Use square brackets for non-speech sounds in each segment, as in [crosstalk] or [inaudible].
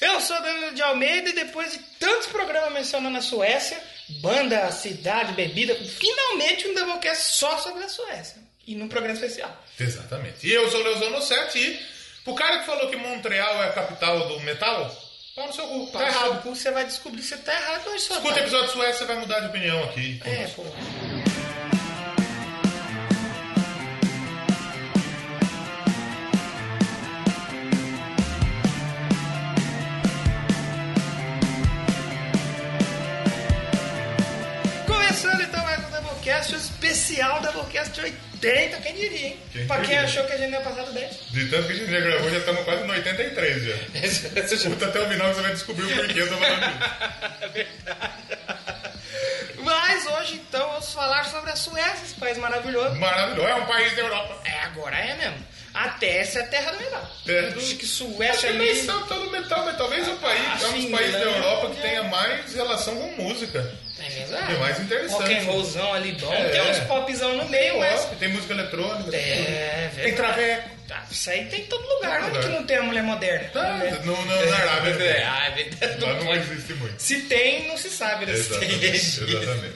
Eu sou Danilo de Almeida e depois de tantos programas mencionando a Suécia, banda, cidade, bebida, finalmente um Doublecast só sobre a Suécia. E num programa especial. Exatamente. E eu sou o Leozono 7 e o cara que falou que Montreal é a capital do metal, pau no seu cu. Tá errado. Você vai descobrir que você tá errado hoje só. Escuta o episódio Suécia, você vai mudar de opinião aqui. É, pô. Especial Doublecast 80, quem diria, hein? Quem pra quem diria? achou que a gente ia passar do 10. De tanto que a gente já gravou, já estamos quase no 83 já. Escuta até o final que você vai descobrir o porquê eu tô falando isso. [laughs] Mas hoje então vamos falar sobre a Suécia, esse país maravilhoso. Maravilhoso. É um país da Europa. É, agora é mesmo. Até essa é a terra do metal. Terra do- Acho que Suécia que nem são todo metal, mas talvez o país Ah, é um dos países da né? Europa que tenha mais relação com música. É. É mais interessante. Rock and rollzão ali bom. É. Tem uns popzão no meio, mas... Pop, tem música eletrônica. É, Tem traveco. Ah, Isso aí tem em todo lugar. Onde lugar. que não tem a mulher moderna? Tá, Mulher- no, no, na Arábia. É, [laughs] ah, é verdade. Lá Não não pode. existe muito. Se tem, não se sabe, né? Se tem. Exatamente. exatamente.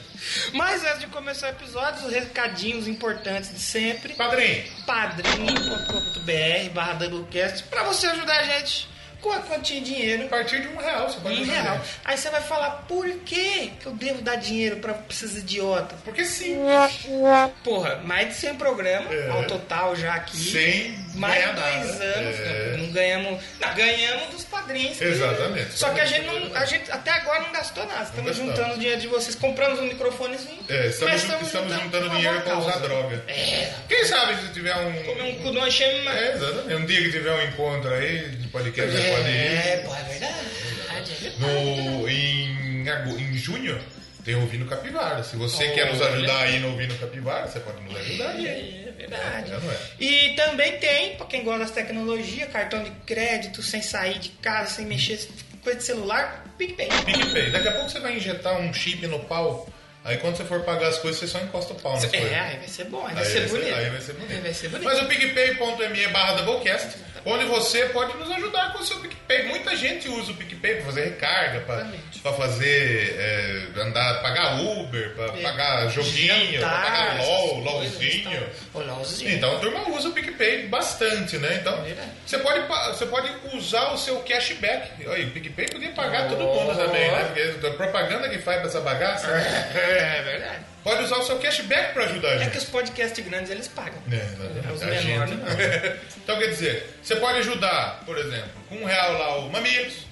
Mas antes de começar o episódio, os recadinhos importantes de sempre. Padrinho, padrinho.com.br barra Doublecast pra você ajudar a gente com a quantia de dinheiro. a partir de um real você pode Um real. gente. Aí você vai falar, por que eu devo dar dinheiro pra esses idiotas? Porque sim, Porra, mais de 100 programas É. ao total já aqui. sem Mais de dois nada. anos, É. não ganhamos. Não, ganhamos dos padrinhos. Exatamente. Só que a gente, não, a gente até agora não gastou nada. Estamos gastamos. juntando o dinheiro de vocês, compramos um microfonezinho. É, estamos, mas estamos, juntando uma dinheiro boa pra usar droga. É, Quem sabe se tiver um. comer um cu de uma. É, exatamente. Um dia que tiver um encontro aí podcast, você pode ir. É, pô, é verdade. é. No, em, em junho tem Ouvindo Capivara. Se você quer nos ajudar aí no Ouvindo Capivara, você pode nos ajudar aí. É verdade. É, não é? E também tem, pra quem gosta das tecnologias, cartão de crédito, sem sair de casa, sem mexer, coisa de celular, PicPay. PicPay. Daqui a pouco você vai injetar um chip no pau. Aí quando você for pagar as coisas, você só encosta o pau nas coisas. É, aí vai ser bom, aí vai Aí ser vai ser- bonito. aí vai ser bonito. Aí vai ser bonito. Mas o picpay.me barra Doublecast, onde você pode nos ajudar com o seu PicPay. Muita gente usa o PicPay para fazer recarga, para fazer é, andar, pagar Uber, para É. pagar joguinho, para pagar LOL, coisas, LOLzinho. então. LOLzinho. Então a turma usa o PicPay bastante, né? Então É você pode, você pode usar o seu cashback. Olha, o PicPay podia pagar todo Oh. mundo também, né? Porque a propaganda que faz pra essa bagaça. [laughs] É verdade. Pode usar o seu cashback para ajudar a É gente. que os podcasts grandes eles pagam. É, exatamente. Os menores, não. [laughs] Então quer dizer, você pode ajudar, por exemplo, com um real lá o Mamilos,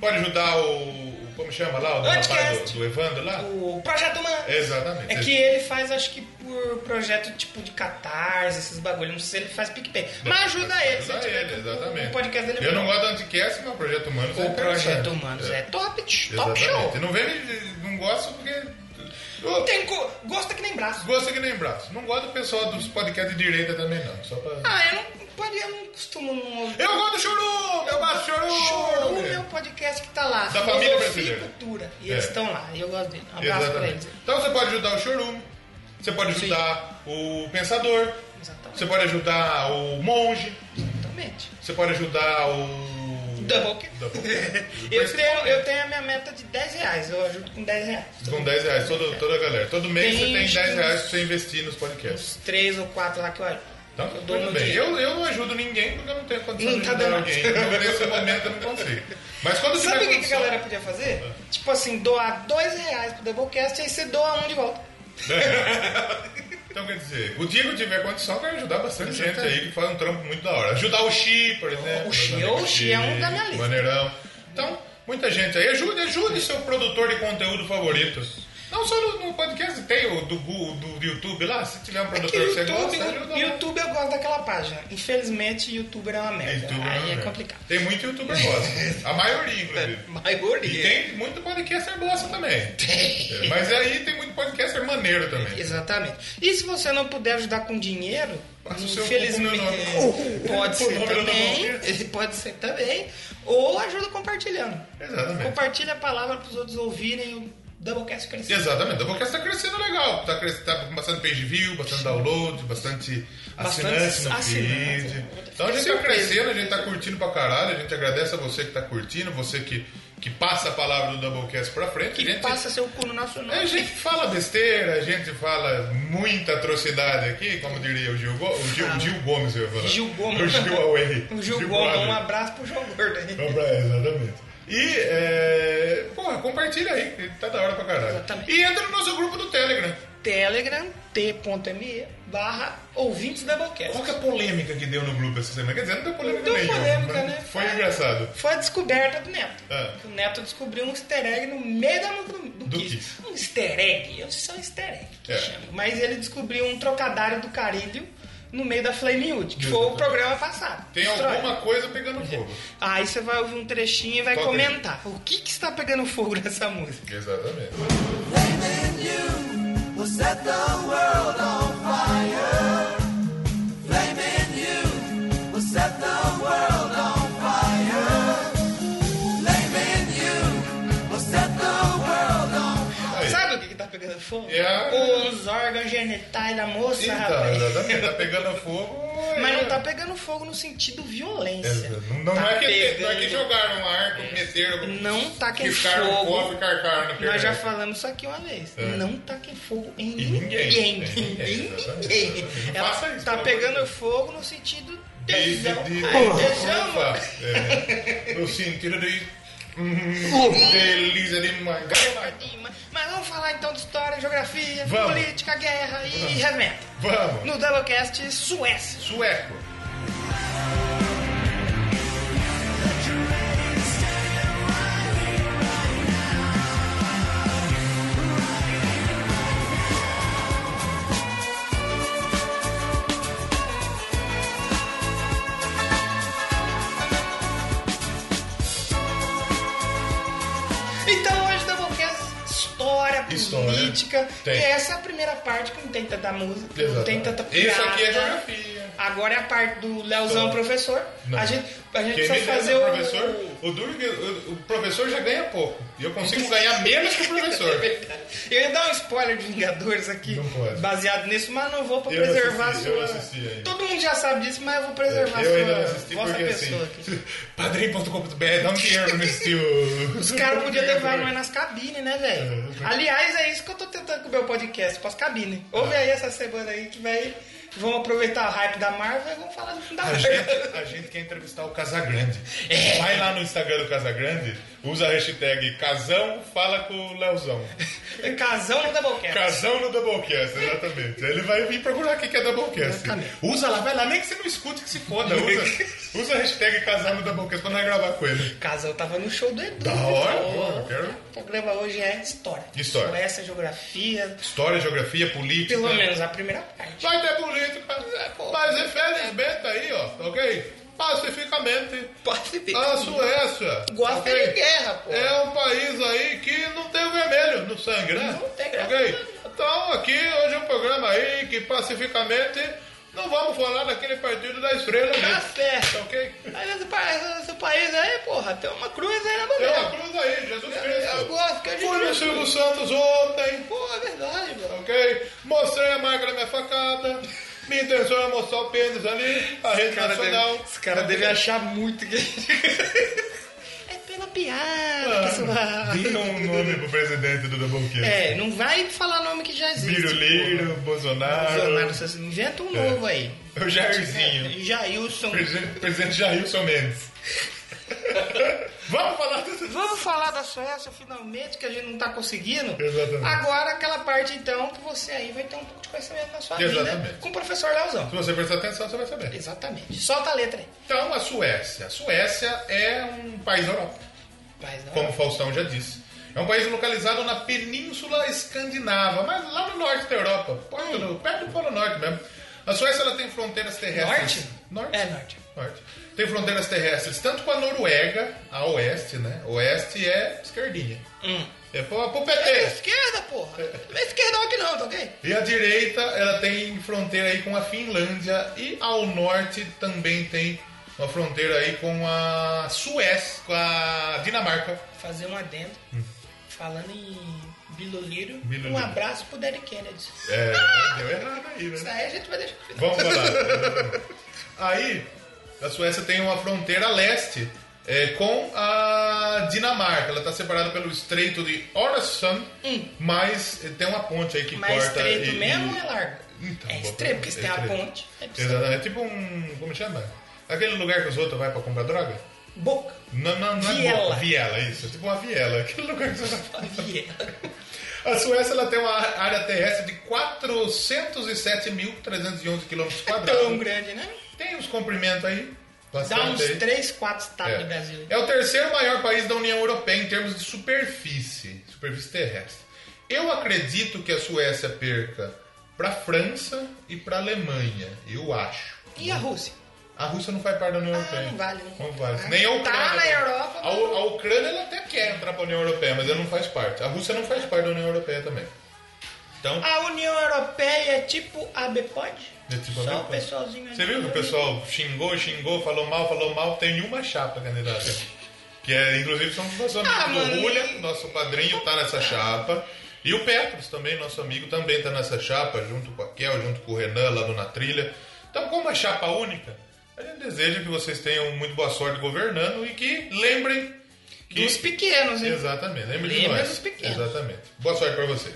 pode ajudar o. o- Como chama lá? O do, do, Evandro lá? O Projeto Humano. Exatamente. É que ele faz, acho que por projeto tipo de catarse, esses bagulhos. Não sei se ele faz PicPay. Mas ajuda ele. Ajuda ele, que- exatamente. O podcast dele é Eu não gosto do Anticast, mas o Projeto Humanos é O Projeto. Humanos é, top, top Exatamente. show. E Não vem, não gosto porque. Não tem. Gosta que nem braço. Gosto que nem braço. Não gosto do pessoal dos podcasts de direita também, não. Só pra... Ah, eu não, pode, eu não costumo não. Eu gosto do chorume! Eu gosto do chorume! Chorume é um podcast que tá lá. Da família brasileira. e cultura. E É. eles estão lá. E eu gosto dele. Um abraço pra Exatamente. eles. Então você pode ajudar o chorume, você pode ajudar o pensador, Exatamente. você pode ajudar o monge, Exatamente. você pode ajudar o. [laughs] Double. Eu tenho, eu tenho a minha meta de 10 reais. Eu ajudo com 10 reais. Com 10 reais, todo, toda a galera. Todo mês Tem você tem uns- 10 reais pra você investir nos podcasts. Uns 3 ou 4 lá que eu ajudo. Então, eu tudo bem. Eu, eu não ajudo ninguém porque eu não tenho condição Não de tá ajudar dando. alguém. Então, nesse [laughs] momento eu não consigo. Mas quando Sabe o que, que a galera podia fazer? Tipo assim, doar 2 reais pro Doublecast e aí você doa um de volta. [laughs] Então, quer dizer, o dia que eu tiver condição, vai ajudar bastante gente aí que faz um trampo muito da hora. Ajudar o Xi, por exemplo. O Xi, o Xi é um da minha lista. Maneirão. Então, muita gente aí. Ajude, ajude seu produtor de conteúdo favorito. Não só no, no podcast, tem o do, Gu- do YouTube lá. Se tiver um Que produtor que você YouTube, gosta, ajuda. YouTube eu gosto daquela página. Infelizmente, YouTuber é uma merda. YouTube aí não é é. complicado. Tem muito youtuber bosta. [laughs] A maioria, inclusive. E Maioria. tem muito podcaster bosta também. É, Mas aí tem muito podcaster maneiro também. Exatamente. E se você não puder ajudar com dinheiro, Passa o seu infelizmente [laughs] pode ser do também, [laughs] pode ser também, ou ajuda compartilhando. Exatamente. Compartilha a palavra para os outros ouvirem o Doublecast crescendo. Exatamente, o Doublecast tá crescendo legal. Tá, cres... tá com bastante page view, bastante download, bastante Bastante assinantes no feed. Então a gente tá crescendo, a gente tá curtindo pra caralho. A gente agradece a você que tá curtindo, você que, que passa a palavra do Doublecast pra frente. Que a gente, passa seu cu no nosso nome. a gente fala besteira, a gente fala muita atrocidade aqui, como diria o Gil, Go... o Gil, Ah. Gil Gomes, eu ia falar. Gil Gomes. O Gil Away. O Gil Gomes, Brother. um abraço pro João Gordo aí. Vamos pra- Exatamente. E, é, porra, compartilha aí, que tá da hora pra caralho. Exatamente. E entra no nosso grupo do Telegram. Telegram, t.me, barra ouvintes Doublecast. Qual que é a polêmica que deu no grupo essa semana? Quer dizer, não deu polêmica Não deu nenhuma. polêmica, né? Foi engraçado. Foi a descoberta do Neto. Ah. O Neto descobriu um easter egg no meio da do, do, Do Kiss. Kiss. Um easter egg, eu sei se é um easter egg que É. chama. Mas ele descobriu um trocadilho do Carilho no meio da Flame Hood, que foi o programa passado. Tem Destrói. alguma coisa pegando fogo. Aí você vai ouvir um trechinho e vai Toca comentar. O que que está pegando fogo nessa música? Exatamente. Flaming you will set the world on fire. Fogo? É a- Os órgãos genitais da moça, Então, rapaz. exatamente. Tá pegando [laughs] fogo. Mas é- não tá pegando fogo no sentido violência. É, Não, não Tá é que, não é pegando- que jogaram um arco, meteram. Não taquem riscaram fogo. o cofre carcaram na Nós já falamos isso aqui uma vez. É. Não taquem fogo em ninguém. ninguém. Em Em ninguém. Não Ela faça isso, tá pegando de fogo no sentido De, tesão. de, de, tesão, Opa, mano. é, no sentido de. Hum, delícia demais. Mas vamos falar então de história, geografia, Vamos. política, guerra e heavy metal. Vamos. No Doublecast Suécia. Sueco. História, História. política. Tem. E essa é a primeira parte que não tem tanta música, não Exatamente. tem tanta piada. Isso aqui é geografia. Agora é a parte do Leozão História. professor. Não. A gente, a gente Quem me precisa fazer o o professor, o duro é que o, professor já ganha pouco. E eu consigo ganhar menos que o professor. [laughs] Eu ia dar um spoiler de Vingadores aqui, baseado nisso, mas não vou pra Eu preservar assisti, a sua. eu. Todo mundo já sabe disso, mas eu vou preservar eu a ainda sua não assisti vossa pessoa assim. aqui. [laughs] Padrim.com.br, dá um dinheiro pra me assistir o. Os caras podiam levar nós [laughs] nas cabines, né, velho? É. Aliás, é isso que eu tô tentando com o meu podcast, pras cabines. Ouve aí essa semana aí que vai. Vamos aproveitar o hype da Marvel e vamos falar do filme da A gente, a gente quer entrevistar o Casagrande. Vai lá no Instagram do Casagrande, usa a hashtag Casão Fala com o Leozão. Casão no Doublecast. Casão no Doublecast, exatamente. Ele vai vir procurar o que é Doublecast. Usa lá, vai lá, nem que você não escute que se foda. Usa, usa a hashtag Casão no Doublecast pra nós gravar com ele. Casão tava no show do Edu. Da hora, pô, eu quero- O programa hoje é história. História. Suécia, geografia. História, geografia, política. Pelo menos a primeira parte. Vai ter política. pô. Mas infelizmente aí, ó, tá ok? Pacificamente. A Suécia. Gosta ok? de guerra, pô. É um país aí que não tem o vermelho no sangue, né? Não tem, graças Ok? a Deus. Então, aqui hoje é um programa aí que pacificamente não vamos falar daquele partido da estrela Tá mesmo. certo. Ok? Aí esse, esse país aí, porra, tem uma cruz aí na Tem bandeira. uma cruz aí, Jesus Eu Cristo. gosto que gente. Fui no Silvio Santos ontem, Pô, é verdade, mano. ok? Mostrei a marca da minha facada. Minha intenção é mostrar o pênis ali, a rede cara, nacional. deve, esse cara deve achar muito que. [laughs] é pela piada, pessoal. Diga um [laughs] nome pro presidente do Doublecast. É, não vai falar nome que já existe. Biruleiro, porra. Bolsonaro. Bolsonaro, você inventa um É. novo aí. O Jairzinho. Jailson. Presidente, presidente Jailson Mendes. [laughs] Vamos falar dessa... Vamos falar da Suécia finalmente, que a gente não tá conseguindo. Exatamente. Agora aquela parte então que você aí vai ter um pouco de conhecimento na sua Exatamente. vida com o professor Leozão. Se você prestar atenção, você vai saber. Exatamente. Solta a letra aí. Então, a Suécia. A Suécia é um país da Europa, Mas não. como o Faustão já disse. É um país localizado na Península Escandinava, mas lá no norte da Europa, perto do, perto do Polo Norte mesmo. A Suécia ela tem fronteiras terrestres. Norte? Norte. É, norte. Norte. Tem fronteiras terrestres tanto com a Noruega, a oeste, né? Oeste é esquerdinha. Hum. É pro, pro É da PT. esquerda, porra. Não é esquerda aqui não, tá ok? E a direita, ela tem fronteira aí com a Finlândia e ao norte também tem uma fronteira aí com a Suécia, com a Dinamarca. Fazer um adendo. Hum. Falando em Biloliro, um abraço pro Derek Kennedy. É, deu errado aí, Isso né? aí a gente vai deixar. Vamos falar. Aí, a Suécia tem uma fronteira leste é, com a Dinamarca. Ela está separada pelo estreito de Oresund, mas tem uma ponte aí que Hum. Mas corta. estreito e- mesmo e- ou é largo? Então, é estreito, porque se tem a ponte. É. Exatamente. É tipo um. Como chama? Aquele lugar que os outros vão pra comprar droga? Boca. Não, não, não é Viela. boca, viela, isso. É tipo uma viela. Aquele [laughs] lugar que você vai Viela. A Suécia ela tem uma área terrestre de 407.311 km Tão quadrados. grande, né? Tem uns comprimentos aí. Dá uns aí. 3, 4 estados do Brasil. É. é o terceiro maior país da União Europeia em termos de superfície, superfície terrestre. Eu acredito que a Suécia perca para França e para Alemanha, eu acho. E a Rússia? A Rússia não faz parte da União Ah, Europeia. não vale, não. Não vale. Ah, Nem a tá Ucrânia. na Europa, A, a Ucrânia ela até quer entrar para a União Europeia, mas ela não faz parte. A Rússia não faz parte da União Europeia também. Então, A União Europeia é tipo a BPOD? É tipo Só o pessoalzinho. Você viu que o pessoal xingou, xingou, falou mal, falou mal, tem uma chapa candidata. Que é, inclusive, são os nossos amigos Ah, do Rulha, nosso padrinho tá nessa chapa. E o Petros também, nosso amigo, também tá nessa chapa, junto com a Kel, junto com o Renan lá no Na Trilha. Então, como é chapa única, a gente deseja que vocês tenham muito boa sorte governando e que lembrem que... Dos pequenos, hein? Exatamente, lembre de Lembra nós. dos pequenos. Exatamente. Boa sorte para vocês.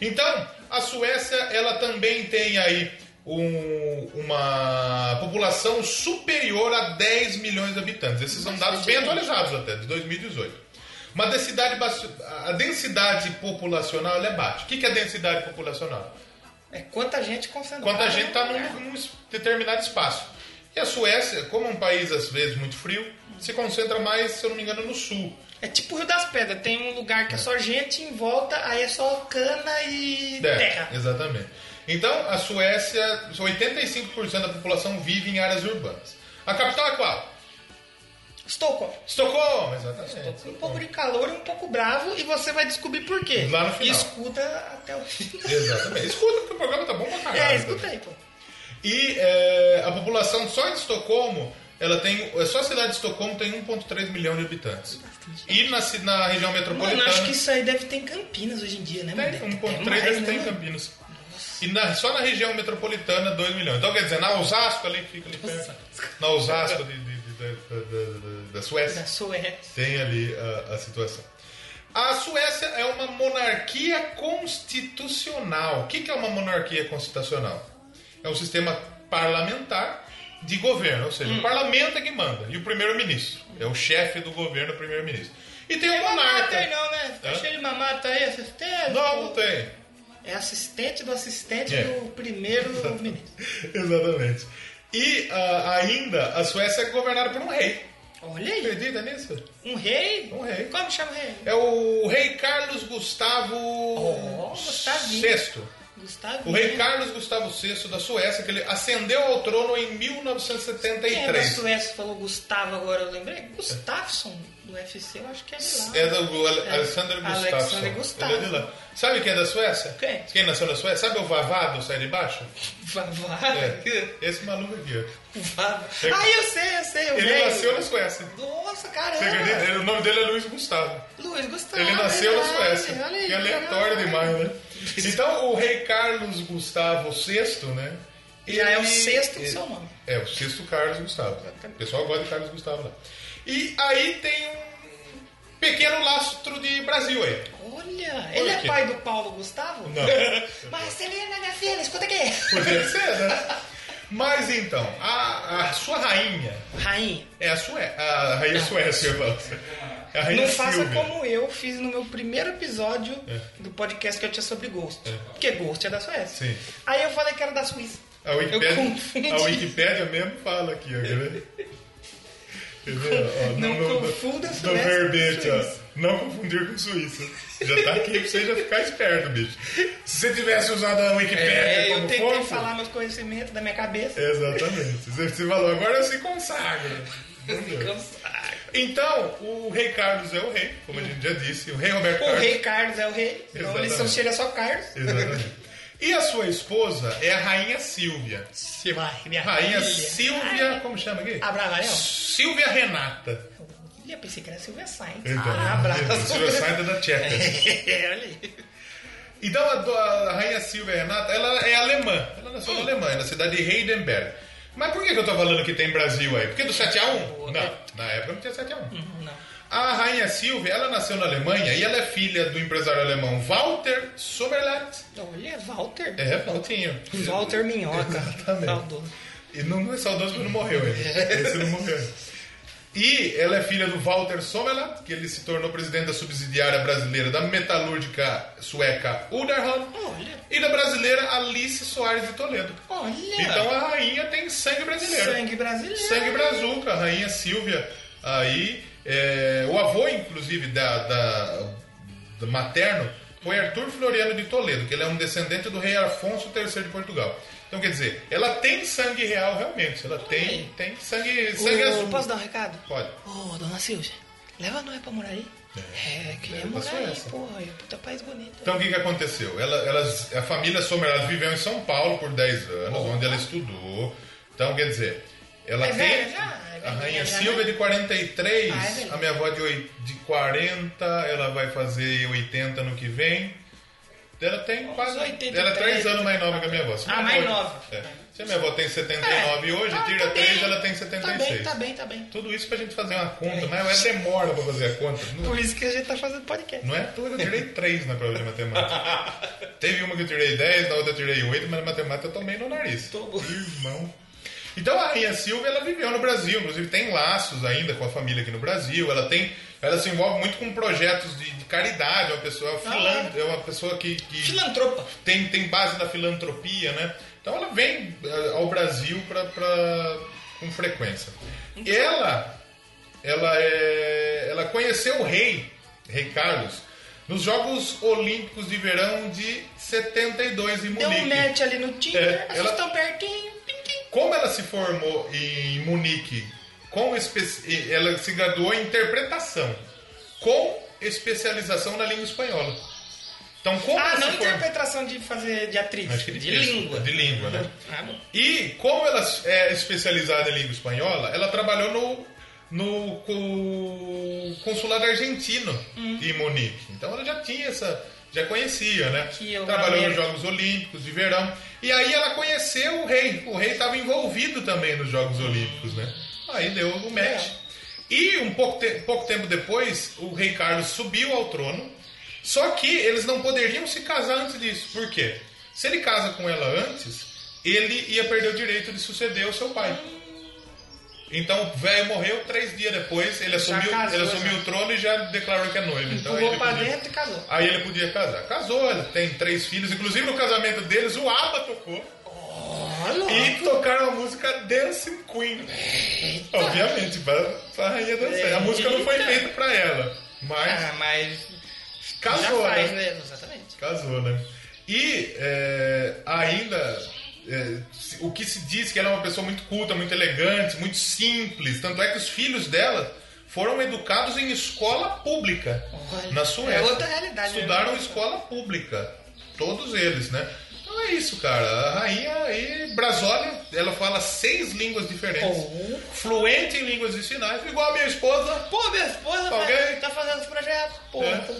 Então, a Suécia, ela também tem aí um- uma população superior a 10 milhões de habitantes. Esses são dados bem atualizados até, de 2018. Uma densidade, a densidade populacional é baixa. O que é densidade populacional? É quanta gente concentrada. Quanta gente está num num, determinado espaço. E a Suécia, como é um país às vezes muito frio, se concentra mais, se eu não me engano, no sul. É tipo o Rio das Pedras. Tem um lugar que é só gente em volta, aí é só cana e É, terra. Exatamente. Então, a Suécia, 85% da população vive em áreas urbanas. A capital é qual? Estocolmo. Estocolmo, exatamente. Um pouco de calor e um pouco bravo, e você vai descobrir por quê. Lá no final. Escuta até o final. Exatamente. Escuta que o programa tá bom pra caralho. É, escuta aí, pô. E é, a população só em Estocolmo, ela tem. Só a cidade de Estocolmo tem 1,3 milhão de habitantes. E na, na região metropolitana. Mano, acho que isso aí deve ter em Campinas hoje em dia, né? Tem, mano? 1,3 mais, deve né, ter em mano? Campinas. E na- só na região metropolitana, 2 milhões. Então quer dizer, na Osasco ali, que fica ali perto. Na Osasco de, de- de- da- Suécia. Da Suécia. Tem ali a, a situação. A Suécia é uma monarquia constitucional. O que que é uma monarquia constitucional? É um sistema parlamentar de governo, ou seja, Hum. o parlamento é que manda e o primeiro-ministro é o chefe do governo, o primeiro-ministro. E tem o Mamata monarca. aí não, né? Tá Hã? cheio de mamata aí, assistente. Não, não tem. É assistente do assistente É. do primeiro ministro. [laughs] Exatamente. E ah, ainda a Suécia é governada por um rei. Olha aí. Acredita nisso? Um rei? Um rei. Como chama o rei? É o rei Carlos Gustavo Oh, Gustavinho. VI. Gustavo. O rei Carlos Gustavo VI da Suécia, que ele ascendeu ao trono em Quem é da 1973. Suécia falou Gustavo agora, eu lembrei. Gustafsson, do UFC, eu acho que é de lá. É do Ale- É. Alexander Gustafsson. Alexander. Ele é de lá. Sabe quem é da Suécia? Quem? Quem nasceu na Suécia? Sabe o Vavá do Sai de Baixo? Vavá. É. Esse maluco aqui, Vavá. Ah, eu sei, eu sei. O Ele nasceu na Suécia. Nossa, caramba. Ele- O nome dele é Luiz Gustavo. Luiz Gustavo. Ele nasceu na Ah, verdade. Suécia. Olha aí, Que aleatório caramba. demais, né? Então, o rei Carlos Gustavo VI, né? Já é o sexto do seu nome. É, o sexto Carlos Gustavo. O pessoal gosta de Carlos Gustavo lá. E aí tem um pequeno lastro de Brasil aí. Olha, ele é pai do Paulo Gustavo? Não. [laughs] Marcelina, minha filha, escuta aqui. Podia ser, né? [laughs] Mas então, a, a sua rainha Rainha, é a Sué a rainha Suécia, eu falo. É a rainha não faça Silvia. como eu fiz no meu primeiro episódio É. do podcast que eu tinha sobre Ghost. É. Porque Ghost é da Suécia. Sim. Aí eu falei que era da Suíça. A Wikipédia, a Wikipédia mesmo fala aqui, ó, quer ver? [laughs] Quer ver? Ó, no- Não no- confunda No Suécia verbete, ó. Não confundir com Suíça. Já tá aqui pra você já ficar esperto, bicho. Se você tivesse usado a Wikipédia É, eu como tentei fonte... falar meus conhecimentos da minha cabeça. Exatamente. Você, você falou, agora eu se consagro. Cansado. Então, o rei Carlos é o rei, como a gente já disse. O rei Roberto O Carlos. rei Carlos é o rei. Então eles são cheiros só Carlos. Exatamente. E a sua esposa é a rainha Silvia. Minha Rainha. Silvia, como chama aqui? Abravanel? Silvia Renata. Eu pensei que era Silvia Sainz. Então, um abraço. Silvia Sainz é da Tcheca. [laughs] É, olha aí. Então a, a rainha Silvia Renata, ela é alemã. Ela nasceu na Alemanha, na cidade de Heidenberg. Mas por que, que eu tô falando que tem Brasil aí? Porque do 7x1? Não, na época não tinha 7x1. Não. A rainha Silvia, ela nasceu na Alemanha e ela é filha do empresário alemão Walter Sommerlath. Olha, Walter. É, Valtinho. Walter Minhoca. [laughs] Exatamente. Saudoso. E não, não é saudoso porque não morreu ainda. [laughs] Esse não morreu. E ela é filha do Walter Sommerlath, que ele se tornou presidente da subsidiária brasileira da metalúrgica sueca Uderholm. Olha. E da brasileira Alice Soares de Toledo. Olha. Então a rainha tem sangue brasileiro. Sangue brasileiro. Sangue brazuca, a rainha Silvia. Aí, é, o avô, inclusive, da, da, do materno foi Arthur Floriano de Toledo, que ele é um descendente do rei Afonso III de Portugal. Então, quer dizer, ela tem sangue real realmente. Ela tem, tem sangue, sangue azul. Posso dar um recado? Pode. Ô, dona Silvia, leva nós pra morar aí. É, queria leva pra morar aí, Suécia. porra. É puta país bonito. Então o que, que aconteceu? Ela, elas, a família Sommer elas viveu em São Paulo por 10 anos, onde ela estudou. Então, quer dizer, ela É tem. velha já? É a rainha já, Silvia né? de 43, Ah, é a minha avó de, oi- de 40, ela vai fazer 80 no que vem. Ela tem quase. 83, ela é 3 anos mais nova que a minha avó. Ah, mais nova. é. Se a minha avó tem 79 hoje, Ah, tira tá 3, bem. ela tem Tá 76. bem, tá bem, tá bem. Tudo isso pra gente fazer uma conta, mas é demora pra fazer a conta. Não- [laughs] Por isso que a gente tá fazendo podcast. não é que eu tirei 3 na prova de matemática. [laughs] Teve uma que eu tirei 10, na outra eu tirei 8, mas na matemática eu tomei no nariz. Tomou. Irmão. Então a Rainha Silvia, ela viveu no Brasil, inclusive tem laços ainda com a família aqui no Brasil. Ela tem, ela se envolve muito com projetos de, de caridade, é uma pessoa filan- é uma pessoa que, que Filantropa. tem, tem base na filantropia, né? Então ela vem eh, ao Brasil pra, pra- com frequência. Ela, ela, é, ela conheceu o rei, rei Carlos, nos Jogos Olímpicos de Verão de 72 em Deu um Munique. match ali no Tinder, É, vocês ela- estão pertinho. Como ela se formou em Munique, com espe- ela se graduou em interpretação, com especialização na língua espanhola. Então, como Ah, não interpretação de fazer de atriz. Acho que de língua. De língua, né? [laughs] Ah. E como ela é especializada em língua espanhola, ela trabalhou no, no co- consulado argentino Hum. em Munique. Então ela já tinha essa, já conhecia, né? Trabalhou nos. Jogos Olímpicos de verão. E aí ela conheceu o rei. O rei estava envolvido também nos Jogos Olímpicos, né? Aí deu o match. Legal. E um pouco, te- pouco tempo depois, o rei Carlos subiu ao trono. Só que eles não poderiam se casar antes disso. Por quê? Se ele casa com ela antes, ele ia perder o direito de suceder o seu pai. Então o velho morreu três dias depois, ele assumiu, casou, ele assumiu já. o trono e já declarou que é noivo. Então ele, pra podia, dentro e casou. aí ele podia casar. Casou, ele tem três filhos, inclusive no casamento deles o ABBA tocou. E tocaram a música Dancing Queen. Obviamente, para, para a rainha dançar. A música não foi Eita. feita para ela, mas Ah, mas. casou, já faz, né? né? Exatamente. Casou, né? E é, ainda é, o que se diz que ela é uma pessoa muito culta, muito elegante, muito simples. Tanto é que os filhos dela foram educados em escola pública Olha, na Suécia. é outra realidade, né? Estudaram escola pública. Todos eles, né? Então é isso, cara. A rainha aí, Brasólia, ela fala seis línguas diferentes. Oh. Fluente em línguas de sinais, igual a minha esposa. Pô, minha esposa tá, Alguém? tá fazendo esse projeto. Pô, É. tá,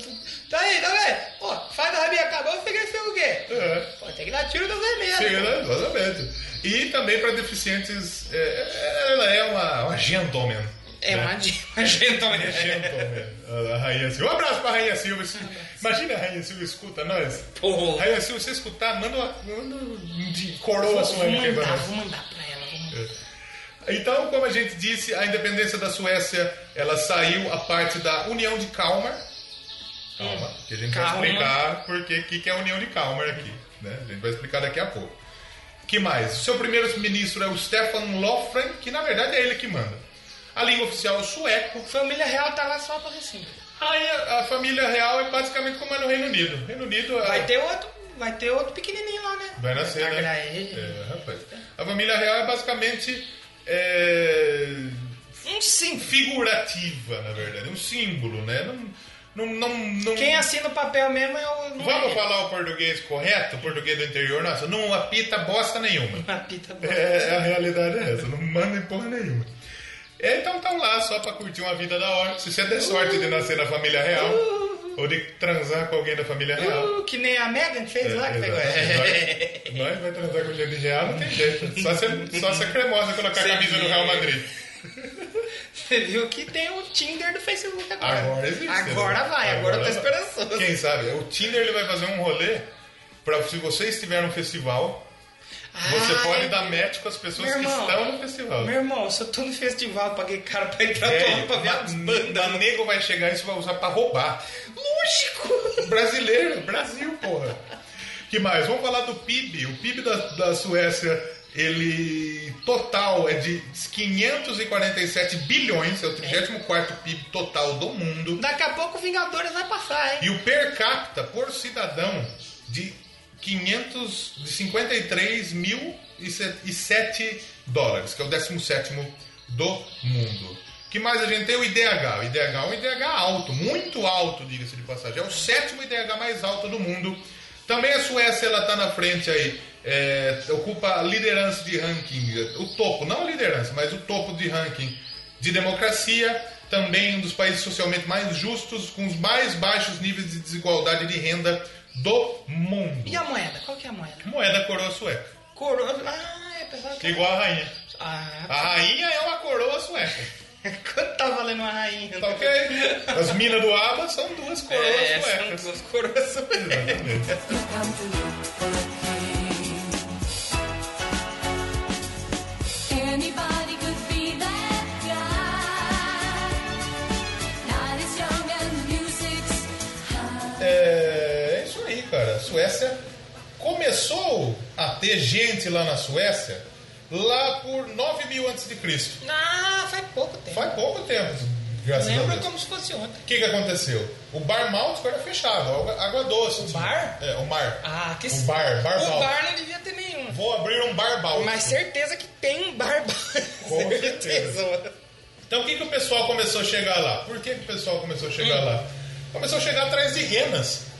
tá aí, tá vendo? Pô, faz a rabinha acabou, fica sem o quê? É. Pô, tem que dar tiro no vermelho. Chega, né? Exatamente. E também para deficientes, é, ela é uma, uma gentleman. É né? uma, gentleman. Uma gentleman. A Rainha Silva. Um abraço pra Rainha Silva. Imagina a Rainha Silva escuta nós. Pô, Rainha Silva, se você escutar, manda uma, manda um de coroa sua vou mandar, vou mandar pra ela. Mandar. Então, como a gente disse, a independência da Suécia, ela saiu a parte da União de Kalmar. Calma, que a gente Calma. vai explicar porque que, que é a União de Kalmar aqui. Né? A gente vai explicar daqui a pouco. que mais? O seu primeiro-ministro é o Stefan Lofgren, que na verdade é ele que manda. A língua oficial é o sueco. Família real tá lá só pra assim. Aí a, a família real é basicamente como é no Reino Unido. Reino Unido é- Vai ter outro, vai ter outro pequenininho lá, né? Vai nascer, né? Agra- ele. É, rapaz. A família real é basicamente é, Um sim. figurativa, na verdade. Um símbolo, né? Não, não, não, não- Quem assina o papel mesmo é o. não Vamos é falar o português correto, o português do interior? Nossa, não apita bosta nenhuma. Uma pita boa. É, a realidade é essa, não manda em porra nenhuma. É, então estão lá só pra curtir uma vida da hora. Se você der sorte de nascer na família real, ou de transar com alguém da família real. Uh, que nem a Megan fez lá que pegou. Exatamente. [laughs] Nós, nós vai transar com gente real, não tem jeito. Só se, só se a cremosa colocar a camisa do Real Madrid. Você viu que tem o Tinder do Facebook agora. Agora existe. Agora né? vai, agora, eu tô vai. esperançoso. Quem sabe? O Tinder ele vai fazer um rolê pra se você estiver no festival, você Ah, pode é. dar match com as pessoas Meu que irmão, estão no festival. Meu irmão, se eu tô no festival, paguei caro pra entrar É, pra, pra ver as bandas. o nego vai chegar e isso vai usar pra roubar. Lógico! Brasileiro, Brasil, porra. que mais? Vamos falar do PIB. O PIB da, da Suécia, ele total é de 547 bilhões, é o 34 PIB total do mundo. Daqui a pouco o Vingadores vai passar, hein? E o per capita por cidadão de 500, de 53 mil e se- e 7 dólares, que é o 17 do mundo. que mais a gente tem? O IDH. O IDH é um IDH alto, muito alto, diga-se de passagem. É o sétimo IDH mais alto do mundo. Também a Suécia ela está na frente aí, é, ocupa a liderança de ranking, o topo, não a liderança, mas o topo de ranking de democracia. Também um dos países socialmente mais justos, com os mais baixos níveis de desigualdade de renda do mundo. E a moeda? Qual que é a moeda? Moeda coroa sueca. Coroa. Ah, é que. Igual a rainha. Ah, A rainha é uma coroa sueca. [laughs] quanto tá valendo uma rainha? Tá ok? As minas do ABA são duas coroas É, são suecas. duas coroas suecas. Exatamente. Começou a ter gente lá na Suécia lá por 9 mil antes de Cristo. Ah, faz pouco tempo. Faz pouco tempo, graças Lembra como se fosse ontem. O que, que aconteceu? O bar Báltico era fechado, água, água doce. O tinha. bar? É, o mar. Ah, que O bar, bar O Báltico. bar não devia ter nenhum. Vou abrir um bar Báltico. Mas certeza que tem um bar. Com certeza. mano. Então o que, que o pessoal começou a chegar lá? Por que, que o pessoal começou a chegar lá? Começou a chegar atrás de renas.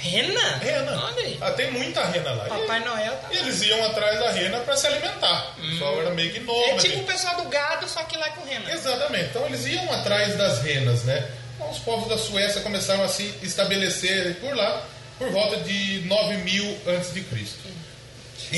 Rena? Rena. Olha aí. Ah, tem muita rena lá. Papai Noel tá E eles iam atrás da rena para se alimentar. O pessoal era meio que É nômade. tipo o pessoal do gado, só que lá com rena. Exatamente. Então eles iam atrás das renas, né? Então os povos da Suécia começaram a se estabelecer por lá por volta de 9 mil antes de Cristo.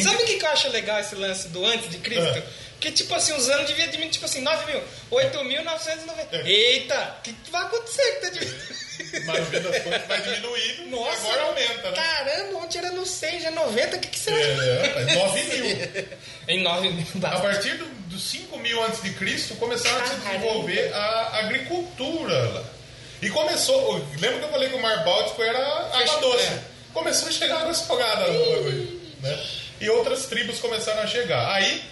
Sabe o que, que eu acho legal esse lance do antes de Cristo? Ah. Que tipo assim, os anos devia diminuir, tipo assim, 9 mil, 8.990. É. Eita, o que, que vai acontecer que tá diminuindo? Mas das contas vai diminuindo Nossa, agora aumenta, né? Caramba, ontem era no 100, já é 90, o que, que será? É, 9 mil. [laughs] Em 9 mil, A partir do- dos 5 mil antes de Cristo começaram a se desenvolver a agricultura lá. E começou. Lembra que eu falei que o Mar Báltico era água doce? é. Começou a chegar água salgada né? E outras tribos começaram a chegar. Aí,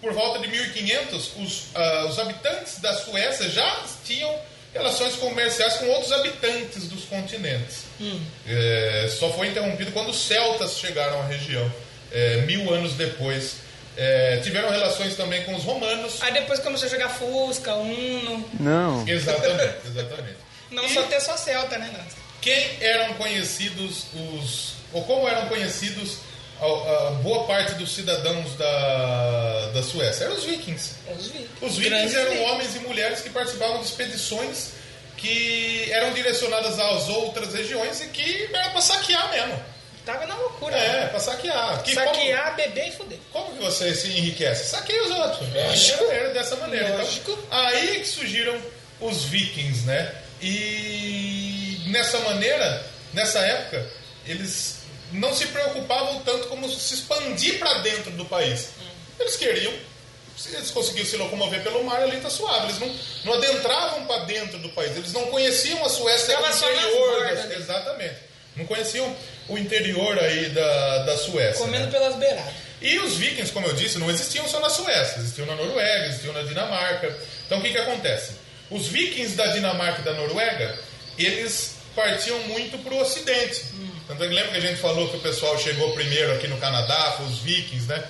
por volta de 1500, os, ah, os habitantes da Suécia já tinham relações comerciais com outros habitantes dos continentes. É, só foi interrompido quando os celtas chegaram à região, é, mil anos depois. É, tiveram relações também com os romanos. Aí depois começou a jogar Fusca, Uno. Não. Exatamente, [laughs] exatamente. Não E só ter só Celta, né, Nancy? Quem eram conhecidos os. ou como eram conhecidos a, a boa parte dos cidadãos da, da Suécia? Eram os vikings. Os vikings. Os vikings eram vikings. homens e mulheres que participavam de expedições que eram direcionadas às outras regiões e que era para saquear mesmo. Tava na loucura. É, né? para saquear. Que Saquear, beber e fuder. Como, como que você se enriquece? Saqueia os outros. Lógico. Era, era dessa maneira. Lógico. Então, aí que surgiram os vikings, né? E nessa maneira, nessa época, eles não se preocupavam tanto como se expandir para dentro do país. Eles queriam, se eles conseguiam se locomover pelo mar, ali tá suave. Eles não, não adentravam para dentro do país. Eles não conheciam a Suécia nas interior. exatamente. Não conheciam o interior aí da, da Suécia. Comendo né? pelas beiradas. E os vikings, como eu disse, não existiam só na Suécia, existiam na Noruega, existiam na Dinamarca. Então o que, que acontece? Os vikings da Dinamarca e da Noruega, eles partiam muito para o ocidente. Tanto é que lembra que a gente falou que o pessoal chegou primeiro aqui no Canadá, foi os vikings, né?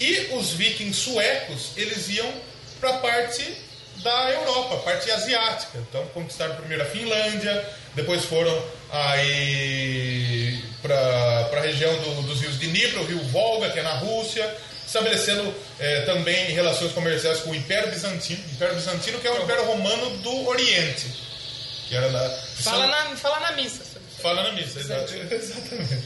E os vikings suecos, eles iam para a parte da Europa, parte asiática. Então conquistaram primeiro a Finlândia, depois foram aí para a região do- dos rios Dnipro, o rio Volga, que é na Rússia, estabelecendo eh, também relações comerciais com o Império Bizantino, Império Bizantino que é o Império Romano do Oriente, que era da Fala na, fala na missa. Fala na missa, exato- [laughs] exatamente.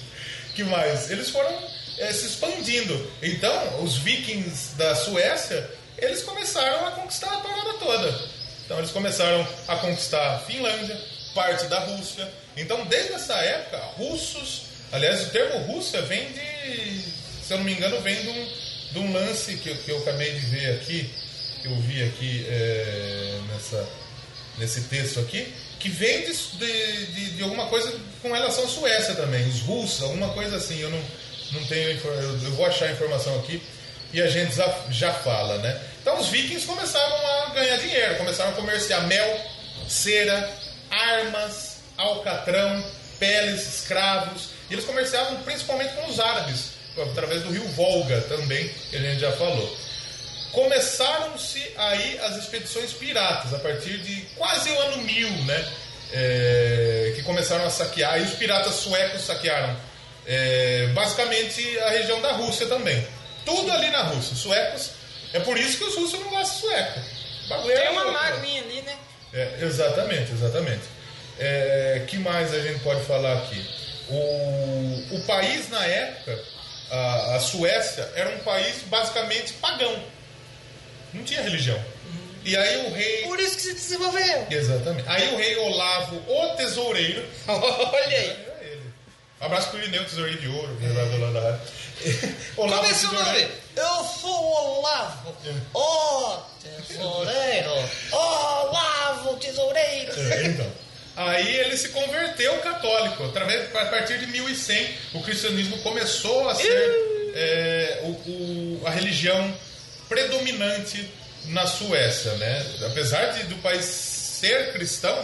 que mais? Eles foram eh, se expandindo. Então, os vikings da Suécia, eles começaram a conquistar a parada toda. Então, eles começaram a conquistar a Finlândia, parte da Rússia. Então, desde essa época, russos... Aliás, o termo Rússia vem de... Se eu não me engano, vem de um, de um lance que, eu- que eu acabei de ver aqui, que eu vi aqui eh, nessa nesse texto aqui, que vem de, de, de- alguma coisa com relação à Suécia também, os russos, alguma coisa assim. Eu não, não tenho eu vou achar a informação aqui e a gente já, já fala, né? Então os vikings começaram a ganhar dinheiro, começaram a comerciar mel, cera, armas, alcatrão, peles, escravos. E eles comerciavam principalmente com os árabes, através do rio Volga também, que a gente já falou começaram-se aí as expedições piratas a partir de quase o ano 1000, né? É, que começaram a saquear e os piratas suecos saquearam é, basicamente a região da Rússia também. Tudo ali na Rússia. Suecos. É por isso que os russos não gostam de sueco. Bagulho é Tem uma louco, né? magoinha ali, né? É, exatamente, exatamente. É, que mais a gente pode falar aqui? O, o país na época, a, a Suécia, era um país basicamente pagão. Não tinha religião. E aí o rei. Por isso que se desenvolveu. Exatamente. Aí o rei Olavo, o tesoureiro. [laughs] Olha aí. É ele. Um abraço pro Irineu, tesoureiro de ouro, que é lá da [laughs] rádio. Olavo, Como é seu nome? Eu sou o Olavo. Ó, tesoureiro. Olavo, tesoureiro. É, então. Aí ele se converteu católico. Através, a partir de 1100, o cristianismo começou a ser é, o, o- a religião predominante na Suécia. Né? Apesar de, do país ser cristão,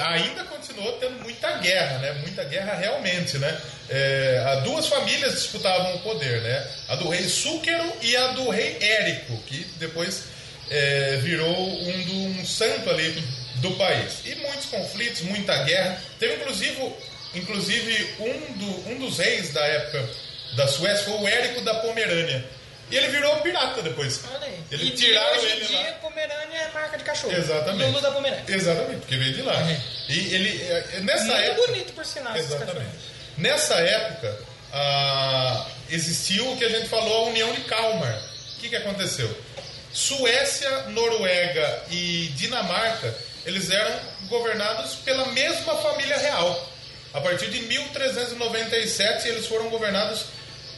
ainda continuou tendo muita guerra, né? Muita guerra realmente, né? É, duas famílias disputavam o poder, né? A do rei Súquero e a do rei Érico, que depois é, virou um, do- um santo ali do país. E muitos conflitos, muita guerra. Teve inclusive, inclusive um, do- um dos reis da época da Suécia foi o Érico da Pomerânia. E ele virou pirata depois. Olha aí. Ele e tiraram hoje ele em dia, lá. Pomerânia é marca de cachorro. Exatamente. Lulu da Pomerânia. Exatamente, porque veio de lá. E ele, é, nessa Muito época. bonito, por sinal, Exatamente. Nessa época, ah, existiu o que a gente falou, a União de Kalmar. O que, que aconteceu? Suécia, Noruega e Dinamarca, eles eram governados pela mesma família real. A partir de 1397, eles foram governados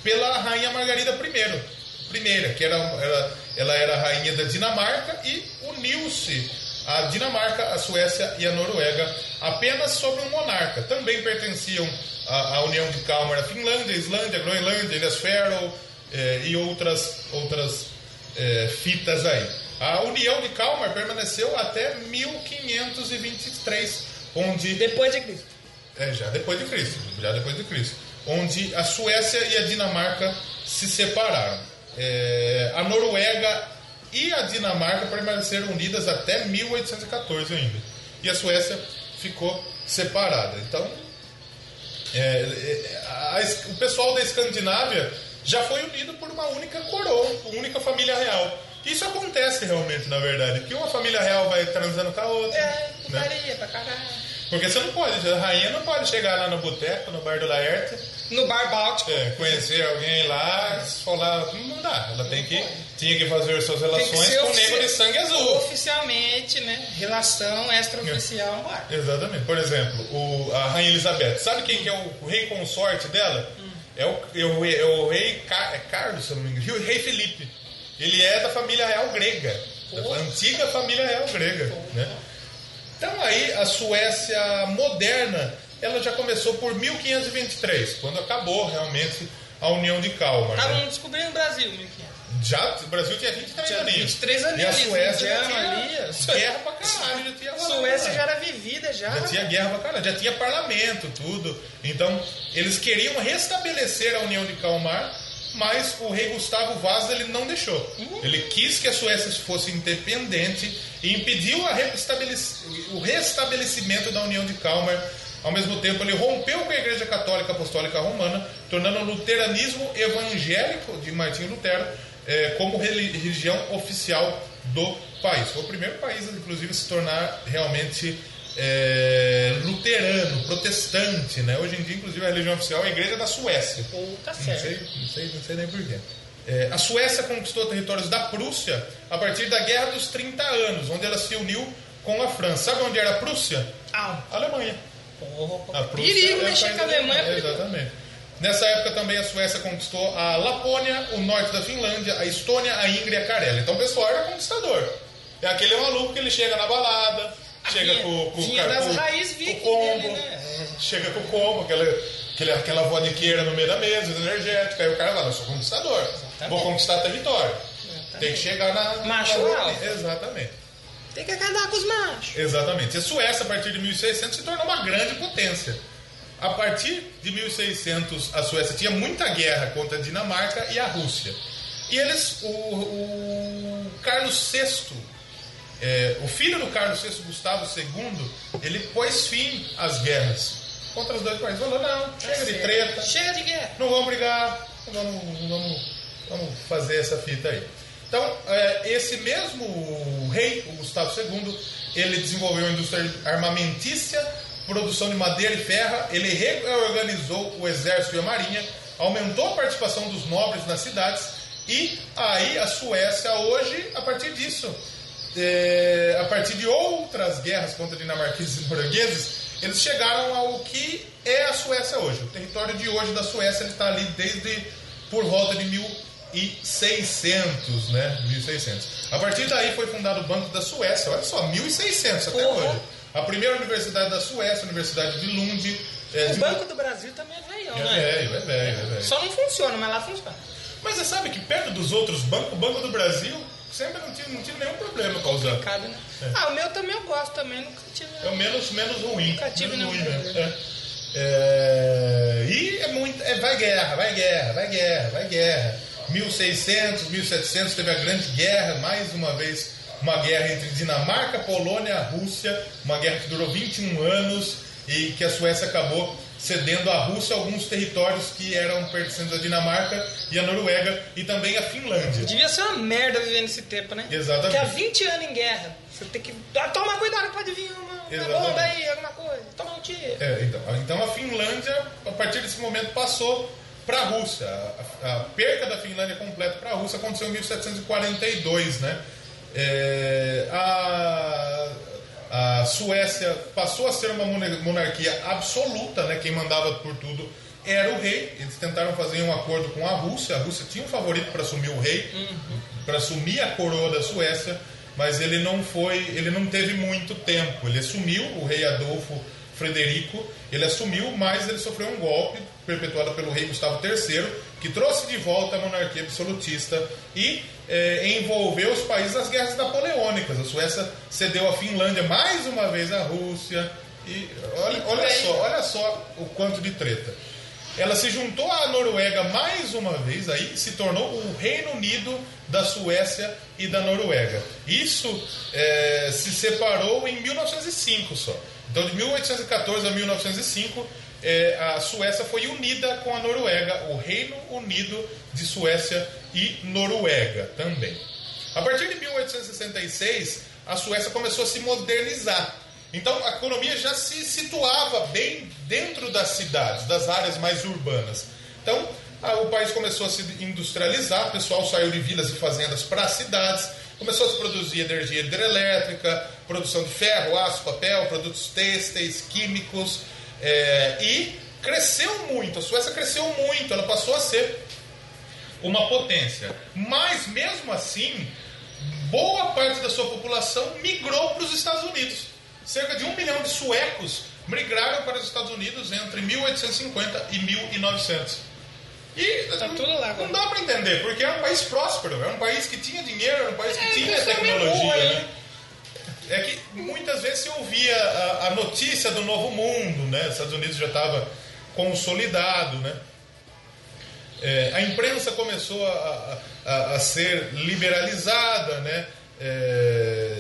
pela rainha Margarida I, primeira, que era, era- ela era a rainha da Dinamarca e uniu-se a Dinamarca, a Suécia e a Noruega apenas sobre um monarca. Também pertenciam à, à União de Kalmar a Finlândia, Islândia, Groenlândia, Ilhas Faroe eh, e outras, outras eh, fitas aí. A União de Kalmar permaneceu até 1523, onde Depois de Cristo. é, já depois de Cristo, já depois de Cristo, onde a Suécia e a Dinamarca se separaram. É, a Noruega e a Dinamarca permaneceram unidas até 1814 ainda, e a Suécia ficou separada. Então, é, é, a- o pessoal da Escandinávia já foi unido por uma única coroa, uma única família real. Isso acontece realmente, na verdade, que uma família real vai transando com a outra. É, né? pra caralho. Porque você não pode, a rainha não pode chegar lá no boteco, no bar do Laerte, No Bar Báltico. é, conhecer alguém lá, falar, não dá. Ela tem que, tinha que fazer suas relações com o nego de sangue azul. Oficialmente, né? Relação extraoficial no bar. Exatamente. Por exemplo, o, a rainha Elizabeth. Sabe quem que é o, o rei consorte dela? É, o, é, o, rei- é o rei é Carlos, se não me engano. O rei Felipe. Ele é da família real grega. Da antiga família real grega. Né? Então aí a Suécia moderna, ela já começou por 1523, quando acabou realmente a União de Kalmar. né? Estavam descobrindo o Brasil, 1500. Já, o Brasil tinha 23 Tinha aninhos. 23 aninhos E a Suécia já tinha ali, guerra pra caralho. Já tinha A rolado Suécia lá. já era vivida, já. Já tinha guerra pra caralho, já tinha parlamento, tudo. Então, eles queriam restabelecer a União de Kalmar, mas o rei Gustavo Vaz ele não deixou. Ele quis que a Suécia fosse independente e impediu o restabelecimento da União de Kalmar Ao mesmo tempo, ele rompeu com a Igreja Católica Apostólica Romana, tornando o luteranismo evangélico de Martinho Lutero eh, como reli- religião oficial do país. Foi o primeiro país, inclusive, a se tornar realmente eh, luterano, protestante. Né? Hoje em dia, inclusive, a religião oficial é a Igreja da Suécia. Pô, tá Não sei, não sei, não sei nem porquê. É, a Suécia conquistou territórios da Prússia a partir da Guerra dos 30 Anos, onde ela se uniu com a França. Sabe onde era a Prússia? Ah, A Alemanha. porra, A Prússia perigo é mexer com a Alemanha. é Exatamente. Nessa época também a Suécia conquistou a Lapônia, o norte da Finlândia, a Estônia, a Ingria e a Carélia. Então o pessoal era conquistador. É aquele maluco que ele chega na balada, chega vinha- com, com, vinha com- das com- raízes com combo, dele, né? chega com o combo, aquela, aquele, aquela vodqueira no meio da mesa, energética. Aí o cara fala, eu sou conquistador, vou conquistar até vitória. Tem que chegar na... Macho alfa. Exatamente. Tem que acabar com os machos. Exatamente. E a Suécia, a partir de 1600, se tornou uma grande potência. A partir de 1600, a Suécia tinha muita guerra contra a Dinamarca e a Rússia. E eles, o, o Carlos VI, é, o filho do Carlos VI, Gustavo II, ele pôs fim às guerras. Contra os dois países. Falou, não, chega de treta, Chega de guerra. não vamos brigar, vamos, vamos, vamos fazer essa fita aí. Então, é, esse mesmo rei, o Gustavo II, ele desenvolveu a indústria armamentícia, produção de madeira e ferro, ele reorganizou o exército e a marinha, aumentou a participação dos nobres nas cidades. E aí a Suécia hoje, a partir disso, é, a partir de outras guerras contra dinamarqueses e noruegueses, eles chegaram ao que é a Suécia hoje. O território de hoje da Suécia está ali desde por volta de 1600, né? 1600. A partir daí foi fundado o Banco da Suécia. Olha só, 1600 até Porra. hoje. A primeira universidade da Suécia, a Universidade de Lund. É, O de- Banco do Brasil também é velhão, é né? velho, é velho, é velho. Só não funciona, mas lá funciona. Mas você sabe que perto dos outros bancos, o Banco do Brasil sempre não tive, não tive nenhum problema com usar. Cabe, né? Ah, o meu também eu gosto também, nunca tive. É o menos, menos ruim. Nunca tive menos ruim mesmo. problema. É. É, e é muito. é, vai guerra, vai guerra, vai guerra, vai guerra. 1600, 1700 teve a Grande Guerra, mais uma vez uma guerra entre Dinamarca, Polônia e Rússia, uma guerra que durou 21 anos e que a Suécia acabou cedendo à Rússia alguns territórios que eram pertencentes à Dinamarca e à Noruega e também à Finlândia. Devia ser uma merda viver nesse tempo, né? Exatamente. Porque há 20 anos em guerra, você tem que. Ah, Toma cuidado, pode vir uma, uma bomba aí, alguma coisa. Toma um tiro. É, então, então a Finlândia, a partir desse momento, passou para a Rússia. A, a perca da Finlândia completa para a Rússia aconteceu em 1742, né? É, a, a Suécia passou a ser uma mona- monarquia absoluta, né? Quem mandava por tudo era o rei. Eles tentaram fazer um acordo com a Rússia. A Rússia tinha um favorito para assumir o rei, para assumir a coroa da Suécia, mas ele não foi, ele não teve muito tempo. Ele assumiu o rei Adolfo Frederico, ele assumiu, mas ele sofreu um golpe perpetuado pelo rei Gustavo III, que trouxe de volta a monarquia absolutista e eh, envolveu os países nas guerras napoleônicas. A Suécia cedeu a Finlândia mais uma vez à Rússia. E olha, olha só, olha só o quanto de treta. Ela se juntou à Noruega mais uma vez, aí se tornou o Reino Unido da Suécia e da Noruega. Isso eh, se separou em 1905 só. Então, de 1814 a 1905, eh, a Suécia foi unida com a Noruega, o Reino Unido de Suécia e Noruega também. A partir de 1866, a Suécia começou a se modernizar. Então a economia já se situava bem dentro das cidades, das áreas mais urbanas. Então a- o país começou a se industrializar, o pessoal saiu de vilas e fazendas para as cidades, começou a se produzir energia hidrelétrica, produção de ferro, aço, papel, produtos têxteis, químicos, é, e cresceu muito. A Suécia cresceu muito, ela passou a ser uma potência. Mas mesmo assim, boa parte da sua população migrou para os Estados Unidos. Cerca de um milhão de suecos migraram para os Estados Unidos entre 1850 e 1900. E Tá tudo lá agora. não dá para entender, porque era um país próspero, era um país que tinha dinheiro, era um país que É, tinha tecnologia. burro aí, né? É que muitas vezes se ouvia a, a notícia do novo mundo, né? Os Estados Unidos já estava consolidado, né? É, a imprensa começou a, a- a- ser liberalizada, né? É,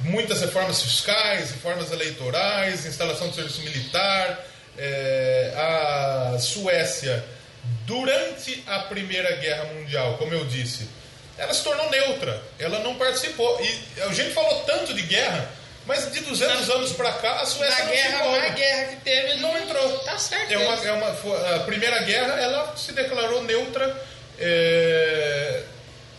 muitas reformas fiscais, reformas eleitorais, instalação de serviço militar. É, a Suécia, durante a Primeira Guerra Mundial, como eu disse, ela se tornou neutra. Ela não participou. E a gente falou tanto de guerra, mas de 200 anos para cá, a Suécia Na não guerra, se envolve. na guerra que teve, Não entrou. Tá certo. É uma, é uma, a Primeira Guerra, ela se declarou neutra. é,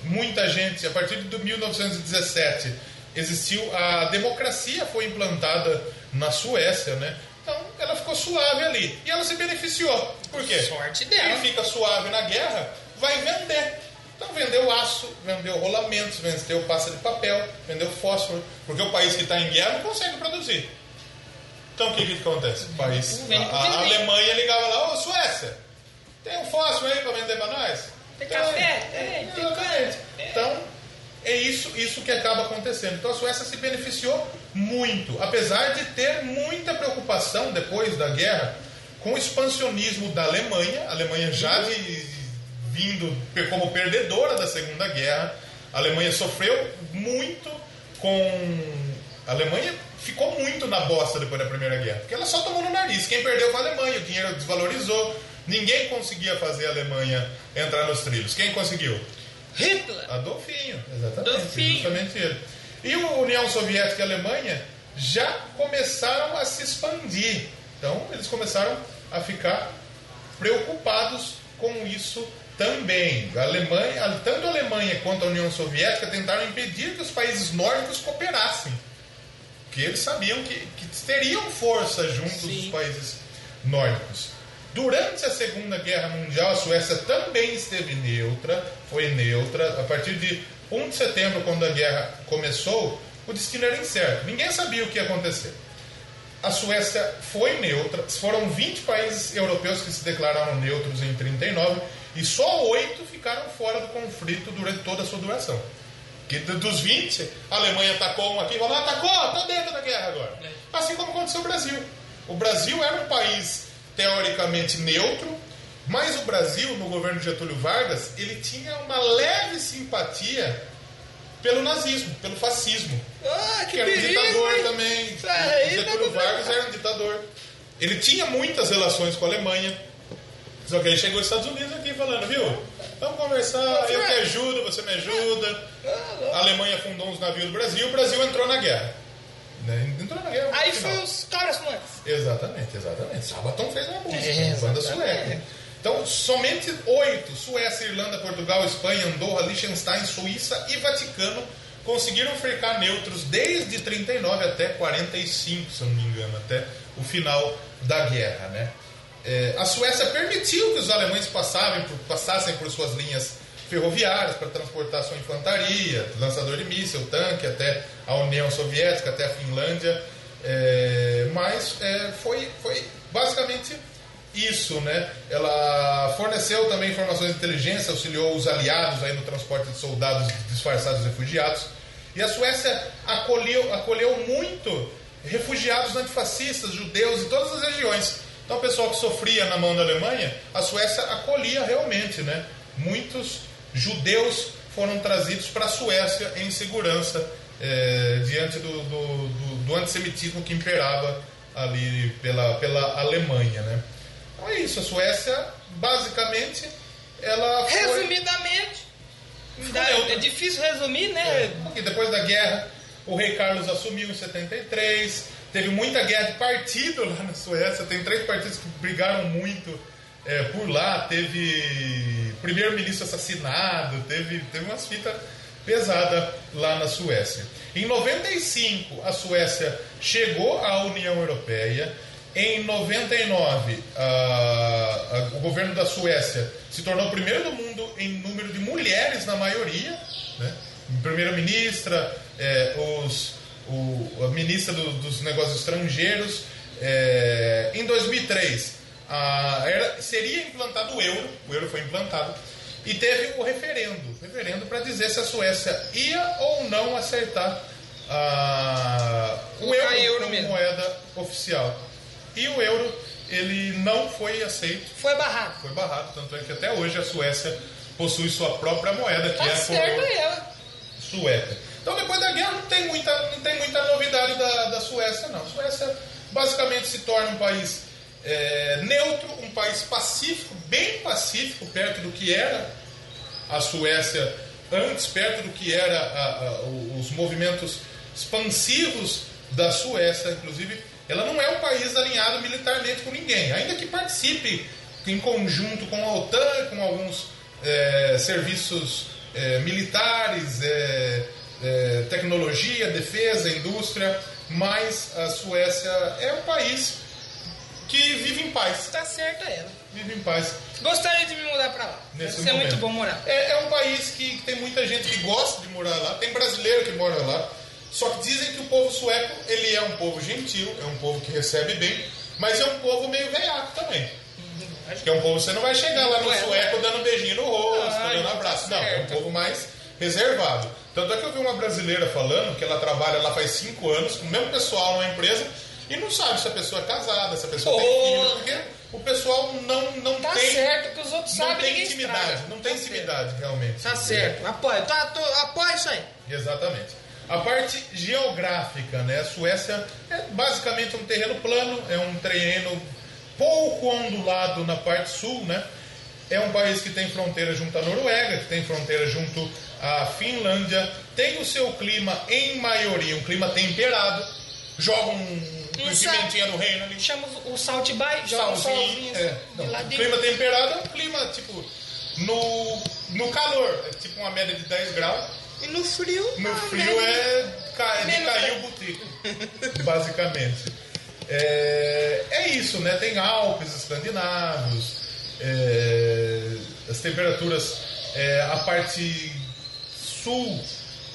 muita gente, a partir de 1917, existiu a democracia foi implantada na Suécia, né? Então, ela ficou suave ali. E ela se beneficiou. Por quê? Sorte dela. Quem fica suave na guerra vai vender. Então vendeu aço, vendeu rolamentos, vendeu pasta de papel, vendeu fósforo, porque o país que está em guerra não consegue produzir. Então o que, que acontece? O país, a, a. Alemanha ligava lá, ô Suécia, tem um fósforo aí para vender para nós? Tem café? Tem, tem Exatamente. É. Então, é isso, isso que acaba acontecendo. Então a Suécia se beneficiou muito, apesar de ter muita preocupação depois da guerra com o expansionismo da Alemanha, a Alemanha já de, vindo como perdedora da Segunda Guerra, a Alemanha sofreu muito com. A Alemanha ficou muito na bosta depois da Primeira Guerra, porque ela só tomou no nariz. Quem perdeu foi a Alemanha, o dinheiro desvalorizou, ninguém conseguia fazer a Alemanha entrar nos trilhos. Quem conseguiu? Hitler. Adolfinho, exatamente. Adolfinho. Justamente ele. E a União Soviética e a Alemanha já começaram a se expandir. Então, eles começaram a ficar preocupados com isso também. A Alemanha, tanto a Alemanha quanto a União Soviética tentaram impedir que os países nórdicos cooperassem. Porque eles sabiam que, que teriam força junto Sim. dos países nórdicos. Durante a Segunda Guerra Mundial, a Suécia também esteve neutra, foi neutra. A partir de 1 de setembro, quando a guerra começou, o destino era incerto. Ninguém sabia o que ia acontecer. A Suécia foi neutra, foram 20 países europeus que se declararam neutros em 39 e só oito ficaram fora do conflito durante toda a sua duração. Que do- dos 20, a Alemanha atacou um aqui e falou: atacou, tá dentro da guerra agora. Assim como aconteceu no Brasil. O Brasil era um país teoricamente neutro, mas o Brasil, no governo de Getúlio Vargas, ele tinha uma leve simpatia pelo nazismo, pelo fascismo Ah, que era um ditador hein? também. Isso aí Getúlio não- Vargas era um ditador. Ele tinha muitas relações com a Alemanha. Só que aí chegou os Estados Unidos aqui falando, viu? Vamos conversar, eu te ajudo, você me ajuda. A Alemanha fundou uns navios do Brasil, o Brasil entrou na guerra. Né? Entrou na guerra. Aí foi os caras antes. Exatamente, exatamente. Sabaton fez uma música, É, banda sueca. Então, somente oito, Suécia, Irlanda, Portugal, Espanha, Andorra, Liechtenstein, Suíça e Vaticano, conseguiram ficar neutros desde 39 até 45, se eu não me engano, até o final da guerra. Né? É, a Suécia permitiu que os alemães passassem por, passassem por suas linhas ferroviárias para transportar sua infantaria, lançador de míssil, tanque, até a União Soviética, até a Finlândia. É, mas é, foi, foi basicamente isso, né? Ela forneceu também informações de inteligência, auxiliou os aliados aí no transporte de soldados disfarçados de refugiados. E a Suécia acolheu, acolheu muito refugiados antifascistas, judeus de todas as regiões. Então, o pessoal que sofria na mão da Alemanha, a Suécia acolhia realmente, né? Muitos judeus foram trazidos para a Suécia em segurança eh, diante do, do, do- do antissemitismo que imperava ali pela, pela Alemanha, né? Então é isso, a Suécia, basicamente, ela foi... Resumidamente, dá- é difícil resumir, né? É, porque depois da guerra, o rei Carlos assumiu em 73. Teve muita guerra de partido lá na Suécia. Tem três partidos que brigaram muito é, por lá. Teve primeiro-ministro assassinado. Teve, teve umas fitas pesadas lá na Suécia. Em 95, a Suécia chegou à União Europeia. Em 99, a- a- o governo da Suécia se tornou o primeiro do mundo em número de mulheres na maioria. Né? Primeira-ministra, eh, os- o- a ministra do- dos negócios estrangeiros. Eh, em 2003, a- era- seria implantado o euro, o euro foi implantado, e teve o referendo referendo para dizer se a Suécia ia ou não acertar a- o euro, euro como moeda oficial. E o euro, ele não foi aceito, Foi barrado. foi barrado, tanto é que até hoje a Suécia possui sua própria moeda, que Tá é a certo aí, ela. sueca. Então depois da guerra não tem muita, não tem muita novidade da, da Suécia, não. A Suécia basicamente se torna um país é, neutro, um país pacífico, bem pacífico, perto do que era a Suécia antes, perto do que era a- a- os movimentos expansivos da Suécia, inclusive, ela não é um país alinhado militarmente com ninguém, ainda que participe em conjunto com a OTAN, com alguns eh, serviços eh, militares, eh, eh, tecnologia, defesa, indústria, mas a Suécia é um país que vive em paz. Tá certa ela. Vive em paz. Gostaria de me mudar pra lá. Deve Nesse ser momento. muito bom morar. É, é um país que tem muita gente que gosta de morar lá, tem brasileiro que mora lá. Só que dizem que o povo sueco ele é um povo gentil, é um povo que recebe bem, mas é um povo meio veiaco também. Que é um povo, você não vai chegar lá no sueco dando beijinho no rosto, dando abraço. Não, é um certo. povo mais reservado. Tanto é que eu vi uma brasileira falando que ela trabalha lá faz cinco anos, com o mesmo pessoal numa empresa, e não sabe se a pessoa é casada, se a pessoa tem Oh. filho, porque o pessoal não, não Tá tem. certo que os outros Não sabem tem ninguém intimidade, estraga. não tem Tá certo. intimidade realmente. Tá certo. Apoio. Tá, tô, apoio isso aí. Exatamente. A parte geográfica, né? A Suécia é basicamente um terreno plano, é um terreno pouco ondulado na parte sul, né? É um país que tem fronteira junto à Noruega, que tem fronteira junto à Finlândia, tem o seu clima, em maioria, um clima temperado, joga um, um Um pimentinha no reino ali, Chama o salt joga um salzinho. salzinho É, assim, não, de o clima temperado é um clima, tipo, no, no calor, é tipo uma média de 10 graus. E no frio. No frio né? é ca- de cair o botico, [laughs] basicamente. É, é isso, né? Tem Alpes escandinavos, é, as temperaturas, é, a parte sul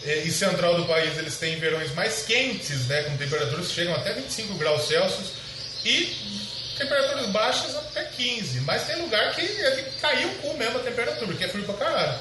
é, e central do país, eles têm verões mais quentes, né? Com temperaturas que chegam até 25 graus Celsius e temperaturas baixas até 15. Mas tem lugar que é de cair o cu mesmo a temperatura, que é frio pra caralho.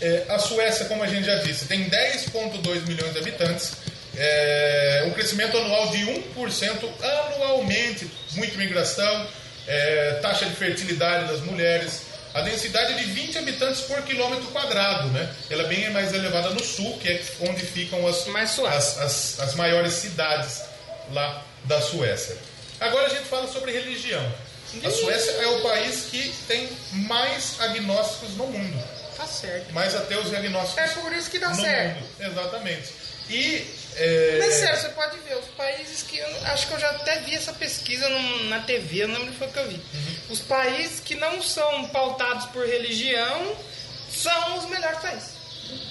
É, a Suécia, como a gente já disse, tem 10,2 milhões de habitantes, é, um crescimento anual de 1% anualmente, muita imigração, é, taxa de fertilidade das mulheres, a densidade é de 20 habitantes por quilômetro quadrado, né? Ela é bem mais elevada no sul, que é onde ficam as, as, as, as maiores cidades lá da Suécia. Agora a gente fala sobre religião. A Suécia é o país que tem mais agnósticos no mundo Tá certo. mais ateus e agnósticos. É por isso que dá certo. mundo. Exatamente. E. é, Mas sério, você pode ver, os países que. eu acho que eu já até vi essa pesquisa num- na TV, eu não lembro foi o que eu vi. Uhum. Os países que não são pautados por religião são os melhores países.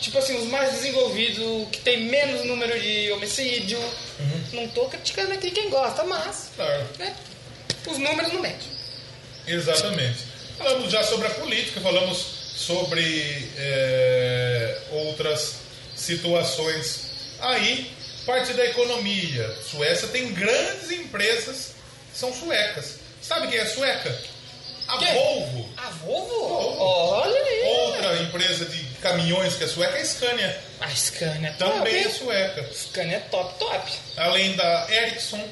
Tipo assim, os mais desenvolvidos, que tem menos número de homicídio. Uhum. Não tô criticando aqui quem gosta, mas. Claro, né, os números não mentem. exatamente. Falamos já sobre a política, falamos sobre é, outras situações. Aí, parte da economia. Suécia tem grandes empresas que são suecas. Sabe quem é sueca? A Quem? Volvo. A Volvo? Volvo. Olha aí. Outra empresa de caminhões que é sueca é a Scania. A Scania é Também é top. hein? sueca. Scania é top, top. Além da Ericsson.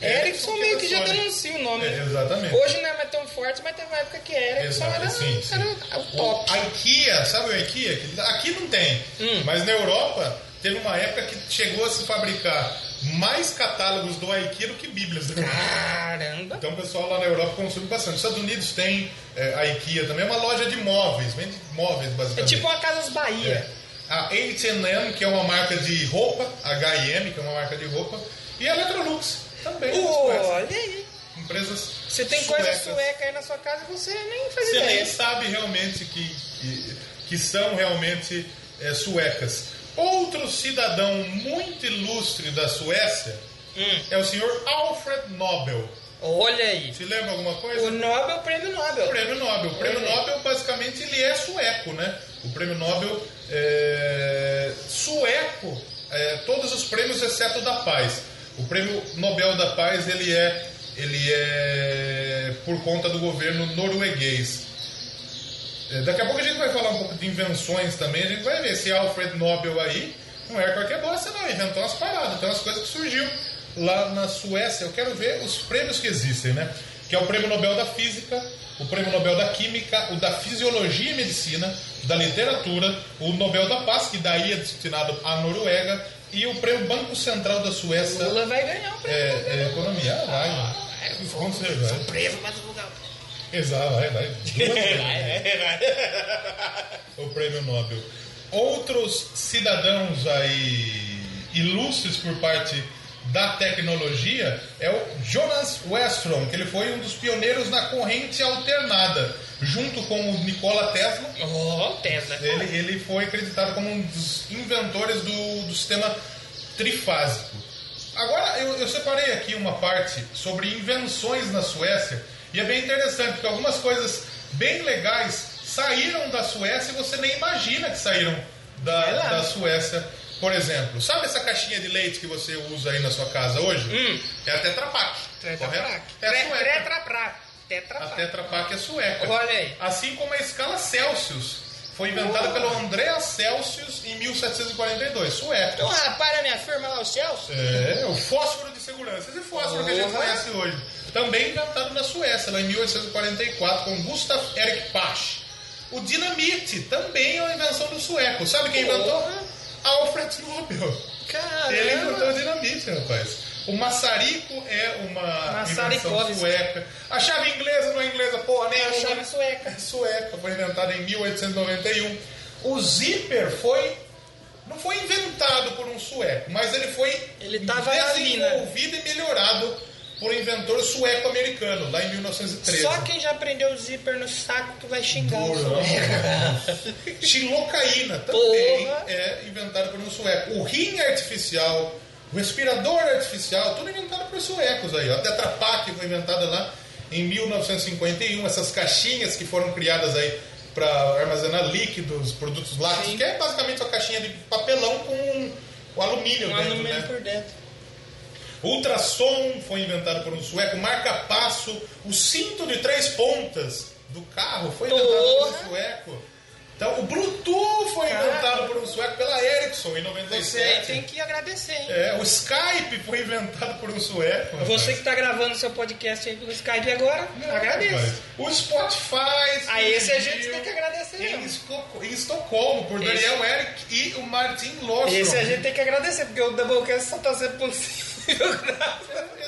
Ericsson é meio que já denuncia o nome. É, exatamente. Hoje não é mais tão forte, mas teve uma época que Ericsson Exato, era, sim, sim. era o top. O- A IKEA, sabe o IKEA? Aqui não tem, Hum. mas na Europa teve uma época que chegou a se fabricar mais catálogos do IKEA do que Bíblias. Caramba. Então o pessoal lá na Europa consome bastante. Nos Estados Unidos tem é, a IKEA também, é uma loja de móveis, vende móveis É basicamente. tipo uma Casas Bahia. É. A H&M, que é uma marca de roupa, H&M, que é uma marca de roupa, e a Electrolux, também. olha aí. Empresas Você tem coisa suecas. sueca aí na sua casa e você nem faz Você ideia. nem sabe realmente que, que, que são realmente é, suecas. Outro cidadão muito ilustre da Suécia Hum. é o senhor Alfred Nobel. Olha aí. Se lembra alguma coisa? O Nobel, o prêmio Nobel. O prêmio Nobel. O prêmio Olha aí. Nobel, basicamente, ele é sueco, né? O prêmio Nobel é sueco, é, todos os prêmios exceto da paz. O prêmio Nobel da Paz, ele é, ele é por conta do governo norueguês. É, Daqui a pouco a gente vai falar um pouco de invenções também. A gente vai ver se Alfred Nobel aí não é qualquer bosta, não. Inventou umas paradas, tem umas coisas que surgiu lá na Suécia. Eu quero ver os prêmios que existem, né? que é o Prêmio Nobel da Física, o Prêmio Nobel da Química, o da Fisiologia e Medicina, da Literatura, o Nobel da Paz, que daí é destinado à Noruega, e o Prêmio Banco Central da Suécia Lula vai ganhar o é, prêmio. é, Economia. Ah, vai. Com certeza. vai. Preso pra divulgar. Exato, vai, vai. Duas [laughs] vezes. o prêmio Nobel. Outros cidadãos aí ilustres por parte da tecnologia é o Jonas Westrom, que ele foi um dos pioneiros na corrente alternada, junto com o Nikola Tesla. Ó, Tesla. Ele, ele foi acreditado como um dos inventores do, do sistema trifásico. Agora, eu, eu separei aqui uma parte sobre invenções na Suécia, e é bem interessante, porque algumas coisas bem legais saíram da Suécia e você nem imagina que saíram da, lá. da Suécia. Por exemplo, sabe essa caixinha de leite que você usa aí na sua casa hoje? Hum. É a Tetra Pak. Tetra? Pak. É sueca. Tetra Pak. Tetra A. Tetra Pak é sueca. Olha aí. Assim como a escala Celsius. Foi inventada pelo Andreas Celsius em 1742, sueca. Então, rapaz, na minha firma lá, o Celso. É, o fósforo de segurança. Esse fósforo que a gente conhece hoje. Também inventado na Suécia, lá em 1844, com Gustav Erik Pach. O dinamite também é uma invenção do sueco. Sabe quem inventou? Alfred Nobel. Caramba. Ele inventou o dinamite, rapaz. O maçarico é uma invenção sueca. A chave inglesa não é inglesa, porra, nem A uma. chave sueca. É [laughs] sueca, foi inventada em 1891. O zíper foi. Não foi inventado por um sueco, mas ele foi Ele tava ali, né? desenvolvido e melhorado por um inventor sueco-americano, lá em 1913. Só quem já prendeu o zíper no saco que vai xingar o Porra. sueco. [laughs] Xilocaína também Porra. é inventada por um sueco. O rim artificial, o respirador artificial, tudo inventado por suecos aí. ó. A Tetra Pak foi inventada lá em 1951. Essas caixinhas que foram criadas aí para armazenar líquidos, produtos lácteos, Sim. que é basicamente uma caixinha de papelão com o alumínio Um dentro, alumínio né? por dentro. Ultrassom foi inventado por um sueco, marca-passo, o cinto de três pontas do carro foi inventado por Porra. um sueco. Então, o Bluetooth foi inventado por um sueco pela Ericsson em Você 97. tem que agradecer, hein? É, o Skype foi inventado por um sueco. Você que está gravando seu podcast aí pelo Skype agora, agradeço. Rapaz, O Spotify. A esse a gente tem que agradecer Em. Esco- em Estocolmo, por Esse- Daniel Eric e o Martin Lostrom. Esse a gente tem que agradecer, porque o Doublecast só está sendo possível [laughs]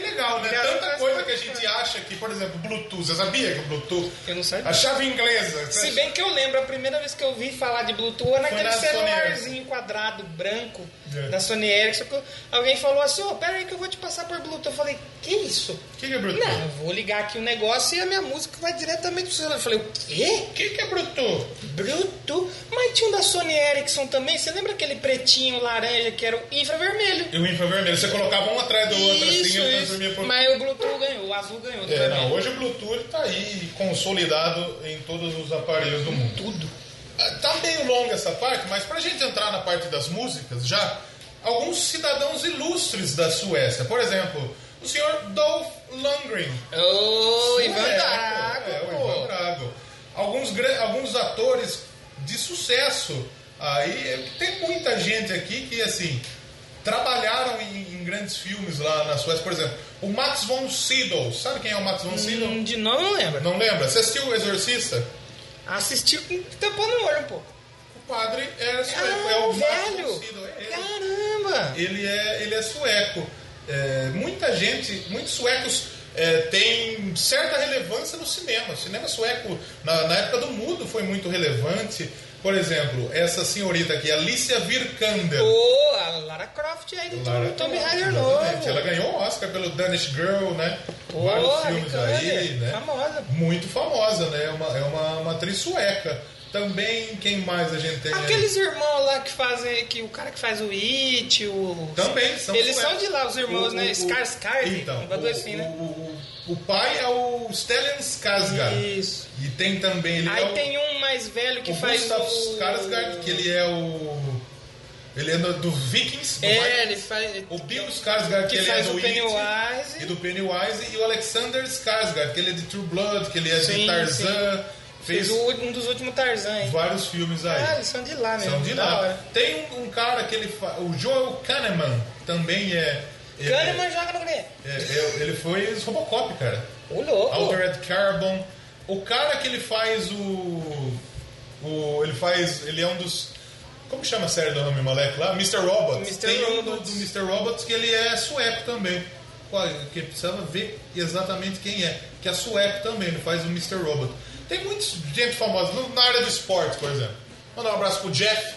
bem legal, né? Tanta coisa que a gente acha que, por exemplo, Bluetooth. Você sabia que o Bluetooth. Eu não sabia. A chave inglesa. Se bem que eu lembro, a primeira vez que eu vi falar de Bluetooth era naquele na Sony celularzinho quadrado, branco, É. da Sony Ericsson. alguém falou assim, ô, pera aí que eu vou te passar por Bluetooth. Eu falei, que isso? O que, que é Bluetooth? Não, eu vou ligar aqui um negócio e a minha música vai diretamente pro celular. Eu falei, o quê? O que, que é Bluetooth? Bluetooth? Mas tinha um da Sony Ericsson também. Você lembra aquele pretinho laranja que era o infravermelho? E o infravermelho. Você colocava um atrás do outro assim Isso, e ele isso. transformia por. Mas o Bluetooth ganhou, o azul ganhou. É, não, hoje o Bluetooth está aí consolidado em todos os aparelhos do mundo. Tudo. Ah, Tá meio longa essa parte, mas pra gente entrar na parte das músicas já, alguns cidadãos ilustres da Suécia. Por exemplo, o senhor Dolph Lundgren. Ô, Ivan Sueco, Drago. É, o Ivan Drago. Alguns, alguns atores de sucesso. Aí é, tem muita gente aqui que, assim, trabalharam em, em grandes filmes lá na Suécia. Por exemplo, o Max von Sydow. Sabe quem é o Max von Sydow? Hum, De eu não lembro. Não lembra? Você assistiu O Exorcista? Assisti com tampando o olho um pouco. O padre é sueco, Ah, é o velho. É ele. Caramba. ele é, ele é sueco. É, muita gente, muitos suecos é, têm certa relevância no cinema. O cinema sueco, na, na época do mudo, foi muito relevante. Por exemplo, essa senhorita aqui, Alicia Vikander. Ô, a Lara Croft aí do Lara Tomb Raider novo. Ela ganhou o Oscar pelo Danish Girl, né? Pô, Vários filmes Vikander, aí, né? famosa. Muito famosa, né? É uma, é uma, uma atriz sueca. Também, quem mais a gente tem? aí? Aqueles irmãos lá que fazem, que o cara que faz o It, o... Também são Eles são de lá, os irmãos, O- né? Skarsgård, Então, um assim, né? o, o, o pai é o Stellan Skarsgård. Isso. E tem também ele Aí é tem um mais velho que o faz Gustav o... Skarsgård, que ele é o ele é do, Vikings, do É, Vikings. ele faz... O Bill Skarsgård, que, Que ele é do o It, Pennywise. e do Pennywise, e o Alexander Skarsgård, que ele é de True Blood, que ele é de Sim, Tarzan, Fez fez o- um dos últimos Tarzan aí. vários filmes aí. Ah, eles são de lá mesmo. São de lá. Tem um, um cara que ele fa... O Joel Kahneman também é. Ele- Kahneman joga no Grêmio. É, é, ele foi Robocop, cara. Ô, louco. Altered Carbon. O cara que ele faz o. o ele faz. Ele é um dos. Como chama a série do Rami Malek lá? Mr. Robots. Mr. Tem um do, Robots. do Mr. Robots que ele é sueco também. Que precisava ver exatamente quem é. Que é sueco também, ele faz o Mr. Robot. Tem muita gente famosa na área de esporte, por exemplo. Mandar um abraço pro Jeff.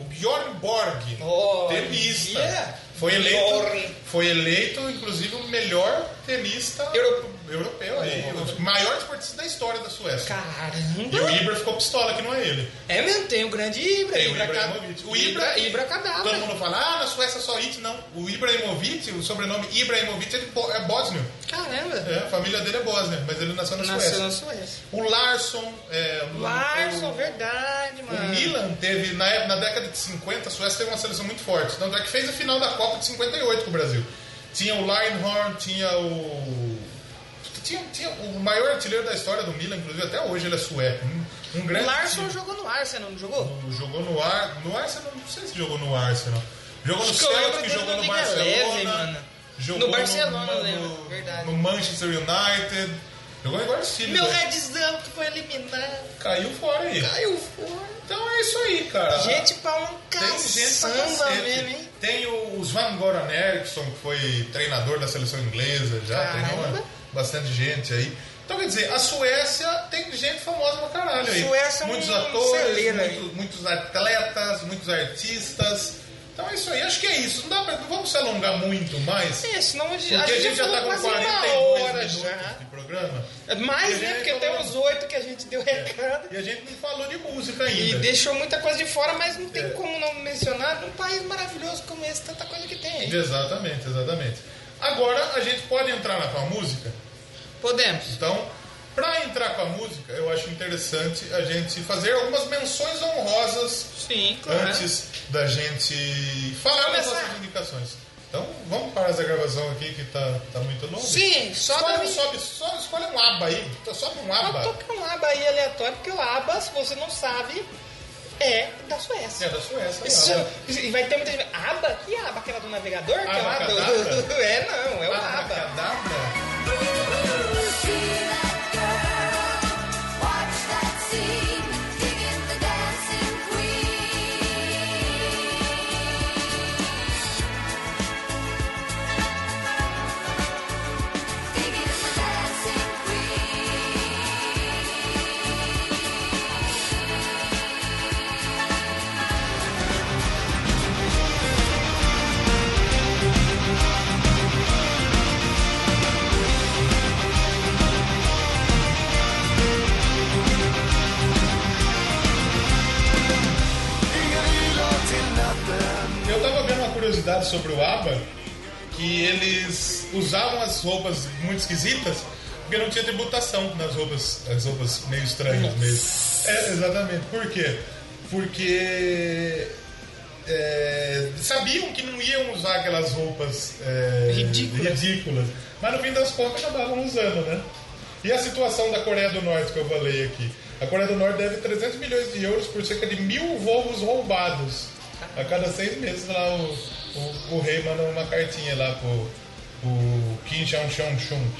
O Bjorn Borg, Oh, tenista. yeah. Foi eleito, Bjorn. foi eleito, inclusive, o melhor tenista Europeu. Europeu aí. O maior esportista da história da Suécia. E Caramba. o Ibra ficou pistola que não é ele. É mesmo, tem o grande Ibra. Tem o Ibra. Ca- O Ibra, Ibra, Ibra Cadabra. Todo mundo fala, ah, na Suécia só It, não. O Ibrahimovic, o sobrenome Ibrahimovic é, Bo- é bósnio. Caramba. É, a família dele é bósnia, mas ele nasceu na Nasceu na Suécia. Suécia. O Larson, é, o- Larson, o, verdade, o mano. Milan teve, na, na década de 50, a Suécia teve uma seleção muito forte. Tanto é que fez a final da Copa de 58 com o Brasil. Tinha o Lionhorn, tinha o. Tinha, tinha o maior artilheiro da história do Milan, inclusive até hoje ele é sueco. Um, um O grande. Larson time. jogou no Arsenal, não jogou? Jogou no Ar, no Arsenal, não sei se jogou no Arsenal. Jogou no Celtic, jogou no no Leve, Barcelona. mano. Jogou No Barcelona, no, no- verdade. No Manchester United. Jogou em vários times. Meu né? Redzão que foi eliminado. Caiu fora aí. Caiu fora. Então é isso aí, cara. Gente pra um caçamba mesmo, hein? Tem o Svan Goran Eriksson, que foi treinador da seleção inglesa, já Caramba. treinou bastante gente aí. Então, quer dizer, a Suécia tem gente famosa pra caralho aí. Suécia é um muitos atores, celeiro aí. muitos, muitos atletas, muitos artistas. Então é isso aí, acho que é isso. Não, dá pra, não vamos se alongar muito mais. É, senão a gente, Porque a gente já tá com quase 42 uma hora minutos já. de programa. Mais, E a né? gente Porque falou- tem uns oito que a gente deu recado. E a gente não falou de música E ainda. deixou muita coisa de fora, mas não tem É. como não mencionar num país maravilhoso como esse, tanta coisa que tem aí. Exatamente, exatamente. Agora a gente pode entrar na tua música. Podemos. Então, para entrar com a música, eu acho interessante a gente fazer algumas menções honrosas Sim, claro. antes da gente falar das nossas indicações. Então, vamos parar essa gravação aqui que tá, tá muito longa. Sim, só pra um- sobe, só escolhe um aba aí. Sobe um aba. Só toca um aba aí aleatório, porque o aba, se você não sabe, é da Suécia. É da Suécia. Isso, aba. e vai ter muita gente. Aba? Que aba? Aquela do navegador? Que é lá do, do- curiosidade sobre o ABBA, que eles usavam as roupas muito esquisitas, porque não tinha tributação nas roupas, as roupas meio estranhas mesmo. É, exatamente. Por quê? Porque é, sabiam que não iam usar aquelas roupas é, Ridículas. ridículas, mas no fim das contas acabavam usando, né? E a situação da Coreia do Norte que eu falei aqui? A Coreia do Norte deve 300 milhões de euros por cerca de mil voos roubados. A cada seis meses lá o, o, o rei manda uma cartinha lá pro, pro Kim Jong-chung.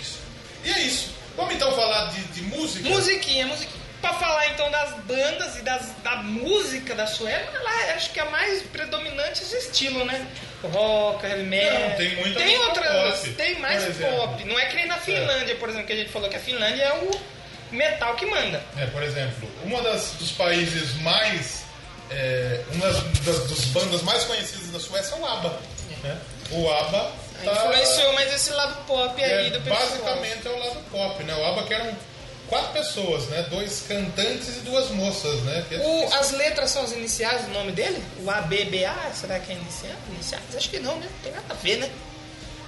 E é isso. Vamos então falar de, de música? Musiquinha, musiquinha. Pra falar então das bandas e das, da música da Suécia, ela acho que a mais predominante é esse estilo, né? Rock, heavy metal. Não, tem muita Tem outras, pop, tem mais pop. Não é que nem na Finlândia, por exemplo, que a gente falou que a Finlândia é o metal que manda. É, por exemplo, das, dos países mais. É, uma das, das, das bandas mais conhecidas da Suécia é o ABBA. né? O ABBA tá, Influenciou mais esse lado pop aí é, do pessoal. basicamente é o lado pop, né? O ABBA que eram quatro pessoas, né? Dois cantantes e duas moças, né? Que é O- as letras são as iniciais do nome dele? O ABBA? Será que é inicial? iniciais? Acho que não, né? Não tem nada a ver, né?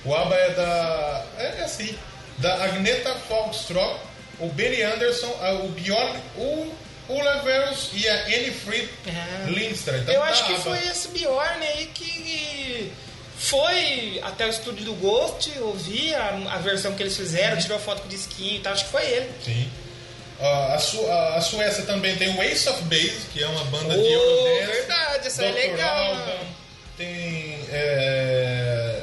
O ABBA é da. É, é assim. Da Agneta Falkström, o Benny Anderson, o Bjorn o Olaverus e a Fried Ah. Lindstrom. Então, Eu da acho que ABBA. foi esse Bjorn aí que foi até o estúdio do Ghost, ouvir a, a versão que eles fizeram, tirou foto com o disquinho e tal, acho que foi ele. Sim. Ah, a, Su- a- a Suécia também tem o Ace of Base, que é uma banda de Oh, Eurodance. verdade, essa é Dr. legal, Alban, mano. Tem é,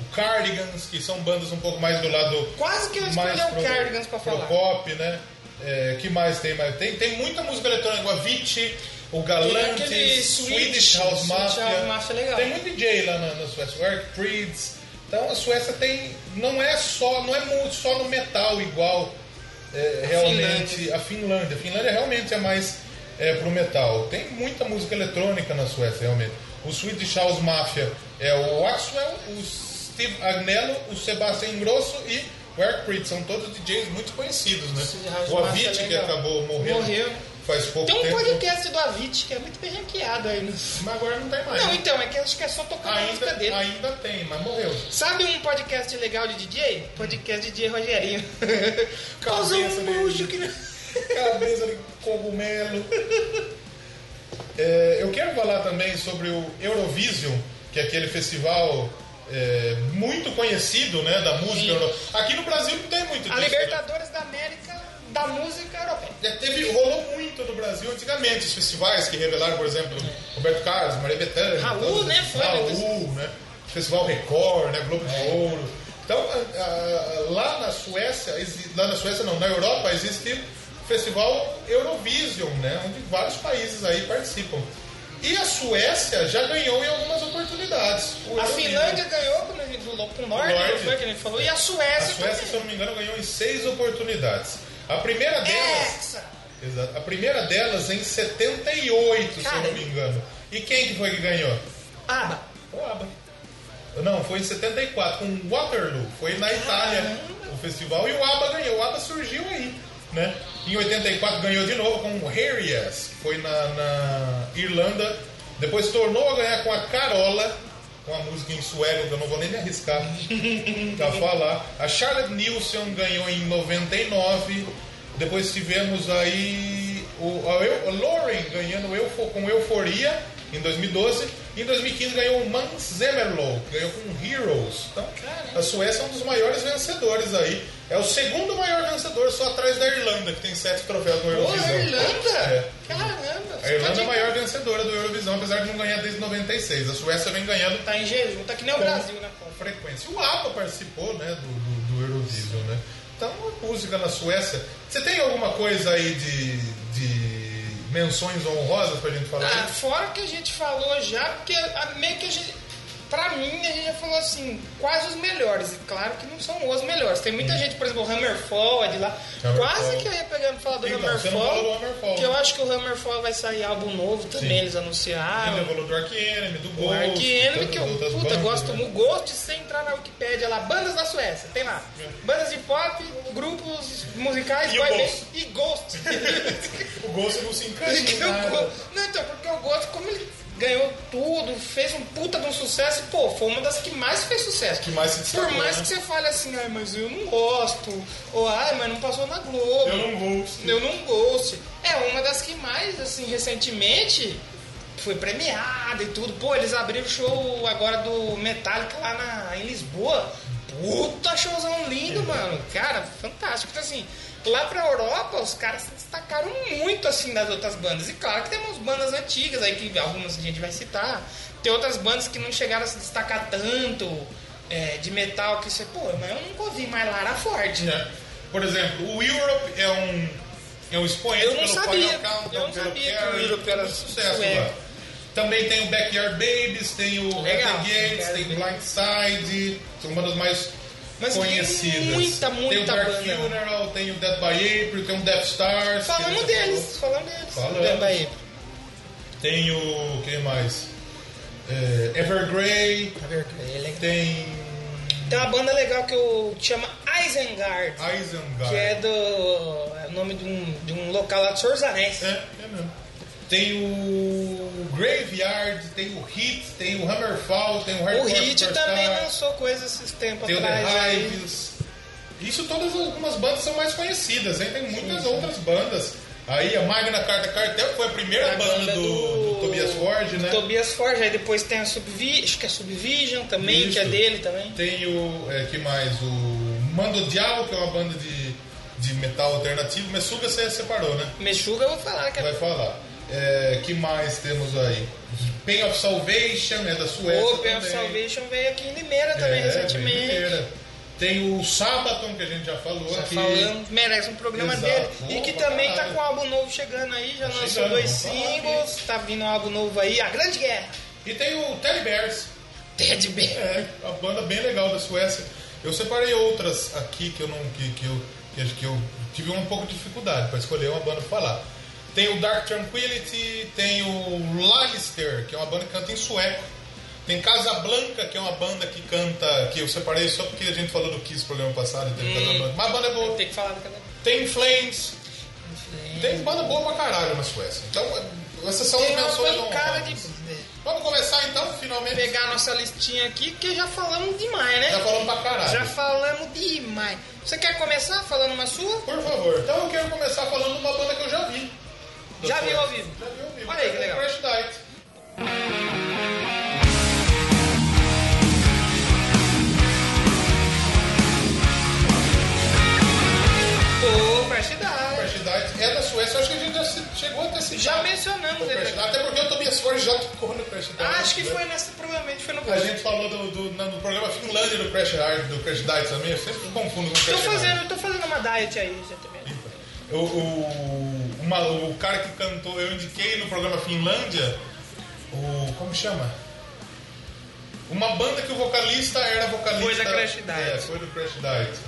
o Cardigans, que são bandas um pouco mais do lado Quase que eu escolhi o pro- Cardigans pra pro falar. pop, né? É, que mais tem? Tem, tem muita música eletrônica, o Avicii, o aquele Swedish Swedish, House Mafia. House Mafia é legal. Tem muito DJ lá na, na Suécia, o Eric Prydz. Então a Suécia tem. Não é só, não é muito só no metal igual é, realmente a Finlândia. A Finlândia realmente é mais é, pro metal. Tem muita música eletrônica na Suécia, realmente. O Swedish House Mafia é o Axwell, o Steve Agnello, o Sebastian Grosso e o Eric Prydz. São todos DJs muito conhecidos, né? O Mafia é que acabou morrendo Morreu. faz pouco Tem um tempo. podcast do Avicii que é muito bem ranqueado aí. No... Mas agora não tem mais. Não, né? então, é que acho que é só tocando a música ainda, dele. ainda tem, mas morreu. Sabe um podcast legal de DJ? Podcast DJ Rogerinho. [laughs] Causa Cabeça um bucho que... [laughs] Cabeça de cogumelo. É, eu quero falar também sobre o Eurovision, que é aquele festival é, muito conhecido né, da música. Sim. euro- Aqui no Brasil não tem muito A disso. Libertadores da América da música europeia. Já teve, rolou muito no Brasil antigamente, os festivais que revelaram, por exemplo, Roberto Carlos, Maria Bethânia. Raul, todos né, foi, né, Raul, né? Festival Record, né? Globo de Ouro. Então, a- a- lá na Suécia, lá na Suécia não, na Europa existe o Festival Eurovision, né? Onde vários países aí participam. E a Suécia já ganhou em algumas oportunidades. A. Finlândia ganhou com o Norte, Norte. não foi que a gente falou, e a A Suécia, Suécia, se eu não me engano, ganhou em seis oportunidades. A primeira também. delas. Exato. A primeira delas em 78, se eu Cara. não me engano. E quem que foi que ganhou? Aba. O ABBA. Não, foi em 74, com Waterloo. Foi na Itália o festival e o ABBA ganhou. O ABBA surgiu aí, né? Em 84 ganhou de novo com o Harriers, que foi na, na Irlanda. Depois tornou a ganhar com a Carola, com a música em sueco, que eu não vou nem me arriscar [laughs] pra falar. A Charlotte Nilsson ganhou em 99. Depois tivemos aí o, a, a Lauren ganhando com Euforia em 2012. E em 2015 ganhou o Mans Zemerlow, que ganhou com Heroes. Então, a Suécia é um dos maiores vencedores aí. É o segundo maior vencedor, só atrás da Irlanda, que tem sete troféus no Eurovisão. a Irlanda? É. Caramba! A Irlanda é a maior vencedora do Eurovisão, apesar de não ganhar desde 96. A Suécia vem ganhando Tá em jejum, tá que nem o com Brasil, né? pô? frequência. O ABBA participou né, do, do, do Eurovision, né? Então, a música na Suécia. Você tem alguma coisa aí de, de menções honrosas pra gente falar? Ah, fora que a gente falou já, porque a- meio que a gente. Pra mim, a gente já falou assim, quase os melhores. E claro que não são os melhores. Tem muita gente, por exemplo, o Hammerfall é de lá. Hammerfall. Quase que eu ia pegar pra falar do Então, Hammerfall. do Hammerfall, Que eu acho que o Hammerfall vai sair álbum novo também, Sim. eles Ele anunciaram. falou do Ark Enemy, do O Ghost. Ark Enemy, que eu puta, bandas, gosto né? muito. Ghost, se você entrar na Wikipédia lá, bandas da Suécia, tem lá. Bandas de pop, grupos musicais, E o Ghost. e Ghost. [laughs] O Ghost não se [laughs] encaixa Não, então, porque eu gosto, como ele ganhou tudo, fez um puta de um sucesso, e, pô, foi uma das que mais fez sucesso. Que mais se destacou, Por mais né? que você fale assim, ai, mas eu não gosto, ou ai, mas não passou na Globo. Eu não gosto. Eu não gosto. É uma das que mais, assim, recentemente foi premiada e tudo. Pô, eles abriram o show agora do Metallica lá na, em Lisboa. Puta showzão lindo, mano. Cara, fantástico. Então, assim, lá pra Europa, os caras se destacaram muito, assim, das outras bandas. E claro que tem umas bandas antigas aí, que algumas a gente vai citar. Tem outras bandas que não chegaram a se destacar tanto é, de metal, que você, pô, mas eu nunca ouvi mais Lara Ford. né? Por exemplo, o Europe é um, é um expoente Eu não pelo sabia, Countdown, eu não pelo sabia que o Europe era muito sucesso sueco. lá. Também tem o Backyard Babies, tem o Backyard tem Babies. Blindside, são uma das mais Mas conhecidas. muita, muita tem o Dark banda. Funeral, tem o Dead by April, tem o Death Stars. Falamos deles, falamos deles. Falamos. Dead by April. Tem o. quem mais? É, Evergrey, tem Tem uma banda legal que eu chama Isengard, Isengard. que é do é o nome de um, de um local lá de Senhor dos Anéis. É, é mesmo. Tem o Graveyard, tem o Hit, tem o Hammerfall, tem o O Hardcore Hit Superstar, também lançou coisas esses tempos tem o atrás. The aí. Hives. Isso todas algumas bandas são mais conhecidas, hein? Tem muitas outras bandas. Aí a Magna Carta Cartel foi a primeira A banda, banda do, do- do Tobias Ford, né? Tobias Forge, aí depois tem a Subvision, acho que é Subvision também, que é Isso. dele também. Tem o. É, que mais? O Mando Dial, que é uma banda de, de metal alternativo. Messuga você separou, né? Meshuga eu vou falar que Vai falar. É, que mais temos aí? Pain of Salvation é da Suécia. O Open of. Salvation veio aqui em Limeira também É, recentemente. Primeira. Tem o Sabaton, que a gente já falou Já aqui. falando, merece um programa Exato. dele. E Boa que pra também tá caralho. com um álbum novo chegando aí, já Tá lançou dois singles, tá vindo um álbum novo aí, A Grande Guerra. E tem o Teddy Bears. Ted Bear. É, uma banda bem legal da Suécia. Eu separei outras aqui que eu não que, que eu que, que eu tive um pouco de dificuldade para escolher uma banda para falar. Tem o Dark Tranquility, tem o Lalister, que é uma banda que canta em sueco. Tem Casablanca, que é uma banda que canta, que eu separei só porque a gente falou do Kiss no programa passado, teve Casablanca. Mas a banda é boa. Tem que falar daquela. Tem Flames, tem banda boa pra caralho na Suécia. Então, essas são as menções de. honrosas. Vamos começar então, finalmente. Pegar a nossa listinha aqui, porque já falamos demais, né? Já falamos pra caralho. Já falamos demais. Você quer começar falando uma sua? Por favor. Então eu quero começar falando de uma banda que eu já vi. Já viu ao vivo? Já ao vivo. Olha aí que o legal. Crash Diet. Ô, Partidade. Crash Diet é da Suécia. Acho que a gente já chegou até se Já mencionamos o ele. Até porque o Tobias Forge já tocou no Crash Diet. Ah, acho que né? foi nessa, provavelmente foi no A gente falou do, do, no programa Finlândia do Crash Diet, do Crash Diet também. Eu sempre confundo com o Tô Crash Diet. fazendo, tô fazendo uma diet aí, já também. O, o, uma- o cara que cantou, eu indiquei no programa Finlândia, o. como chama? Uma banda que o vocalista era vocalista. Foi da Crash Diet. É, foi do Crash Diet.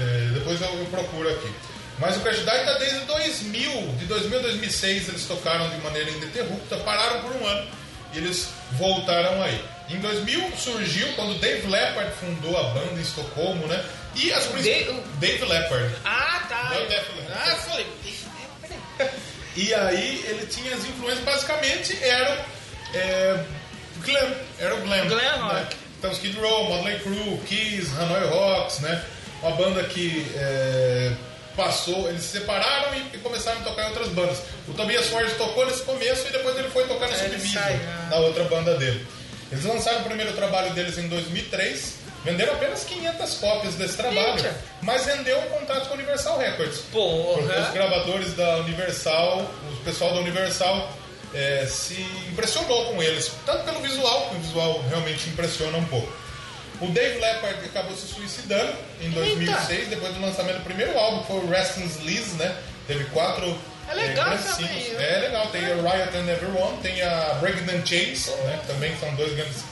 É, depois eu, eu procuro aqui. Mas o Crash Diet tá desde 2000, de 2000 a 2006 eles tocaram de maneira ininterrupta, pararam por um ano e eles voltaram aí. Em 2000 surgiu quando Dave Leppard fundou a banda em Estocolmo, né? E as principais. Dave- Dave Leppard. Ah, tá. Não, Def Leppard. Ah, eu falei. E aí ele tinha as influências, basicamente eram é, glam, era o glam. Glam rock. né? Então Skid Row, Motley Crue, Kiss, Hanoi Rocks, né? Uma banda que é, passou, eles se separaram e, e começaram a tocar em outras bandas. O Tobias Forge tocou nesse começo e depois ele foi tocar na É, Subvision, né? na outra banda dele. Eles lançaram o primeiro trabalho deles em 2003, venderam apenas 500 cópias desse trabalho, Eita. mas rendeu um contrato com a Universal Records. Porque os Porra. gravadores da Universal, o pessoal da Universal é, se impressionou com eles, tanto pelo visual, que o visual realmente impressiona um pouco. O Dave Leppard acabou se suicidando em 2006, depois do lançamento do primeiro álbum, que foi o Restless Liz, né? Teve quatro É legal grandes também, né? É legal, tem a Riot and Everyone, tem a Breaking the Chains, né? Também são dois grandes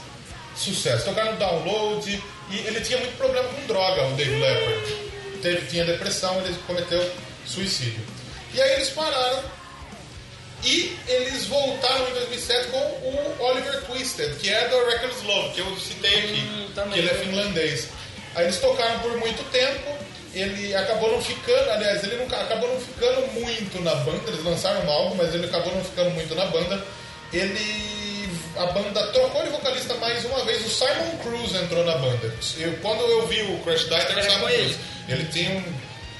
sucessos. Tocaram no Download e ele tinha muito problema com droga, o Dave Leppard. Teve, tinha depressão, ele cometeu suicídio. E aí eles pararam e eles voltaram em 2007 com o Oliver Twisted, que é do Reckless Love, que eu citei aqui, Hum, também. que ele é finlandês. Aí eles tocaram por muito tempo, ele acabou não ficando, aliás, ele não, acabou não ficando muito na banda, eles lançaram um álbum, mas ele acabou não ficando muito na banda. Ele, a banda trocou de vocalista mais uma vez, o Simon Cruz entrou na banda. Eu, quando eu vi o Crash Diet, era o Simon Cruz. ele. Ele tinha um,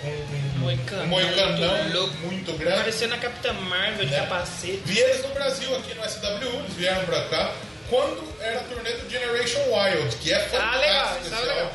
um, um, Moicano, um moicanão muito louco. muito grande. Parecendo a Capitã Marvel de Né? capacete. Vi eles no Brasil, aqui no SWU, eles vieram pra cá, quando era a turnê do Generation Wild, que é fantástico. Ah, legal, é legal.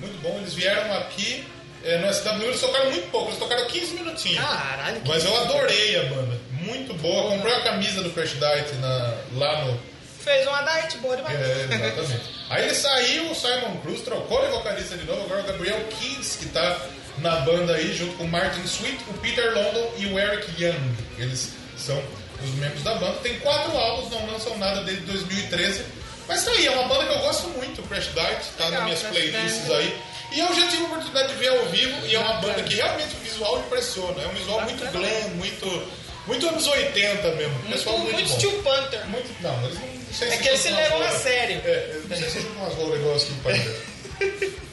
Muito bom, eles vieram aqui eh, no SWU, eles tocaram muito pouco, eles tocaram 15 minutinhos. Caralho, Mas eu adorei a banda, muito boa. Comprei a camisa do Crash Diet na- lá no. Fez uma diet boa demais. É, exatamente. Aí ele saiu, o Simon Cruz trocou de vocalista de novo, agora o Gabriel Keys, que tá na banda aí, junto com o Martin Sweet, o Peter London e o Eric Young. Eles são os membros da banda. Tem quatro álbuns, não lançam nada desde 2013. Mas tá aí, é uma banda que eu gosto muito, o Crash Diet, tá Legal, nas minhas Crash playlists aí. E eu já tive a oportunidade de ver ao vivo e é uma banda que realmente o visual impressiona. É um visual muito glam, muito, muito anos 80 mesmo. Muito, Pessoal muito, muito bom. Steel Panther. Muito, não, eles não, não sei É se que eles se levam a sério. É, eu não sei se juntam umas rolas igual que Panther. [laughs]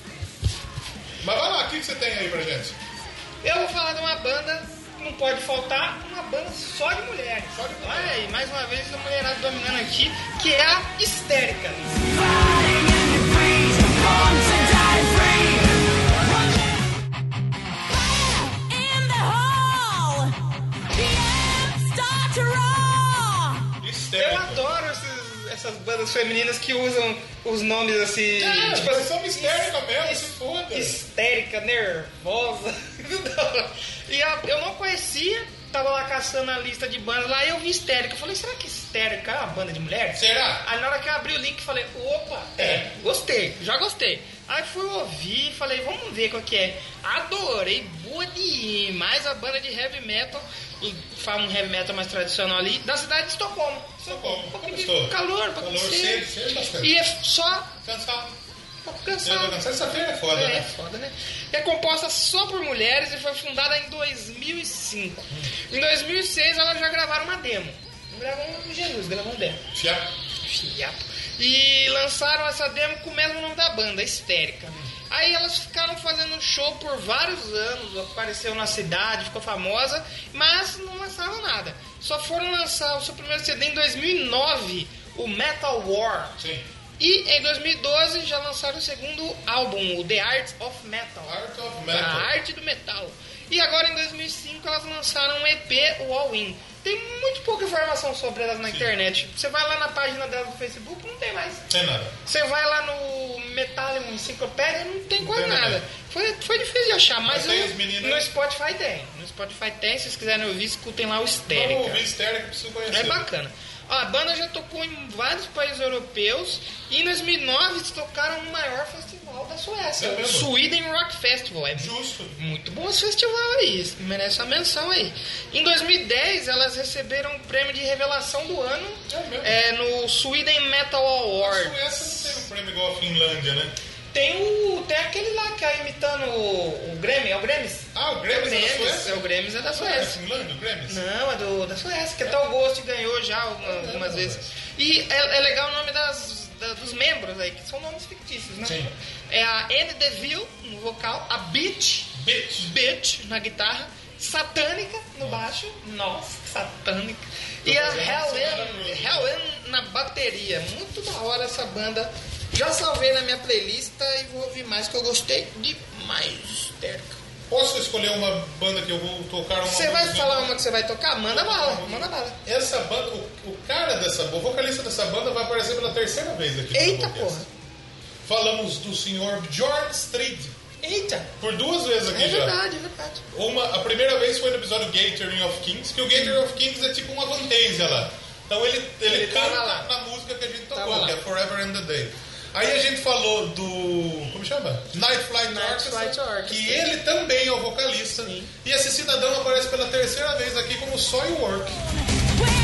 Mas vai lá, o que que você tem aí pra gente? Eu vou falar de uma banda que não pode faltar, uma banda só de mulheres. Só de mulheres. Olha aí, mais uma vez a mulherada dominando aqui, que é a Histérica. In bandas femininas que usam os nomes assim, É, tipo eles são histérica mesmo, se foda. histérica, nervosa. [laughs] e a- eu não conhecia, tava lá caçando a lista de bandas lá e eu vi Histérica. Eu falei, será que Histérica é uma banda de mulheres? Será? Aí na hora que eu abri o link, falei, opa, é, gostei, já gostei. Aí fui ouvir, falei, vamos ver qual que é. Adorei, boa de mais a banda de heavy metal, fala um heavy metal mais tradicional ali, da cidade de Estocolmo. Estocolmo, Um de calor, Calor de cedo, cedo bastante. E é só Cansado. cansado. Sexta-feira é foda, É, né? foda, né? É composta só por mulheres e foi fundada em 2005. Em 2006 elas já gravaram uma demo. Não gravaram um Jesus, gravaram um demo. Fiapo. Fiapo. E lançaram essa demo com o mesmo nome da banda, Histérica. Aí elas ficaram fazendo show por vários anos, apareceu na cidade, ficou famosa, mas não lançaram nada. Só foram lançar o seu primeiro CD em 2009, o Metal War. Sim. E em 2012 já lançaram o segundo álbum, o The Art of Metal. Art of A Metal. arte do metal. E agora em 2005 elas lançaram um EP, o All In. Tem muito pouca informação sobre elas na internet. Você vai lá na página delas no Facebook, não tem mais. Tem nada. Você vai lá no Metallium Enciclopédia, não tem quase tem nada. nada. Foi, foi difícil de achar, mas, Mas no, no aí? Spotify tem. No Spotify tem, se vocês quiserem ouvir, escutem lá o Histérica. Vamos ouvir Histérica, preciso conhecer. É bacana. Ó, a banda já tocou em vários países europeus e em 2009 eles tocaram no maior festival da Suécia, É mesmo? Sweden Rock Festival. É Justo. muito bom esse festival aí, merece a menção aí. Em 2010 elas receberam o prêmio de revelação do ano É é, no Sweden Metal A Award. Suécia não tem um prêmio igual a Finlândia, né? Tem o tem aquele lá que é imitando o, o Grêmio, é o Grêmis? Ah, o Grêmio é da Grêmis, Suécia? é o Grêmis é da É Suécia. Finlândia, o Grêmio? Não, é do, da Suécia, que até o Ghost ganhou já É, algumas é, vezes. E é, é legal o nome das, da- dos membros aí, que são nomes fictícios, né? Sim. É a Anne DeVille no vocal, a Bitch, Bitch. Bitch na guitarra, Satânica no baixo, nossa, Satânica. E a Helen, Helen na bateria. Muito da hora essa banda. Já salvei na minha playlist e vou ouvir mais, que eu gostei demais, histérica. Posso escolher uma banda que eu vou tocar uma Você vai falar uma que você vai tocar? Manda bala, manda bala. Essa banda, o, o cara dessa o vocalista dessa banda vai aparecer pela terceira vez aqui Eita porra. Falamos do senhor George Street Eita. por duas vezes aqui É já. verdade, é verdade. Uma, a primeira vez foi no episódio Gathering of Kings, que o Gathering of Kings é tipo uma Vantasia lá. Então ele, ele, Ele canta tava lá. na música que a gente Tava tocou, que é Forever and the Day. Aí a gente falou do. Como chama? Night Flight Night Orchestra, Flight Orchestra. que ele também é o vocalista. Sim. E esse cidadão aparece pela terceira vez aqui como Soilwork. We're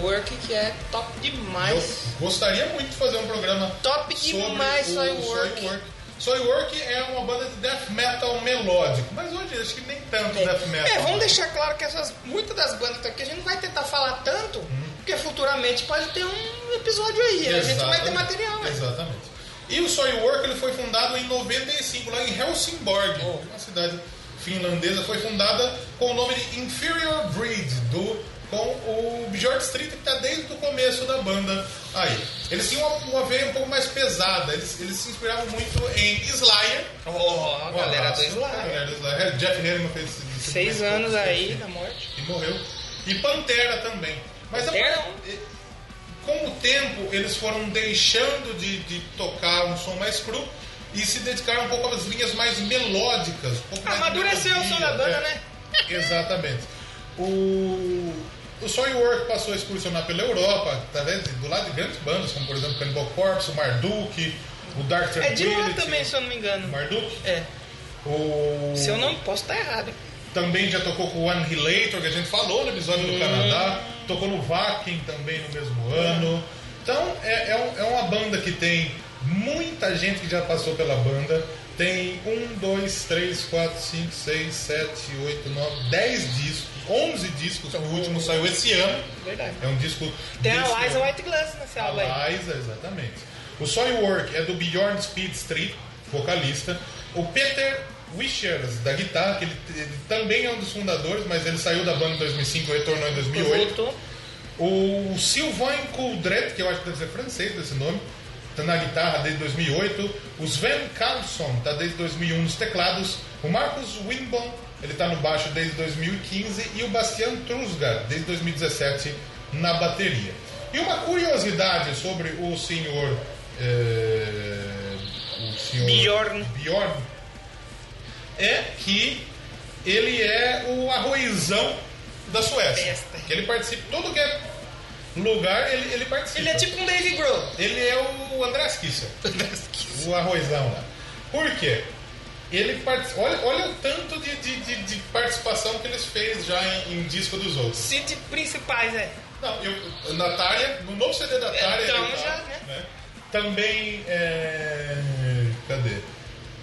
o Work que é top Eu demais. gostaria muito de fazer um programa Top sobre demais, o Soilwork. Soilwork. É uma banda de death metal melódico, mas hoje acho que nem tanto death metal. É, vamos deixar claro que essas, muitas das bandas que estão aqui a gente não vai tentar falar tanto, porque futuramente pode ter um episódio aí. A gente vai ter Exatamente. material, né? Exatamente. E o Soilwork ele foi fundado em 95, lá em Helsingborg, Oh. uma cidade finlandesa. Foi fundada com o nome de Inferior Breed, do, com o Björn Street, que está desde o começo da banda aí. Eles tinham uma, uma veia um pouco mais pesada, eles, eles se inspiravam muito em Slayer. Ó, a galera do. Slayer. Galera do Slayer. Jeff Hanneman fez esse- esse Seis movimento anos aí da morte. E morreu. E Pantera também. Mas a- Pantera? com o tempo, eles foram deixando de, de tocar um som mais cru e se dedicaram um pouco às linhas mais melódicas. Um pouco mais de Amadureceu o som da melodia, banda, é. né? Exatamente. O, o Soilwork passou a excursionar pela Europa, através de- do lado de grandes bandas, como por exemplo Cannibal Corpse, o Marduk, o Dark É de lá Tranquility. também, se eu não me engano. Marduk. É. O... Se eu não posso estar errado. hein? Também já tocou com o Annihilator, que a gente falou no episódio do Canadá. Tocou no Vakin também no mesmo ano. Então, é, é, é uma banda que tem muita gente que já passou pela banda. Tem um, dois, três, quatro, cinco, seis, sete, oito, nove, dez discos. Onze discos. O último saiu esse ano. Verdade. É um disco... Tem a desse Liza. White Glass nesse álbum. A Liza, exatamente. O Soilwork é do Bjorn Speed Street, vocalista. O Peter Wishers, da guitarra, que ele, ele também é um dos fundadores, mas ele saiu da banda em 2005 e retornou em 2008. Voltou. O Sylvain Coudret, que eu acho que deve ser francês desse nome, está na guitarra desde 2008. O Sven Carlson está desde 2001 nos teclados. O Marcus Winbom, ele está no baixo desde 2015. E o Bastian Trusgar, desde 2017, na bateria. E uma curiosidade sobre o senhor. eh, o senhor Bjorn. Bjorn é que ele é o arroizão da Suécia. Que ele participa, todo que é lugar ele, ele participa. Ele é tipo um Dave Grohl. Ele é o Andrés Kisser, [laughs] o arrozão lá. Por quê? Ele olha, olha o tanto de, de, de, de participação que eles fez já em, em disco dos outros. City principais, é. Não, eu, Natália, no novo CD da Natália. Então, tá, já, né? Também. É, cadê?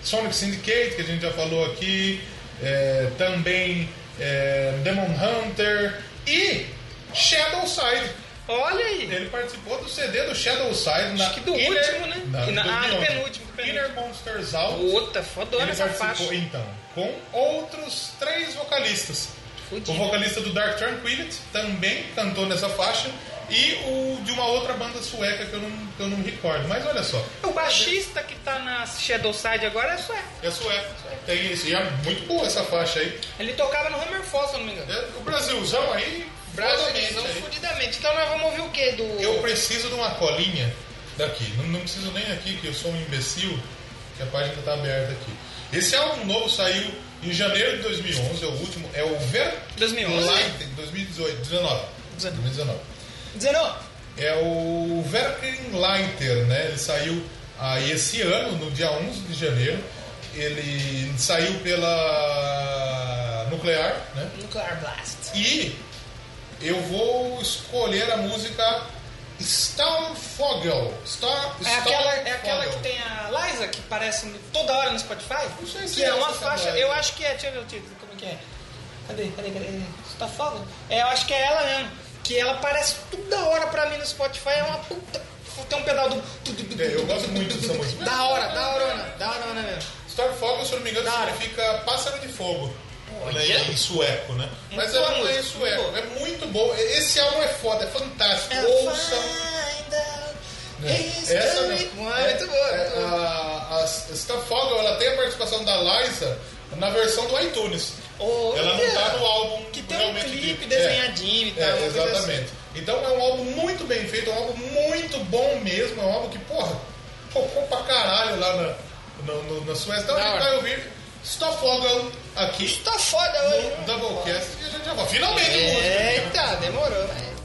Sonic Syndicate, que a gente já falou aqui. é, também é, Demon Hunter. E Shadow Side. Olha aí. Ele participou do CD do Shadow Side na Acho que do último, né? Que na- ah, do 2011. penúltimo, do penúltimo. Inner Monsters Out. Puta, fodona essa faixa. então, com outros três vocalistas. Fudido. O vocalista do Dark Tranquility também cantou nessa faixa. E o de uma outra banda sueca que eu não, que eu não recordo. Mas olha só. O baixista que tá na Shadow Side agora é sueco. É sueca. Tem isso. E é muito boa essa faixa aí. Ele tocava no Hammerfall, se eu não me engano. É, O Brasilzão aí. Aí. fudidamente. Então nós vamos ouvir o quê? Do... Eu preciso de uma colinha daqui. Não, não preciso nem aqui, que eu sou um imbecil, que a página está aberta aqui. Esse álbum novo saiu em janeiro de 2011, é o último, é o Ver 2011? Light, 2018, 19. 2019. 19. É o Verklighter, né? Ele saiu aí esse ano, no dia 11 de janeiro. Ele saiu pela Nuclear, né? Nuclear Blast. E eu vou escolher a música Starfogel. Star, É aquela, é Starfogel. aquela que tem a Liza, que aparece no- toda hora no Spotify? Não sei se que é é uma faixa, eu acho que é, deixa eu ver o título, como que é? Cadê, cadê, cadê? Falando? É, eu acho que é ela mesmo. Que ela aparece toda hora pra mim no Spotify, é uma puta. Tem um pedal do. É, eu gosto muito dessa música. Da hora, da hora, da hora mesmo. Starfogel, se eu não me engano, significa pássaro de fogo. Olha. Né, em sueco, né? Mas é, boa é em sueco. É muito bom. Esse álbum é foda, é fantástico. É Ouçam. né? history. Essa. Mano, muito boa. É, a, a Starfogel, ela tem a participação da Liza na versão do iTunes. Olha. Ela não tá no álbum Que tem um clipe dele. desenhadinho e tal. É, assim. exatamente. Então é um álbum muito bem feito, é um álbum muito bom mesmo, é um álbum que, porra, tocou pra caralho lá na, no- na Suécia. Então a gente vai ouvir Starfogel aqui Tá foda hoje. Doublecast e a gente já vai. Finalmente. Eita, demorou, velho.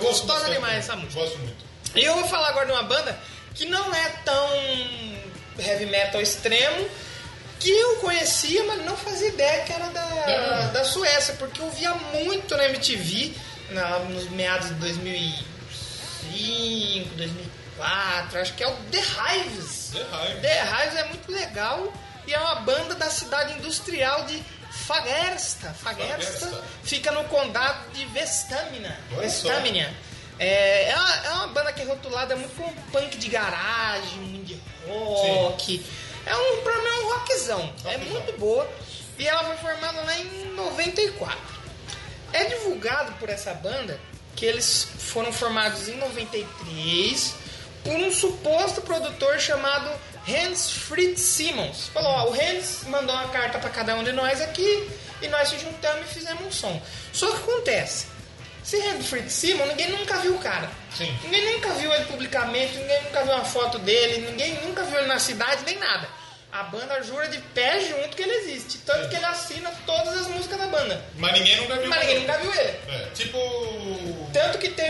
Gostosa bastante demais essa música. Gosto muito. E eu vou falar agora de uma banda que não é tão heavy metal extremo, que eu conhecia, mas não fazia ideia que era da, É. da Suécia, porque eu via muito na MTV, na- nos meados de 2005, 2004, acho que é o The Hives. The Hives. The Hives é muito legal e é uma banda da cidade industrial de Fagersta. Fagersta, Fagersta. fica no condado de Vestamina. Vestamina. É, é, uma, é uma banda que é rotulada muito com punk de garagem, indie rock. É um, pra mim é um rockzão. É Rockzão. muito boa. E ela foi formada lá em 94. É divulgado por essa banda que eles foram formados em 93 por um suposto produtor chamado Hans Fritz Simmons. Falou, ó, o Hans mandou uma carta para cada um de nós aqui e nós se juntamos e fizemos um som. Só que acontece, esse Hans Fritz Simmons, ninguém nunca viu o cara. Sim. Ninguém nunca viu ele publicamente, ninguém nunca viu uma foto dele, ninguém nunca viu ele na cidade, nem nada. A banda jura de pé junto que ele existe, tanto que ele assina todas as músicas da banda. Mas ninguém nunca viu. Mas ninguém nunca viu ele. É, tipo... Tanto que tem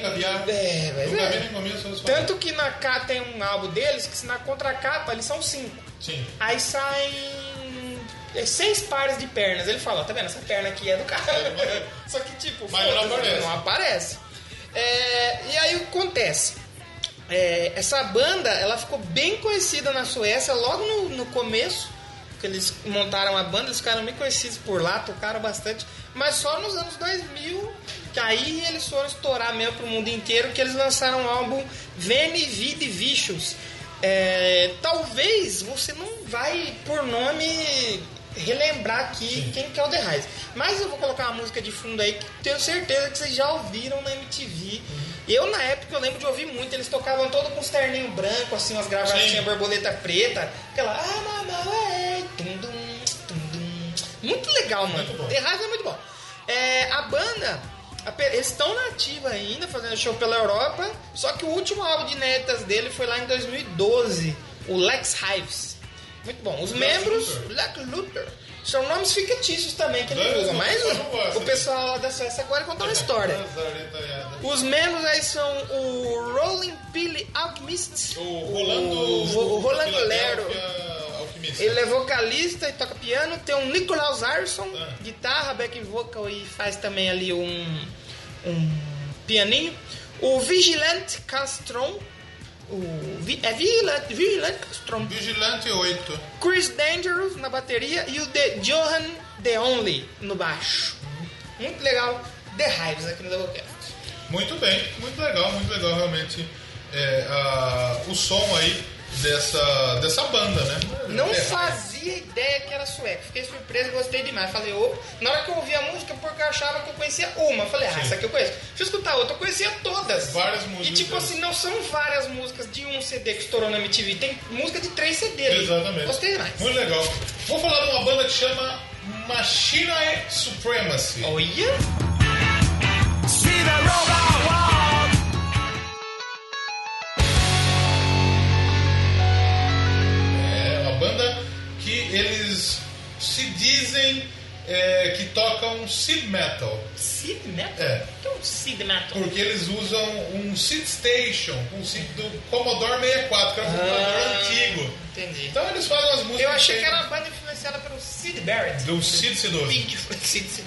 caviar? É, mas Nunca é. vi nem. Tanto que na capa tem um álbum deles que se na contracapa eles são cinco. Sim. Aí saem é, seis pares de pernas. Ele fala, tá vendo? Essa perna aqui é do cara. [laughs] Só que tipo, Mas não aparece. Não aparece. É, e aí o que acontece? É, essa banda ela ficou bem conhecida na Suécia logo no, no começo que eles montaram a banda, eles ficaram bem conhecidos por lá, tocaram bastante, mas só nos anos 2000 que aí eles foram estourar mesmo pro mundo inteiro, que eles lançaram o álbum Veni Vidi Vicious. É, talvez você não vai por nome relembrar aqui quem que é o The Rise. Mas eu vou colocar uma música de fundo aí que tenho certeza que vocês já ouviram na MTV. Eu, na época, eu lembro de ouvir muito. Eles tocavam todo com os terninhos brancos, assim, umas gravatinhas borboleta preta. Aquela... "Ah, mamãe, tum, dum." Muito legal, mano. Muito. The Rise é muito bom. É, a banda... Eles estão na ativa ainda, fazendo show pela Europa. Só que o último álbum de inéditas dele foi lá em 2012. O Lex Hives. Muito bom. Os Lex membros... Luthor. Lex Luthor. São nomes fictícios também que ele Não, usa. não, Mas gosto. o pessoal lá da Suécia agora conta uma [laughs] história. Os membros aí são o Rolling Pile Alchemists. O Rolando... O, o Rolando Philadelphia Lero. Ele é vocalista e toca piano. Tem um Nicolaus Arson, Ah. guitarra, back vocal e faz também ali um, um pianinho. O Vigilante Castron. O, Vi- é Vigilante, Vigilante Castron. Vigilante 8. Chris Dangerous na bateria e o The Johan The Only no baixo. Muito legal. The Hives aqui no Doublecast. Muito bem, muito legal, muito legal realmente é, a- o som aí dessa, dessa banda, né? Não É, fazia ideia que era sueco. Fiquei surpreso, gostei demais. Falei, ô, na hora que eu ouvi a música, porque eu achava que eu conhecia uma. Falei, ah, Sim. essa aqui eu conheço. Deixa eu escutar outra, eu conhecia todas. Várias músicas. E tipo assim, não são várias músicas de um CD que estourou na MTV. Tem música de três CD ali. Exatamente. Gostei demais. Muito legal. Vou falar de uma banda que chama Machina Supremacy. Olha! See the robot dizem é, que tocam seed metal. Seed Metal? É. O que é um Seed Metal? Porque eles usam um Seed Station, um seed do Commodore 64, que era um computador Ah, antigo. Entendi. Então eles fazem as músicas. Eu achei que era uma banda influenciada pelo Sid Barrett. Do Sid Cidoso. Pink Sid.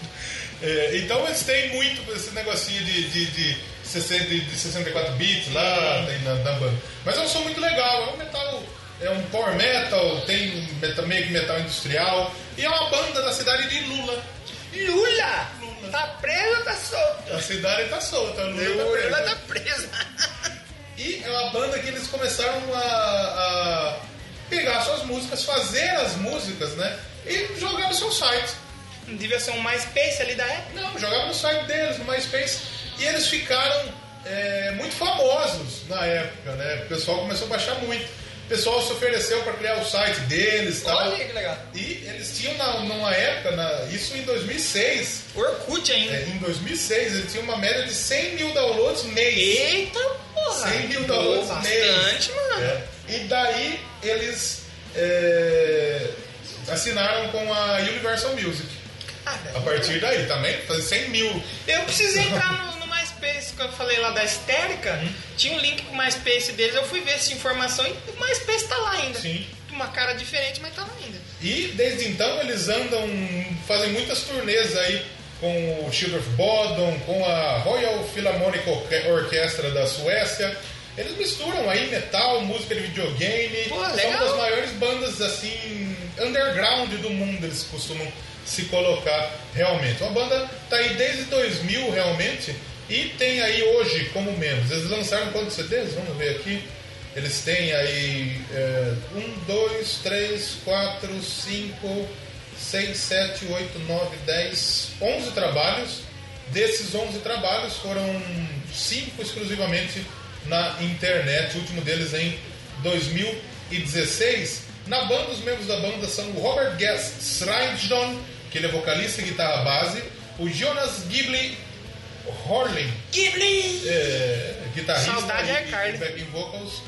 É, então eles têm muito esse negocinho de, de, de, 60, de 64 bits lá tem na, na banda. Mas é um som muito legal, é um metal, é um power metal, tem metal, meio que metal industrial. E é uma banda da cidade de Lula. Lula! Lula. Tá preso ou tá solto? A cidade tá solta, Lula tá Lula presa. tá preso. [laughs] E é uma banda que eles começaram a, a pegar suas músicas, fazer as músicas, né? E jogar no seu site. Devia ser um MySpace ali da época. Não, jogava no site deles, no MySpace. E eles ficaram é, muito famosos na época, né? O pessoal começou a baixar muito. O pessoal se ofereceu para criar o site deles e tal. Olha que legal. E eles tinham na, numa época, na- isso em 2006. Orkut ainda. é, em 2006, eles tinham uma média de 100 mil downloads mês. Eita, porra. 100 mil dólares Pô, mês. Bastante, mano. É. E daí eles é, assinaram com a Universal Music. Cara, A partir daí também, fazer 100 mil. Eu precisei entrar no MySpace, que eu falei lá da Histérica. Uhum. Tinha um link com o MySpace deles. Eu fui ver essa informação e o MySpace tá lá ainda. Sim. Uma cara diferente, mas tá lá ainda. E desde então eles andam, fazem muitas turnês aí com o Shield of Bodom, com a Royal Philharmonic Orquestra da Suécia. Eles misturam aí metal, música de videogame. Pô, São uma das maiores bandas assim underground do mundo, eles costumam se colocar realmente. Uma banda tá aí desde 2000 realmente e tem aí hoje como membros. Eles lançaram quantos CDs? Vamos ver aqui. Eles têm aí é, um, dois, três, quatro, cinco, seis, sete, oito, nove, dez, onze trabalhos. Desses 11 trabalhos foram cinco exclusivamente na internet, o último deles em 2016. Na banda, os membros da banda são o Robert Guest Srydon, que ele é vocalista e guitarra base, o Jonas Ghibli Ghibli! é, guitarrista Saudade e, é e backing vocals,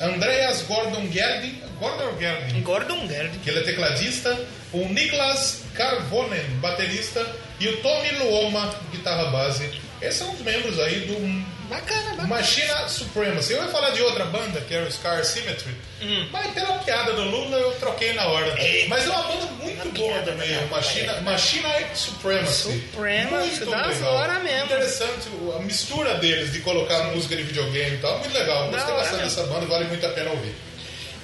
Andreas Gordon Gerding, Gordon Gerding, Gordon Gerd. que ele é tecladista, o Niklas Carvonen, baterista, e o Tommy Luoma, guitarra base. Esses são os membros aí do Bacana, bacana. Machina Supremacy. Eu ia falar de outra banda, que era o Scar Symmetry, Hum. mas pela piada do Lula eu troquei na hora. Mas é uma banda muito boa também, né? o Machina, Machina Supremacy. Supremacy, muito das legal. hora mesmo. Interessante a mistura deles de colocar música de videogame e tal, muito legal. Da Gostei bastante dessa banda, vale muito a pena ouvir.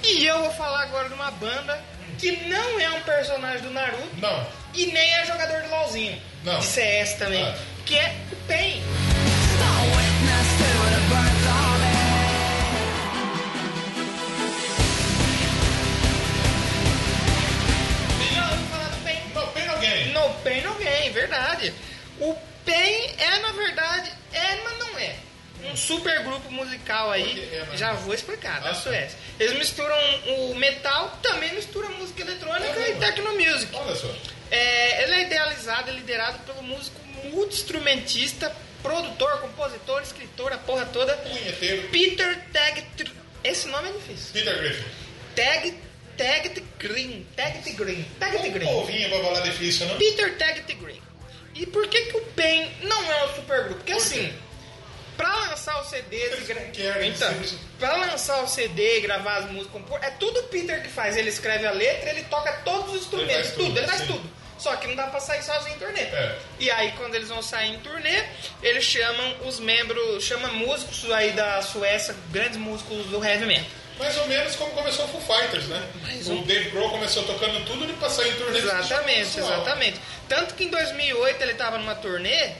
E eu vou falar agora de uma banda que não é um personagem do Naruto Não, e nem é jogador de LOLzinho. Não. De CS também. Ah. Que é o PEN. No Gain. No Pain No Gain, verdade. O PEN é, na verdade, é, mas não é. Um super grupo musical aí, é, já vou explicar, da Ah, tá. Suécia. Eles misturam o metal, também misturam música eletrônica É e techno music. Olha só. É, ele é idealizado e liderado pelo músico multi-instrumentista, produtor, compositor, escritor, a porra toda, Punheteiro. Peter Tag... Esse nome é difícil. Peter Griffin. Tag... Tagged Green. Tagged Green. Tagged Green. Ouvinho pra falar difícil, não? Peter Tagged Green. E por que, que o PEN não é um supergrupo? Porque Por assim, pra lançar o CD gra... querem então, pra lançar o CD e gravar as músicas, compor, é tudo o Peter que faz. Ele escreve a letra, ele toca todos os instrumentos, tudo, tudo, ele faz sim. tudo. Só que não dá pra sair sozinho em turnê. É. E aí, quando eles vão sair em turnê, eles chamam os membros, chamam músicos aí da Suécia, grandes músicos do heavy metal. Mais ou menos como começou o Foo Fighters, né? Mais o um. Dave Grohl começou tocando tudo e passou em turnê. Exatamente, exatamente. Tanto que em 2008 ele estava numa turnê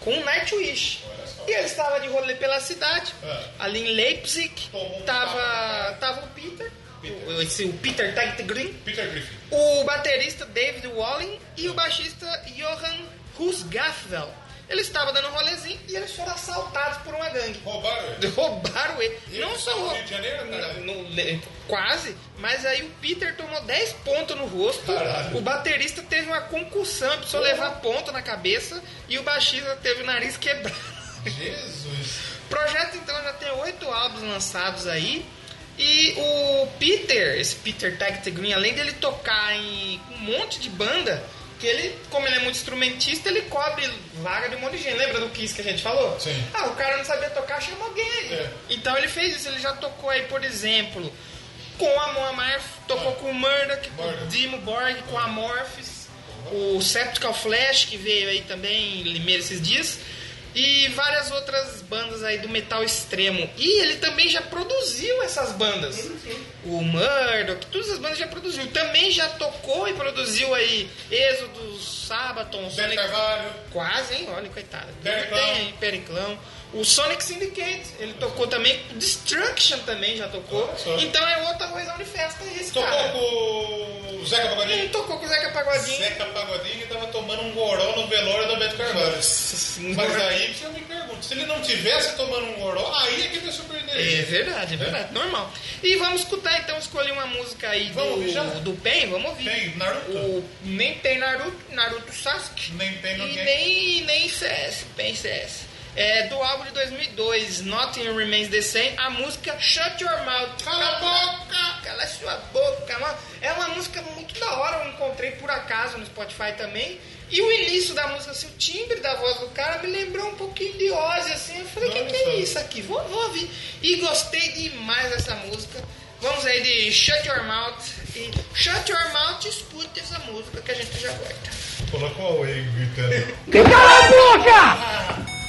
com o Nightwish. E ele estava de rolê pela cidade, É. ali em Leipzig. Tomou um Tava, tava o Peter, Peter. O, esse, o Peter Green, Peter Griffin. o baterista David Walling e o baixista Johan Husgaffel. Ele estava dando um rolezinho e eles foram assaltados por uma gangue. Roubaram ele. [laughs] Roubaram ele. E Não só são do rou- Rio de Janeiro, cara? No- no- quase, mas aí o Peter tomou 10 pontos no rosto. Caralho. O baterista teve uma concussão, precisou levar ponto na cabeça. E o baixista teve o nariz quebrado. Jesus. O projeto então já tem oito álbuns lançados aí. E o Peter, esse Peter Tagged Green, além dele tocar em um monte de banda, que ele, como ele é muito instrumentista, ele cobre vaga de um monte de gente. Lembra do Kiss que a gente falou? Sim. Ah, o cara não sabia tocar, chama alguém. É. Então ele fez isso, ele já tocou aí, por exemplo, com a Moamar, tocou com o Murdoch, com o. Dimo Borg, com a Amorphis, o Septical Flash, que veio aí também em Limeira esses dias, e várias outras bandas aí do metal extremo. E ele também já produziu essas bandas. O Murdoch, todas as bandas já produziu. Também já tocou e produziu aí Êxodos, Sabaton, Sonic... Carvalho. Quase, hein? Olha, coitado. Periclão. Tem, Periclão. O Sonic Syndicate, ele tocou também. Destruction também já tocou. Só. Então é outra coisa de festa esse Tocou cara. com o Zeca Ele Pagodinho. tocou com o Zeca Pagodinho. Zeca Pagodinho tava tomando um goró no velório do Beto Carvalho. Mas aí você me pergunta, se ele não tivesse tomando um goró, aí é que me surpreenderia. É verdade, é verdade. Normal. E vamos escutar então, escolher uma música aí Vamos do, do Pen, vamos ouvir. Tem Naruto? O, nem tem Naruto, Naruto Sasuke. Nem tem E ninguém. nem, nem CS, Pen CS. É, do álbum de 2002, Nothing Remains the Same, a música Shut Your Mouth. Cala a boca! Cala sua boca, mano. É uma música muito da hora, eu encontrei por acaso no Spotify também. E o início da música, assim, o timbre da voz do cara me lembrou um pouquinho de Ozzy, assim. Eu falei, o que, que é isso aqui? Vou, vou ouvir. E gostei demais dessa música. Vamos aí de Shut Your Mouth. E Shut Your Mouth, escute essa música que a gente já gosta. Coloca o Huawei gritando. você que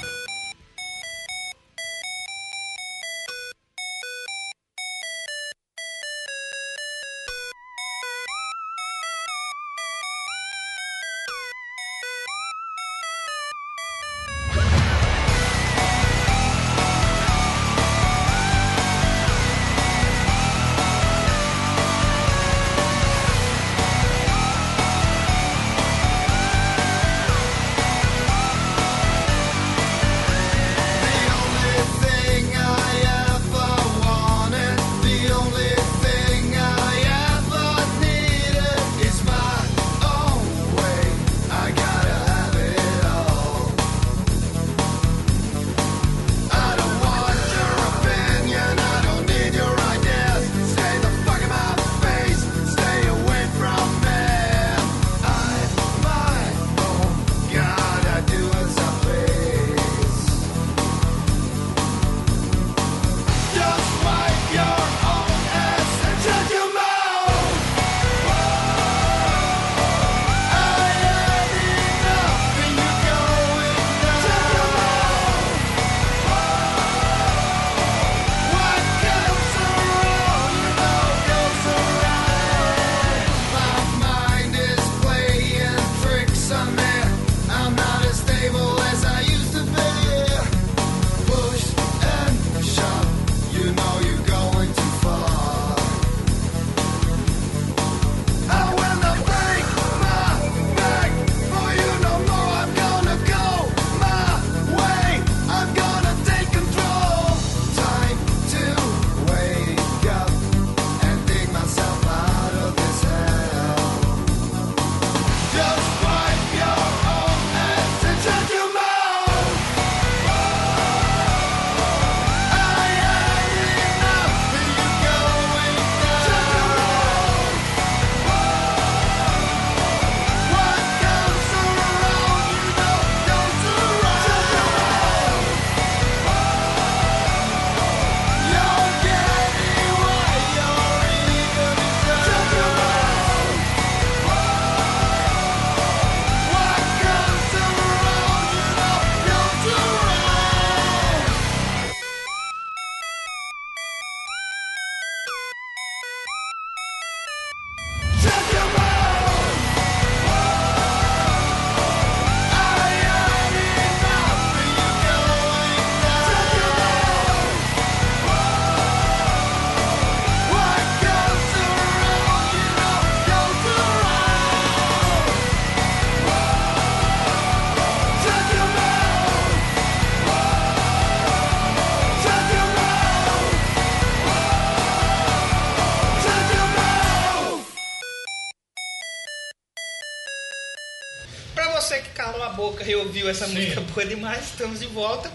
essa Sim. música boa demais, estamos de volta.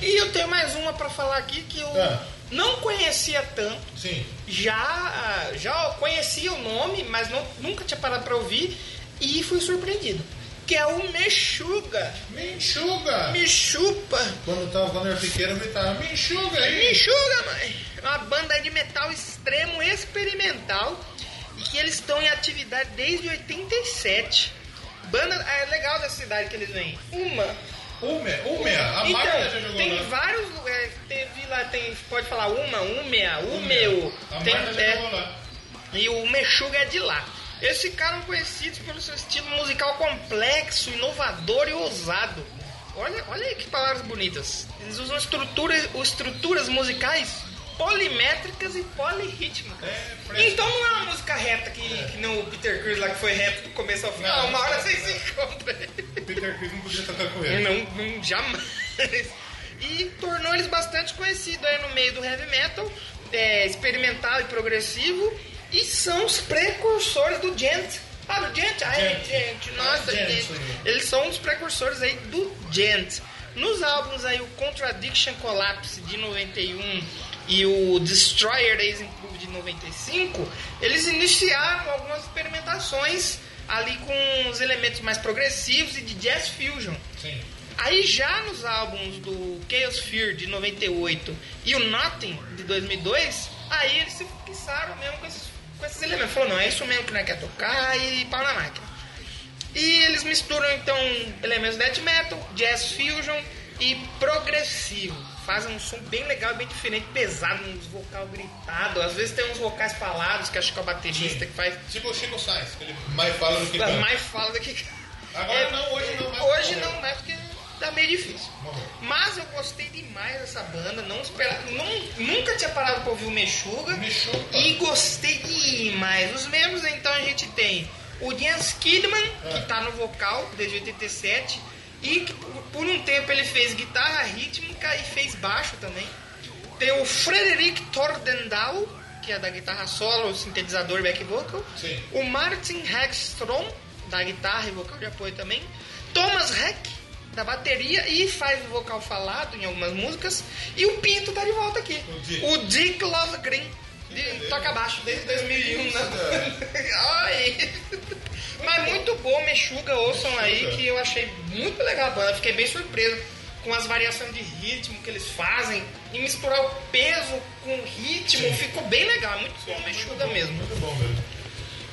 E eu tenho mais uma pra falar aqui que eu Ah. não conhecia tanto. Sim. Já, já conhecia o nome, mas não, nunca tinha parado pra ouvir e fui surpreendido. Que é o Mexuga. Me enxuga! Me chupa. Quando, tava, quando eu era pequeno, eu gritava, me enxuga aí! Me enxuga, mãe! É uma banda de metal extremo experimental e que eles estão em atividade desde 87. Banda é legal da cidade que eles vêm. Uma. Umea, Umea, a Magda já Então, jogou tem lá. vários lugares. Teve lá, tem, pode falar uma, Umea, Umeu. A Tem, já é, e o Mexuga é de lá. Eles ficaram conhecidos pelo seu estilo musical complexo, inovador e ousado. Olha, olha que palavras bonitas. Eles usam estruturas, estruturas musicais polimétricas e polirrítmicas. É, então não é uma música reta que, que não o Peter Cruz lá que foi reto do começo ao final. Não. uma hora vocês se encontram. Peter Chris não podia tocar com ele. Não, não, jamais. E tornou eles bastante conhecidos aí no meio do heavy metal, é, experimental e progressivo, e são os precursores do Gent. Ah, do Gent? Ah, é, Gent. Nossa, Gent, Gent. isso aí. Eles são os precursores aí do Gent. Nos álbuns aí, o Contradiction Collapse de 91 e o Destroyer Days Improve de 95, eles iniciaram algumas experimentações ali com os elementos mais progressivos e de jazz fusion. Sim. Aí já nos álbuns do Chaos Fear de 98 e o Nothing de 2002, aí eles se fixaram mesmo com esses, com esses elementos. Falou, não, é isso mesmo que nós quer tocar e pau na máquina. E eles misturam então elementos death metal, jazz fusion e progressivo. Fazem um som bem legal, bem diferente, pesado, uns vocal gritado. Às vezes tem uns vocais falados, que acho que é o baterista que faz. Tipo o Chico Sainz, que ele mais fala do que canta. mais fala do que. Agora É, não, hoje não. Mas Hoje morreu. não mais porque tá meio difícil. Morreu. Mas eu gostei demais dessa banda, não esperava, nun- nunca tinha parado pra ouvir o Mexuga. Mexuga. E gostei demais. Os membros então a gente tem o Jens Kidman, É. que tá no vocal desde 87, e que por, um tempo ele fez guitarra rítmica e fez baixo também. Tem o Frederick Tordendal, que é da guitarra solo, sintetizador back vocal. Sim. O Martin Hagstrom, da guitarra e vocal de apoio também. Thomas Heck, da bateria e faz o vocal falado em algumas músicas. E o Pinto tá de volta aqui. O Dick. O Dick Lovegreen. De, toca baixo desde 2001, né? Ai. [laughs] Mas muito bom, Mexuga, ouçam aí, que eu achei muito legal a banda. Fiquei bem surpreso com as variações de ritmo que eles fazem e misturar o peso com o ritmo. Sim. Ficou bem legal, muito bom, Mexuga mesmo. Muito bom mesmo.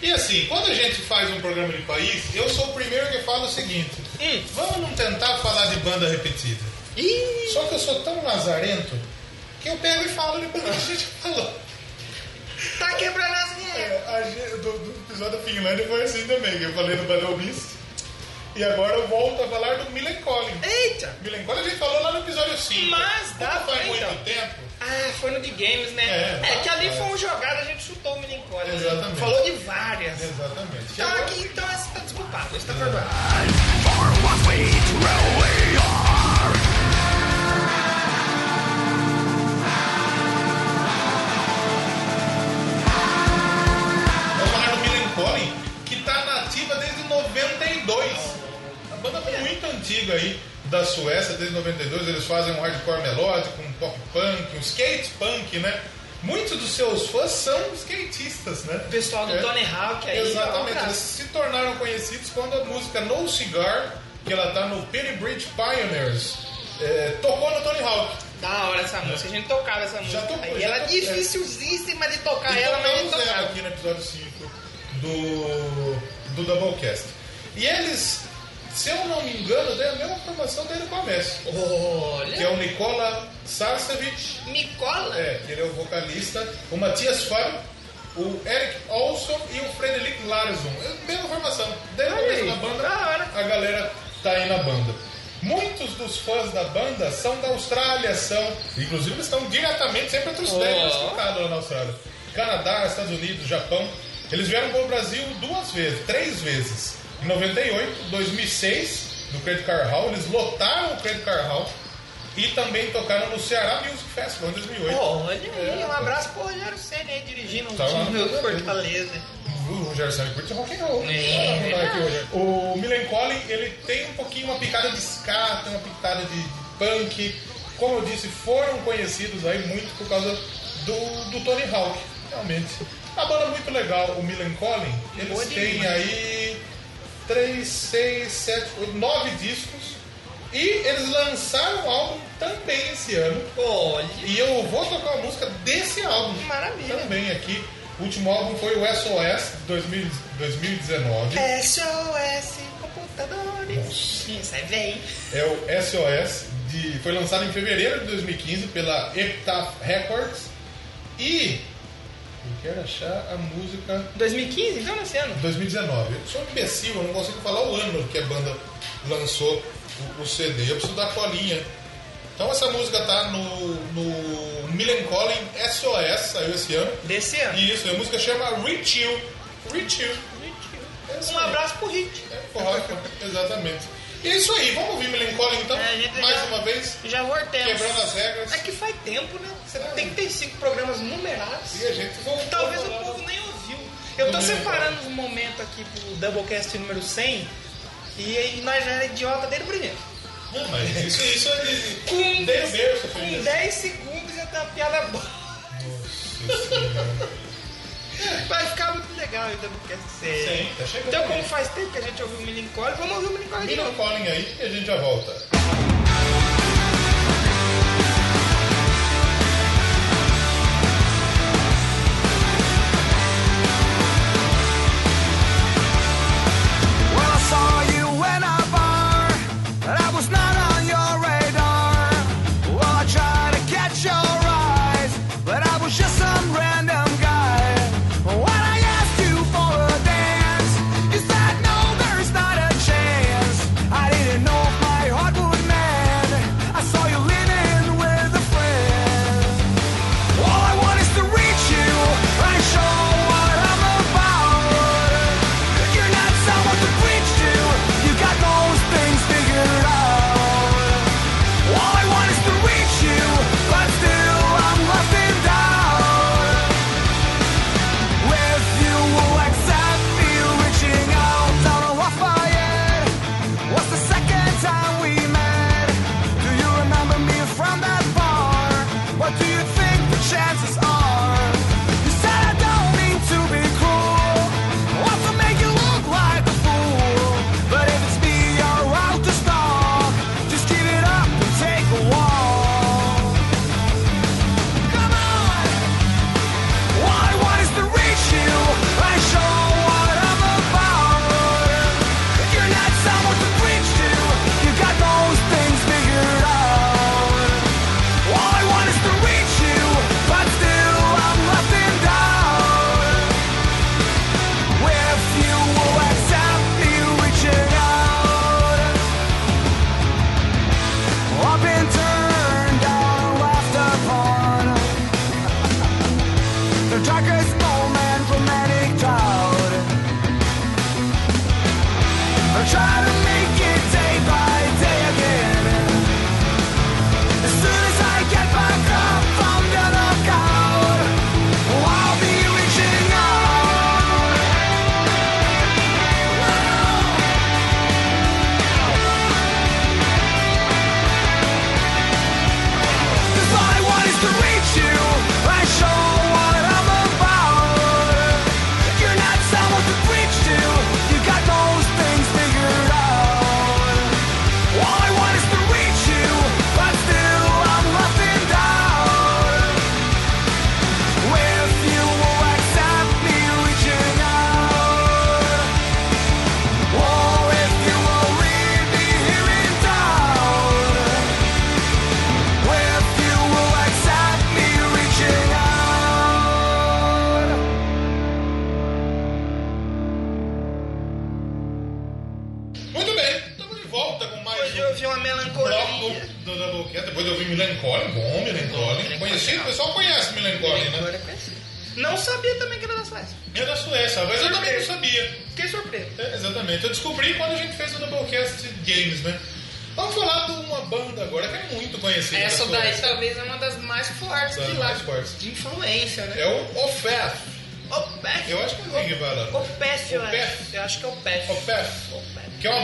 E assim, quando a gente faz um programa de país, eu sou o primeiro que fala o seguinte: Hum. vamos não tentar falar de banda repetida. Ih, Só que eu sou tão lazarento que eu pego e falo depois que a gente falou. tá quebrando as. É, a gente- do, do episódio da Finlândia foi assim também, que eu falei do Battle Beast. E agora eu volto a falar do Millen Collin. Eita! Millen Collin a gente falou lá no episódio 5. Mas dá Como faz pra, muito então. tempo. Ah, foi no de games, né? É, É, que ali é. foi um jogado, a gente chutou o né? Exatamente. Falou de várias. Exatamente. Então aqui, então essa tá desculpado, esse tá perdoado. Banda muito antiga aí da Suécia, desde 92. Eles fazem um hardcore melódico, um pop punk, um skate punk, né? Muitos dos seus fãs são skatistas, né? O pessoal do É. Tony Hawk aí. Exatamente, ó, eles se tornaram conhecidos quando a música No Cigar, que ela tá no Penny Bridge Pioneers, é, tocou no Tony Hawk. Da hora essa música, a gente tocava essa música. tocou, aí já ela é é. dificilzíssima de tocar E ela, mas a gente aqui no episódio 5 do, do Doublecast. E eles, se eu não me engano, têm a mesma formação dele com a Messi, que é Olha, o Nikola Sarcevic, me cola. é, que ele é o vocalista, o Matias Fábio, o Eric Olson e o Frederic Larsson. É a mesma formação. Desde o Olha começo aí, da banda, a galera tá aí na banda. Muitos dos fãs da banda são da Austrália, são. Inclusive eles estão diretamente sempre entre os Oh. 10 classificados lá na Austrália. Canadá, Estados Unidos, Japão. Eles vieram para o Brasil duas vezes, três vezes. Em 98, 2006, no Credit Car Hall, eles lotaram o Credit Car Hall e também tocaram no Ceará Music Festival em 2008. Olha aí, um abraço pro Rogério Senna aí dirigindo um Tá lá. time do Fortaleza. O Rogério Santos curte rock and roll. É. O Millen Collin, ele tem um pouquinho uma picada de ska, tem uma picada de, punk. Como eu disse, foram conhecidos aí muito por causa do, do Tony Hawk, realmente. A banda é muito legal, o Millen Collin, eles têm aí 3, 6, 7, 9 discos. E eles lançaram um álbum também esse ano. Olha, E eu vou tocar uma música desse álbum. maravilha. Também aqui. O último álbum foi o SOS de 2000 2019. SOS Computadores. Isso é bem. É o SOS, de, foi lançado em fevereiro de 2015 pela Epitaph Records. E eu quero achar a música 2015, então nesse ano. 2019. Eu sou um imbecil, eu não consigo falar o ano que a banda lançou o, o CD. Eu preciso da colinha. Então essa música tá no, no Millen Collin SOS, saiu esse ano. Desse ano. Isso, a música chama Reach You. Reach You. É Um abraço pro Hit. É, correto, [laughs] exatamente. E é isso aí, vamos ouvir Collin então, É, mais já- uma vez, Já voltemos. quebrando as regras. É que faz tempo, né? 75 programas numerados. E a gente voltou. Talvez o povo nem ouviu. Eu tô Do separando os momentos aqui pro Doublecast número 100 e aí nós já era idiota desde o primeiro. Não, mas isso, isso é de. Com, Desde berço, com filho. 10 segundos já tá uma piada boa. Nossa. Vai ficar muito legal ainda no cast sério. Sim, tá chegando. Então, como faz tempo que a gente ouviu o Melancholy, vamos ouvir o o calling aí e a gente já volta.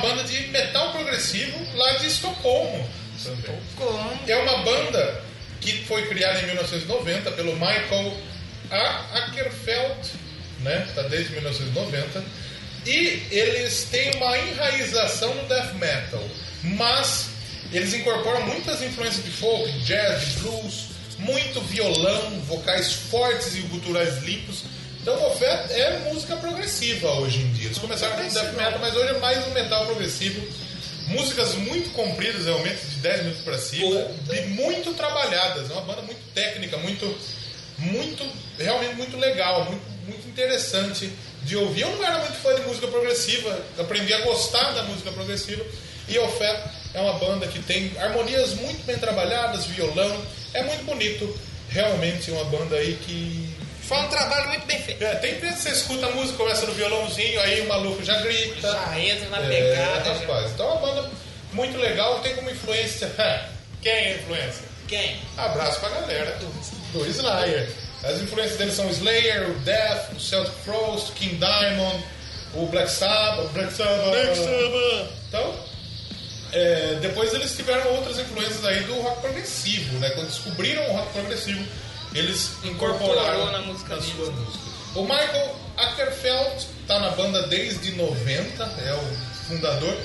Banda de metal progressivo lá de Estocolmo. Como? É uma banda que foi criada em 1990 pelo Michael A. Ackerfeld, né? Tá desde 1990. E eles têm uma enraização no death metal, mas eles incorporam muitas influências de folk, jazz, blues, muito violão, vocais fortes e guturais limpos. Então o Ofet é música progressiva hoje em dia. Eles começaram com death metal, mas hoje é mais um metal progressivo. Músicas muito compridas, realmente, de 10 minutos para cima, e muito trabalhadas. É uma banda muito técnica, muito, muito, realmente muito legal, muito, muito interessante de ouvir. Eu não era muito fã de música progressiva, aprendi a gostar da música progressiva. E Ofet é uma banda que tem harmonias muito bem trabalhadas, violão, é muito bonito. Realmente é uma banda aí que Foi um trabalho muito bem feito. é, tem vezes que você escuta a música, começa no violãozinho, aí o maluco já grita. Já entra na É, pegada. já. rapaz. Então é uma banda muito legal, tem como influência. [laughs] Quem é a influência? Quem? Abraço pra galera do Slayer. As influências deles são o Slayer, o Death, o Celtic Frost, o King Diamond, o Black Sabbath. Black Sabbath. Então, é, depois eles tiveram outras influências aí do rock progressivo, né? Quando descobriram o rock progressivo, eles incorporaram na música na sua música. O Michael Ackerfeld tá na banda desde 90, é o fundador.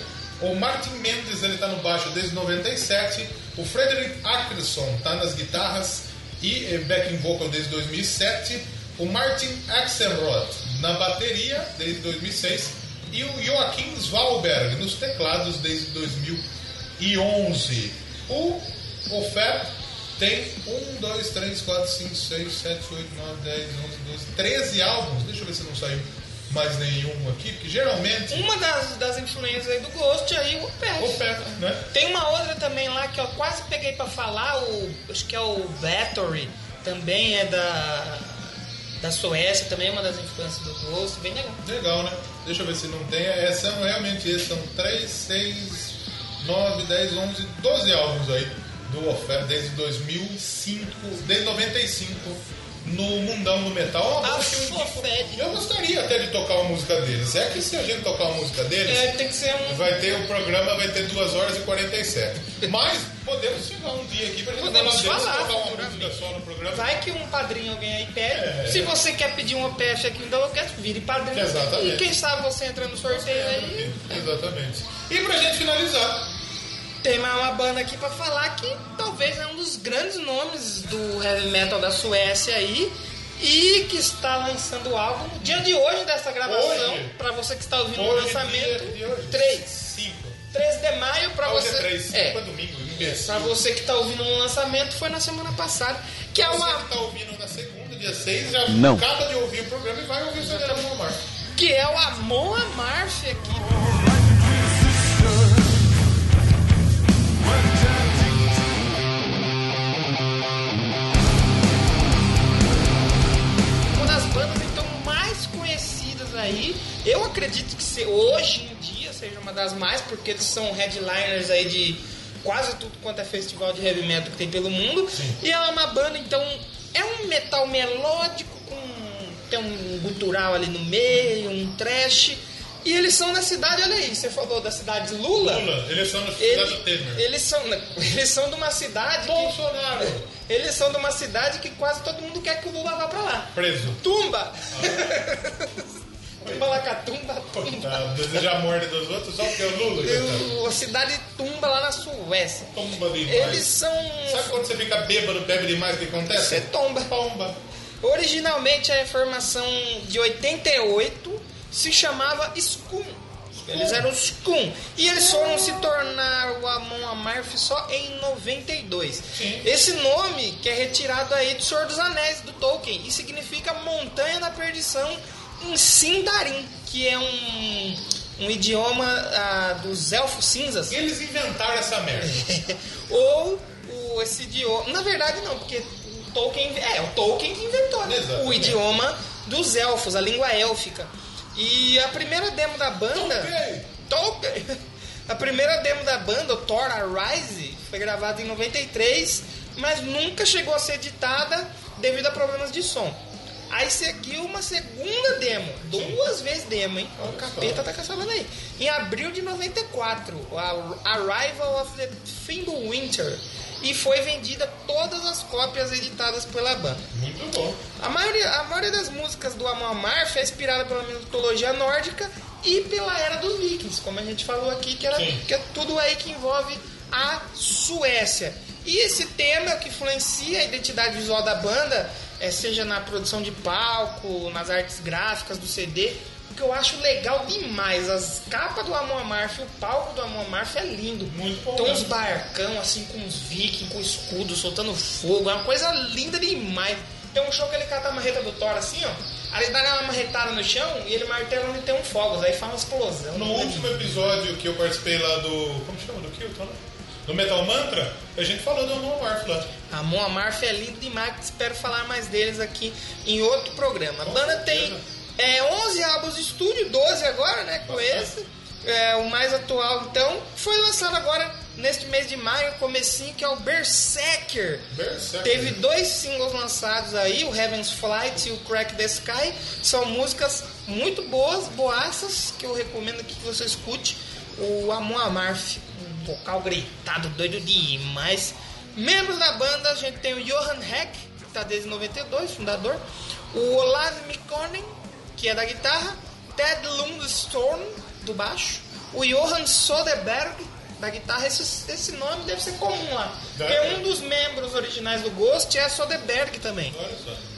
O Martin Mendes ele tá no baixo desde 97. O Frederick Ackerson tá nas guitarras e eh, backing vocal desde 2007. O Martin Axelrod na bateria desde 2006 e o Joachim Svalberg nos teclados desde 2011. O Offer tem 1, 2, 3, 4, 5, 6, 7, 8, 9, 10, 11, 12, 13 álbuns. Deixa eu ver se não saiu mais nenhum aqui, porque geralmente Uma das, das influências aí do Ghost aí, o Pet. o Pet, né? Tem uma outra também lá que eu quase peguei pra falar, o, acho que é o Battery, também é da, da Suécia, também é uma das influências do Ghost, bem legal. Legal, né? Deixa eu ver se não tem. É, são realmente esses, são 3, 6, 9, 10, 11, 12 álbuns aí do Offer desde 2005, desde 95 no mundão do metal. É uma A banda que eu. Eu gostaria até de tocar uma música deles. É que se a gente tocar uma música deles, É, tem que ser um. vai ter o programa, vai ter 2 horas e 47. Mas podemos chegar um dia aqui pra gente Podemos falar deles, falar tocar uma música só no programa. Vai que um padrinho alguém aí pede. É. Se você quer pedir um OPF aqui no Doublecast, vire padrinho. Exatamente. E quem sabe você entra no sorteio aí. Exatamente. E pra gente finalizar, Tem mais uma banda aqui pra falar que talvez é um dos grandes nomes do heavy metal da Suécia aí. E que está lançando o álbum no dia de hoje dessa gravação. Pra você que está ouvindo o lançamento. dia de hoje, 3. 5. 3 de maio pra Hoje você. é 3, 5 é, é domingo, imbecil. pra você que tá ouvindo no lançamento, foi na semana passada. Que é Você uma. que tá ouvindo na segunda, dia 6, já Não. acaba de ouvir o programa e vai ouvir o CD da Mar. Que é o Amon Amarth aqui. Aí. Eu acredito que se, hoje em dia seja uma das mais, porque eles são headliners aí de quase tudo quanto é festival de heavy metal que tem pelo mundo. E ela é uma banda, então, é um metal melódico com tem um gutural ali no meio, um trash. E eles são da cidade, olha aí, você falou da cidade de Lula. Lula, eles são Ele- cidade do Temer. eles são [laughs] eles são de uma cidade que, Bolsonaro, [laughs] eles são de uma cidade que quase todo mundo quer que o Lula vá pra lá. preso. Tumba! Tumba [laughs] Lacatumba, Tumba. Tá, desejar a morte dos outros só porque é o Lula. Eu- A cidade Tumba lá na Suécia. Tomba demais. Eles são. Sabe quando você fica bêbado, bebe demais, o que acontece? Você tomba. Tomba. Originalmente a formação de 88 se chamava Scum. Eles eram os Scum. E eles foram se tornar o Amon Amarth só em 92. Sim. Esse nome que é retirado aí do Senhor dos Anéis, do Tolkien, e significa Montanha da Perdição em Sindarin, que é um, um idioma ah, dos Elfos Cinzas. Eles inventaram essa merda. [laughs] Ou o, esse idioma. Na verdade, não, porque o Tolkien. É, o Tolkien que inventou né? O idioma dos elfos, a língua élfica. E a primeira demo da banda. Tolkien. Tolkien! [laughs] A primeira demo da banda, o Thor Arise, foi gravada em 93, mas nunca chegou a ser editada devido a problemas de som. Aí seguiu uma segunda demo, duas vezes demo, hein? O capeta tá caçando aí. Em abril de 94, a Arrival of the Fimbulwinter. E foi vendida todas as cópias editadas pela banda. Muito bom. A maioria, a maioria das músicas do Amon Amarth é inspirada pela mitologia nórdica e pela era dos vikings, como a gente falou aqui, que, era, que é tudo aí que envolve a Suécia. E esse tema que influencia a identidade visual da banda, é, seja na produção de palco, nas artes gráficas do CD. O que eu acho legal demais, as capas do Amon Amarth, o palco do Amon Amarth é lindo. Muito bom Tem uns barcão assim com uns vikings, com escudo, soltando fogo. É uma coisa linda demais. Tem um show que ele cata a marreta do Thor assim, ó. Aí ele dá uma marretada no chão e ele martela onde tem um fogo. Aí faz uma explosão. No último episódio que eu participei lá do. Como chama? Do Kilton, né? Do Metal Mantra, a gente falou do Amon Amarth lá. Amon Amarth é lindo demais. Espero falar mais deles aqui em outro programa. A banda tem é, 11 álbuns de estúdio, 12 agora, né? Com esse. É, o mais atual, então, foi lançado agora neste mês de maio, comecinho, que é o Berserker. Berserker. Teve dois singles lançados aí, o Heaven's Flight e o Crack the Sky. São músicas muito boas, boaças, que eu recomendo que você escute. O Amon Amarth, vocal gritado, doido demais. Membros da banda, a gente tem o Johan Heck, que tá desde 92, fundador. O Olav Mikkonen, que é da guitarra. Ted Lundstrom, do baixo. O Johan Soderberg, da guitarra. Esse, esse nome deve ser comum lá. Porque um dos membros originais do Ghost é Soderberg também.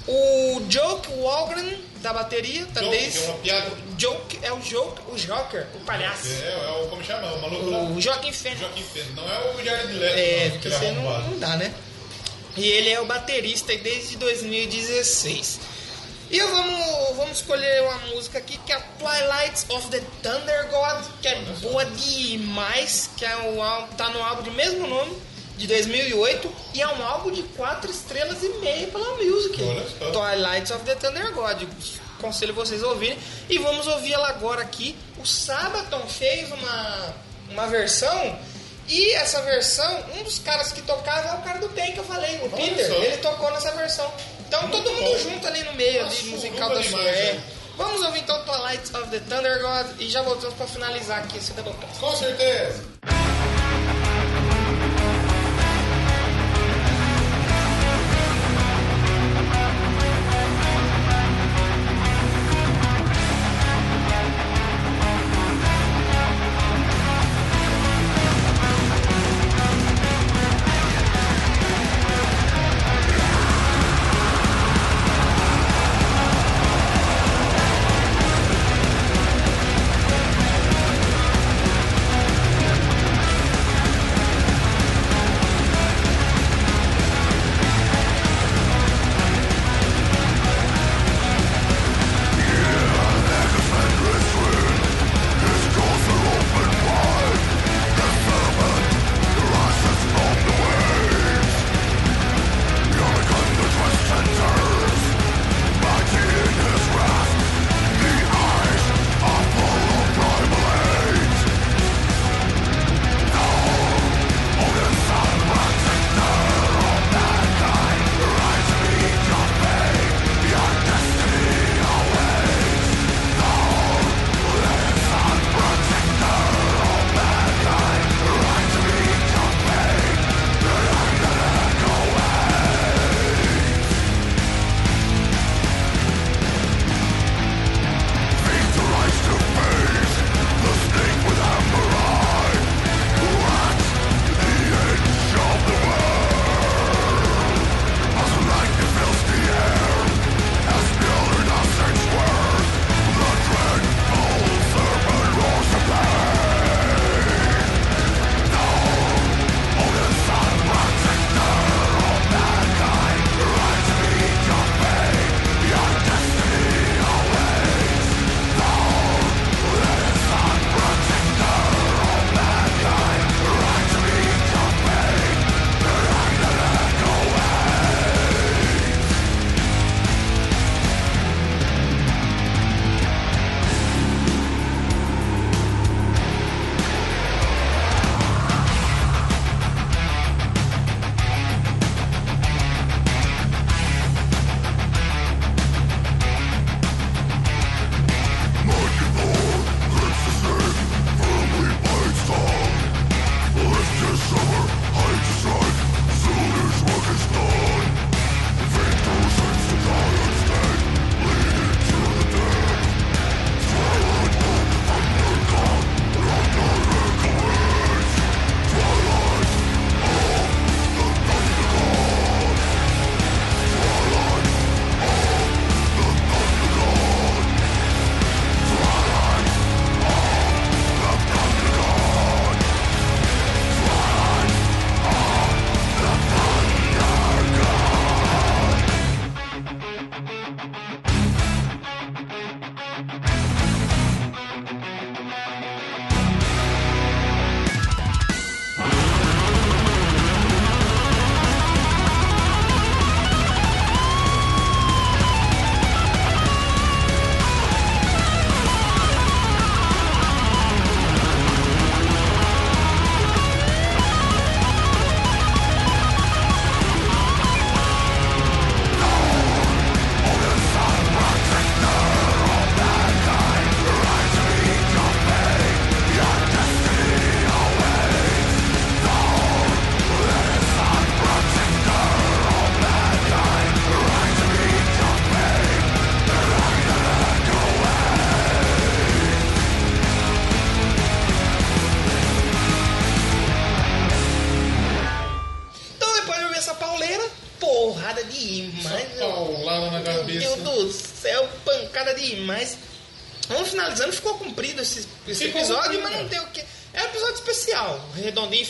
O Joke Walgren, da bateria, tá Joke, é uma piada. Joke é o Joke, o Joker, o palhaço. É, é o, como chama? O maluco lá. O Joaquim Fênix. Joaquim Fênix. Não é o Jared Leto, É, porque é você não, não dá, né? E ele é o baterista desde 2016. E eu vamos, vamos escolher uma música aqui que é a Twilight of the Thunder God, que é boa demais, que é o, tá no álbum de mesmo nome, de 2008, e é um álbum de 4 estrelas e meia pela Music. Twilight of the Thunder God. Aconselho vocês a ouvirem. E vamos ouvir ela agora aqui. O Sabaton fez uma, uma versão. E essa versão, um dos caras que tocava é o cara do bem que eu falei, o Olha Peter. só. Ele tocou nessa versão. Então Muito todo mundo bom. junto ali no meio Uma ali, musical da demais, Sué. né? Vamos ouvir então Twilight of the Thunder God e já voltamos para finalizar aqui esse Doublecast. Com certeza.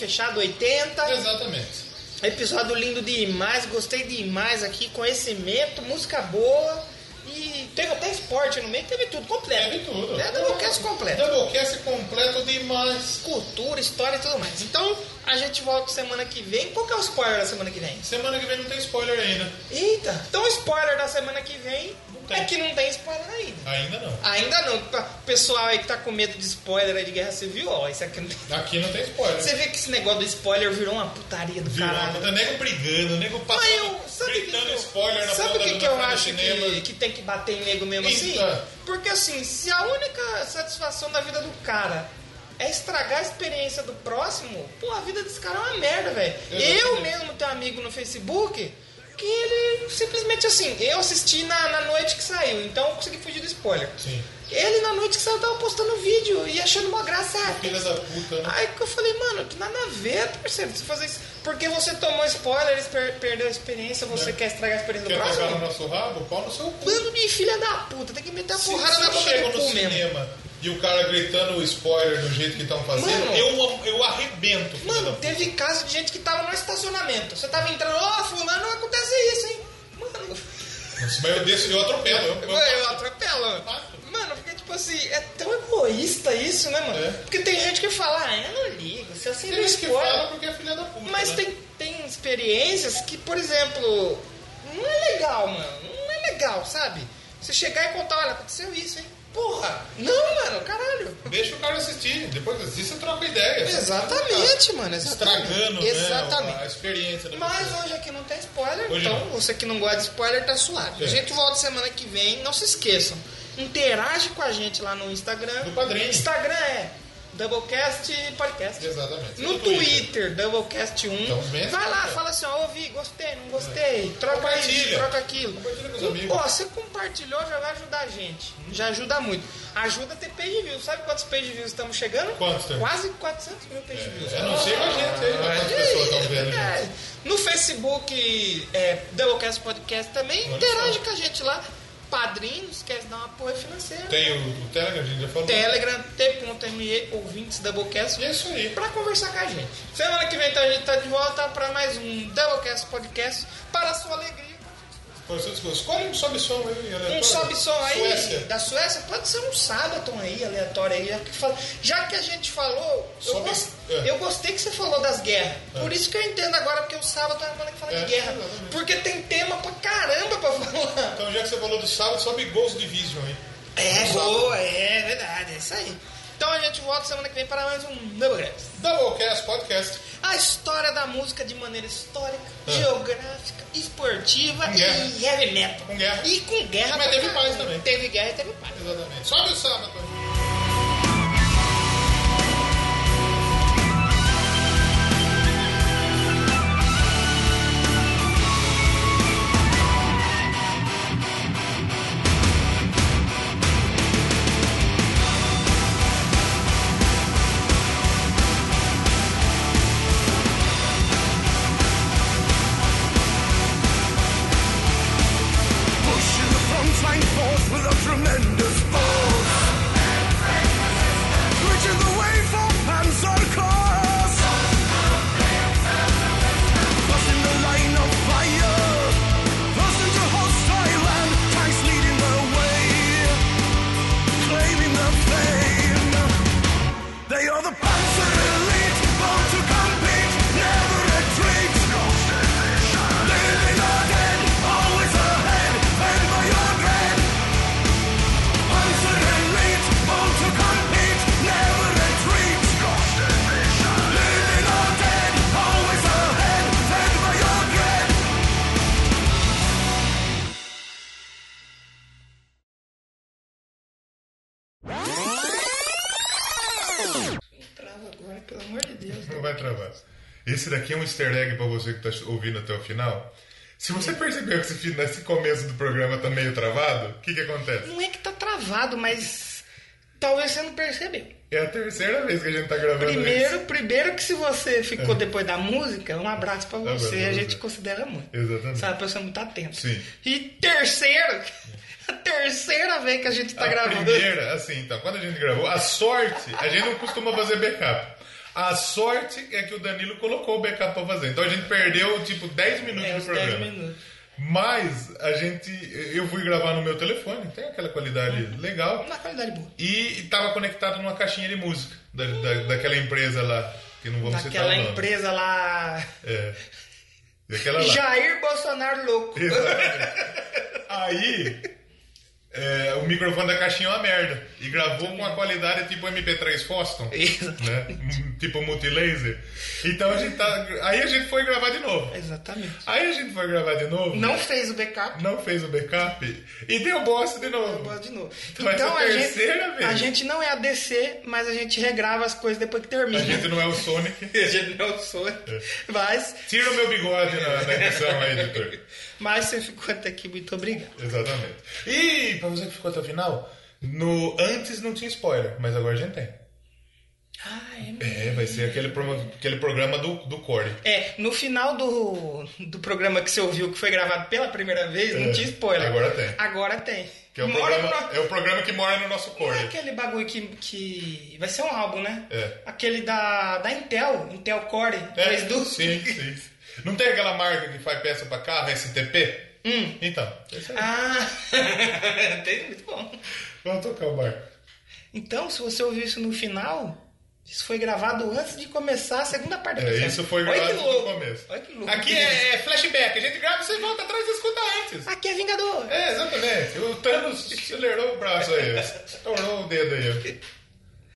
Fechado, 80. Exatamente. Episódio lindo demais, gostei demais aqui, conhecimento, música boa. E teve até esporte no meio, teve tudo completo. Teve tudo. É Doublecast completo. Doublecast completo demais. Cultura, história e tudo mais. Então, a gente volta semana que vem. Qual que é o spoiler da semana que vem? Semana que vem não tem spoiler ainda. Eita! Então, spoiler da semana que vem tem. é que não tem spoiler ainda. Ainda não. Ainda não. Pra- Pessoal aí que tá com medo de spoiler aí de Guerra Civil, ó, isso aqui não tem. Aqui não tem spoiler. Você vê que esse negócio do spoiler virou uma putaria do Virou, caralho. tá nego brigando, nego Mas passando, eu, sabe gritando que eu- spoiler na Sabe o que, que eu acho que, que tem que bater em nego mesmo assim? Eita. Porque assim, se a única satisfação da vida do cara é estragar a experiência do próximo, pô, a vida desse cara é uma merda, velho. Exatamente. Eu mesmo tenho um amigo no Facebook que ele simplesmente assim, eu assisti na, na noite que saiu, então eu consegui fugir do spoiler. Sim. Ele na noite que saiu tava postando vídeo e achando uma graça. Filha da puta, né? Aí que eu falei, mano, que nada a ver, parceiro, você fazer isso. Porque você tomou spoiler, per- perdeu a experiência, você É. quer estragar a experiência Quer do próximo? no nosso rabo? Pau no seu cu. Bando de filha da puta, tem que meter a porrada se na boca do cu mesmo. cinema e o cara gritando o spoiler do jeito que estão fazendo, Mano. eu, eu arrebento. Mano, teve caso de gente que tava no estacionamento. Você tava entrando, ó, fulano, não acontece isso, hein? Mano, Mas eu desço eu atropelo. Eu, eu, eu, eu atropelo. Mano, porque tipo assim, é tão egoísta isso, né, mano? É. Porque tem gente que fala, ah, eu não ligo, se assim Tem não gente que fala porque é filha da puta. Mas né? tem, tem experiências que, por exemplo, não é legal, mano. Não é legal, sabe? Você chegar e contar, olha, aconteceu isso, hein? Porra! Não, mano, caralho. Deixa o cara assistir. Depois assiste você troca ideia. Exatamente, não mano. Exatamente. Estragando né, Exatamente. a experiência Mas pessoa. hoje aqui não tem spoiler, Hoje então não. você que não gosta de spoiler tá suave. É. A gente volta semana que vem, não se esqueçam. Interage com a gente lá no Instagram. No padrinho. Instagram é Doublecast Podcast. Exatamente. No Twitter, Doublecast1. Estamos bem Vai lá, fala assim, ó, ouvi, gostei, não gostei. Troca isso, troca aquilo. Compartilha com os amigos. Ó, você compartilhou, já vai ajudar a gente. Já ajuda muito. Ajuda a ter page views. Sabe quantos page views estamos chegando? Quantos temos? Quase 400 mil page views. É, não sei com a gente aí, quantas pessoas estão vendo, É. No Facebook, é, Doublecast Podcast também, Olha interage só. com a gente lá. Padrinho, não esquece de dar um apoio financeiro. Tem o, o Telegram, a gente já falou. Telegram, t.me, ouvintes Doublecast. E é isso aí. Pra conversar com a gente. Semana que vem então, a gente tá de volta pra mais um Doublecast Podcast para a sua alegria. Escolhe um sobe som aí, aleatório. Um sobe som aí Suécia. da Suécia, pode ser um sábado aí, aleatório aí. Já que, fala- já que a gente falou, eu, é. eu gostei que você falou das guerras. Por isso que eu entendo agora, porque o sábado é uma banda que fala É, de guerra. exatamente. Porque tem tema pra caramba pra falar. Então, já que você falou do sábado, sobe Ghost Division aí. É, boa, é verdade, é isso aí. Então a gente volta semana que vem para mais um Doublecast. Doublecast Podcast. A história da música de maneira histórica, Ah. geográfica, esportiva e heavy metal. Com guerra. E com guerra. Mas teve paz também. Teve guerra e teve paz. Exatamente. Sobe o sábado. Esse daqui é um easter egg pra você que tá ouvindo até o final. Se você percebeu que esse, começo do programa tá meio travado, o que que acontece? Não é que tá travado, mas talvez você não percebeu. É a terceira vez que a gente tá gravando Primeiro, isso. primeiro que se você ficou depois da música, um abraço pra Abraço você, pra a gente você. considera muito. Exatamente. É uma pessoa muito atenta. Sim. E terceiro, [laughs] a terceira vez que a gente tá a gravando. primeira, assim, então, quando a gente gravou, a sorte, a gente não costuma fazer backup. A sorte é que o Danilo colocou o backup pra fazer. Então a gente perdeu, tipo, 10 minutos É, do uns 10 programa. minutos. Mas a gente. Eu fui gravar no meu telefone, tem aquela qualidade legal. Uma qualidade boa. E estava conectado numa caixinha de música da, da- daquela empresa lá, que não vamos citar Daquela o nome. empresa lá. É. Daquela lá. Jair Bolsonaro louco. Exatamente. Aí, é, o microfone da caixinha é uma merda. E gravou com a qualidade tipo MP3 Foston. Né? [laughs] Tipo multilaser. Então a gente tá. Aí a gente foi gravar de novo. Exatamente. Aí a gente foi gravar de novo. Não fez o backup. não fez o backup e deu bosta de novo. Boa de novo. Então, Então a gente, vez. a gente não é ADC, mas a gente regrava as coisas depois que termina. A gente não é o Sonic. [laughs] A gente não sou. Mas, Tira o meu bigode na, na edição aí, editor. [laughs] mas você ficou até aqui, muito obrigado. Exatamente. E pra você que ficou até o final, no antes não tinha spoiler, mas agora a gente tem. Ah, é mesmo. É, vai ser aquele, aquele programa do, do Corey. É, no final do, do programa que você ouviu, que foi gravado pela primeira vez, não É, tinha spoiler. agora tem. Agora tem. Que é o, Mora programa, no- é o programa que mora no nosso Não é aquele bagulho que, que. Vai ser um álbum, né? É. Aquele da, da Intel, Intel Core. É, do... sim, sim. Não tem aquela marca que faz peça pra carro, STP? Hum. Então, é isso aí. Ah, [laughs] tem muito bom. Vamos tocar o barco. Então, se você ouviu isso no final, isso foi gravado antes de começar a segunda parte do É, episódio. isso foi gravado que no louco. começo. Olha que louco. Aqui é, é flashback. A gente grava, você volta atrás e escuta antes. Aqui é Vingador. É, exatamente. O Thanos acelerou o braço aí. Estourou o dedo aí.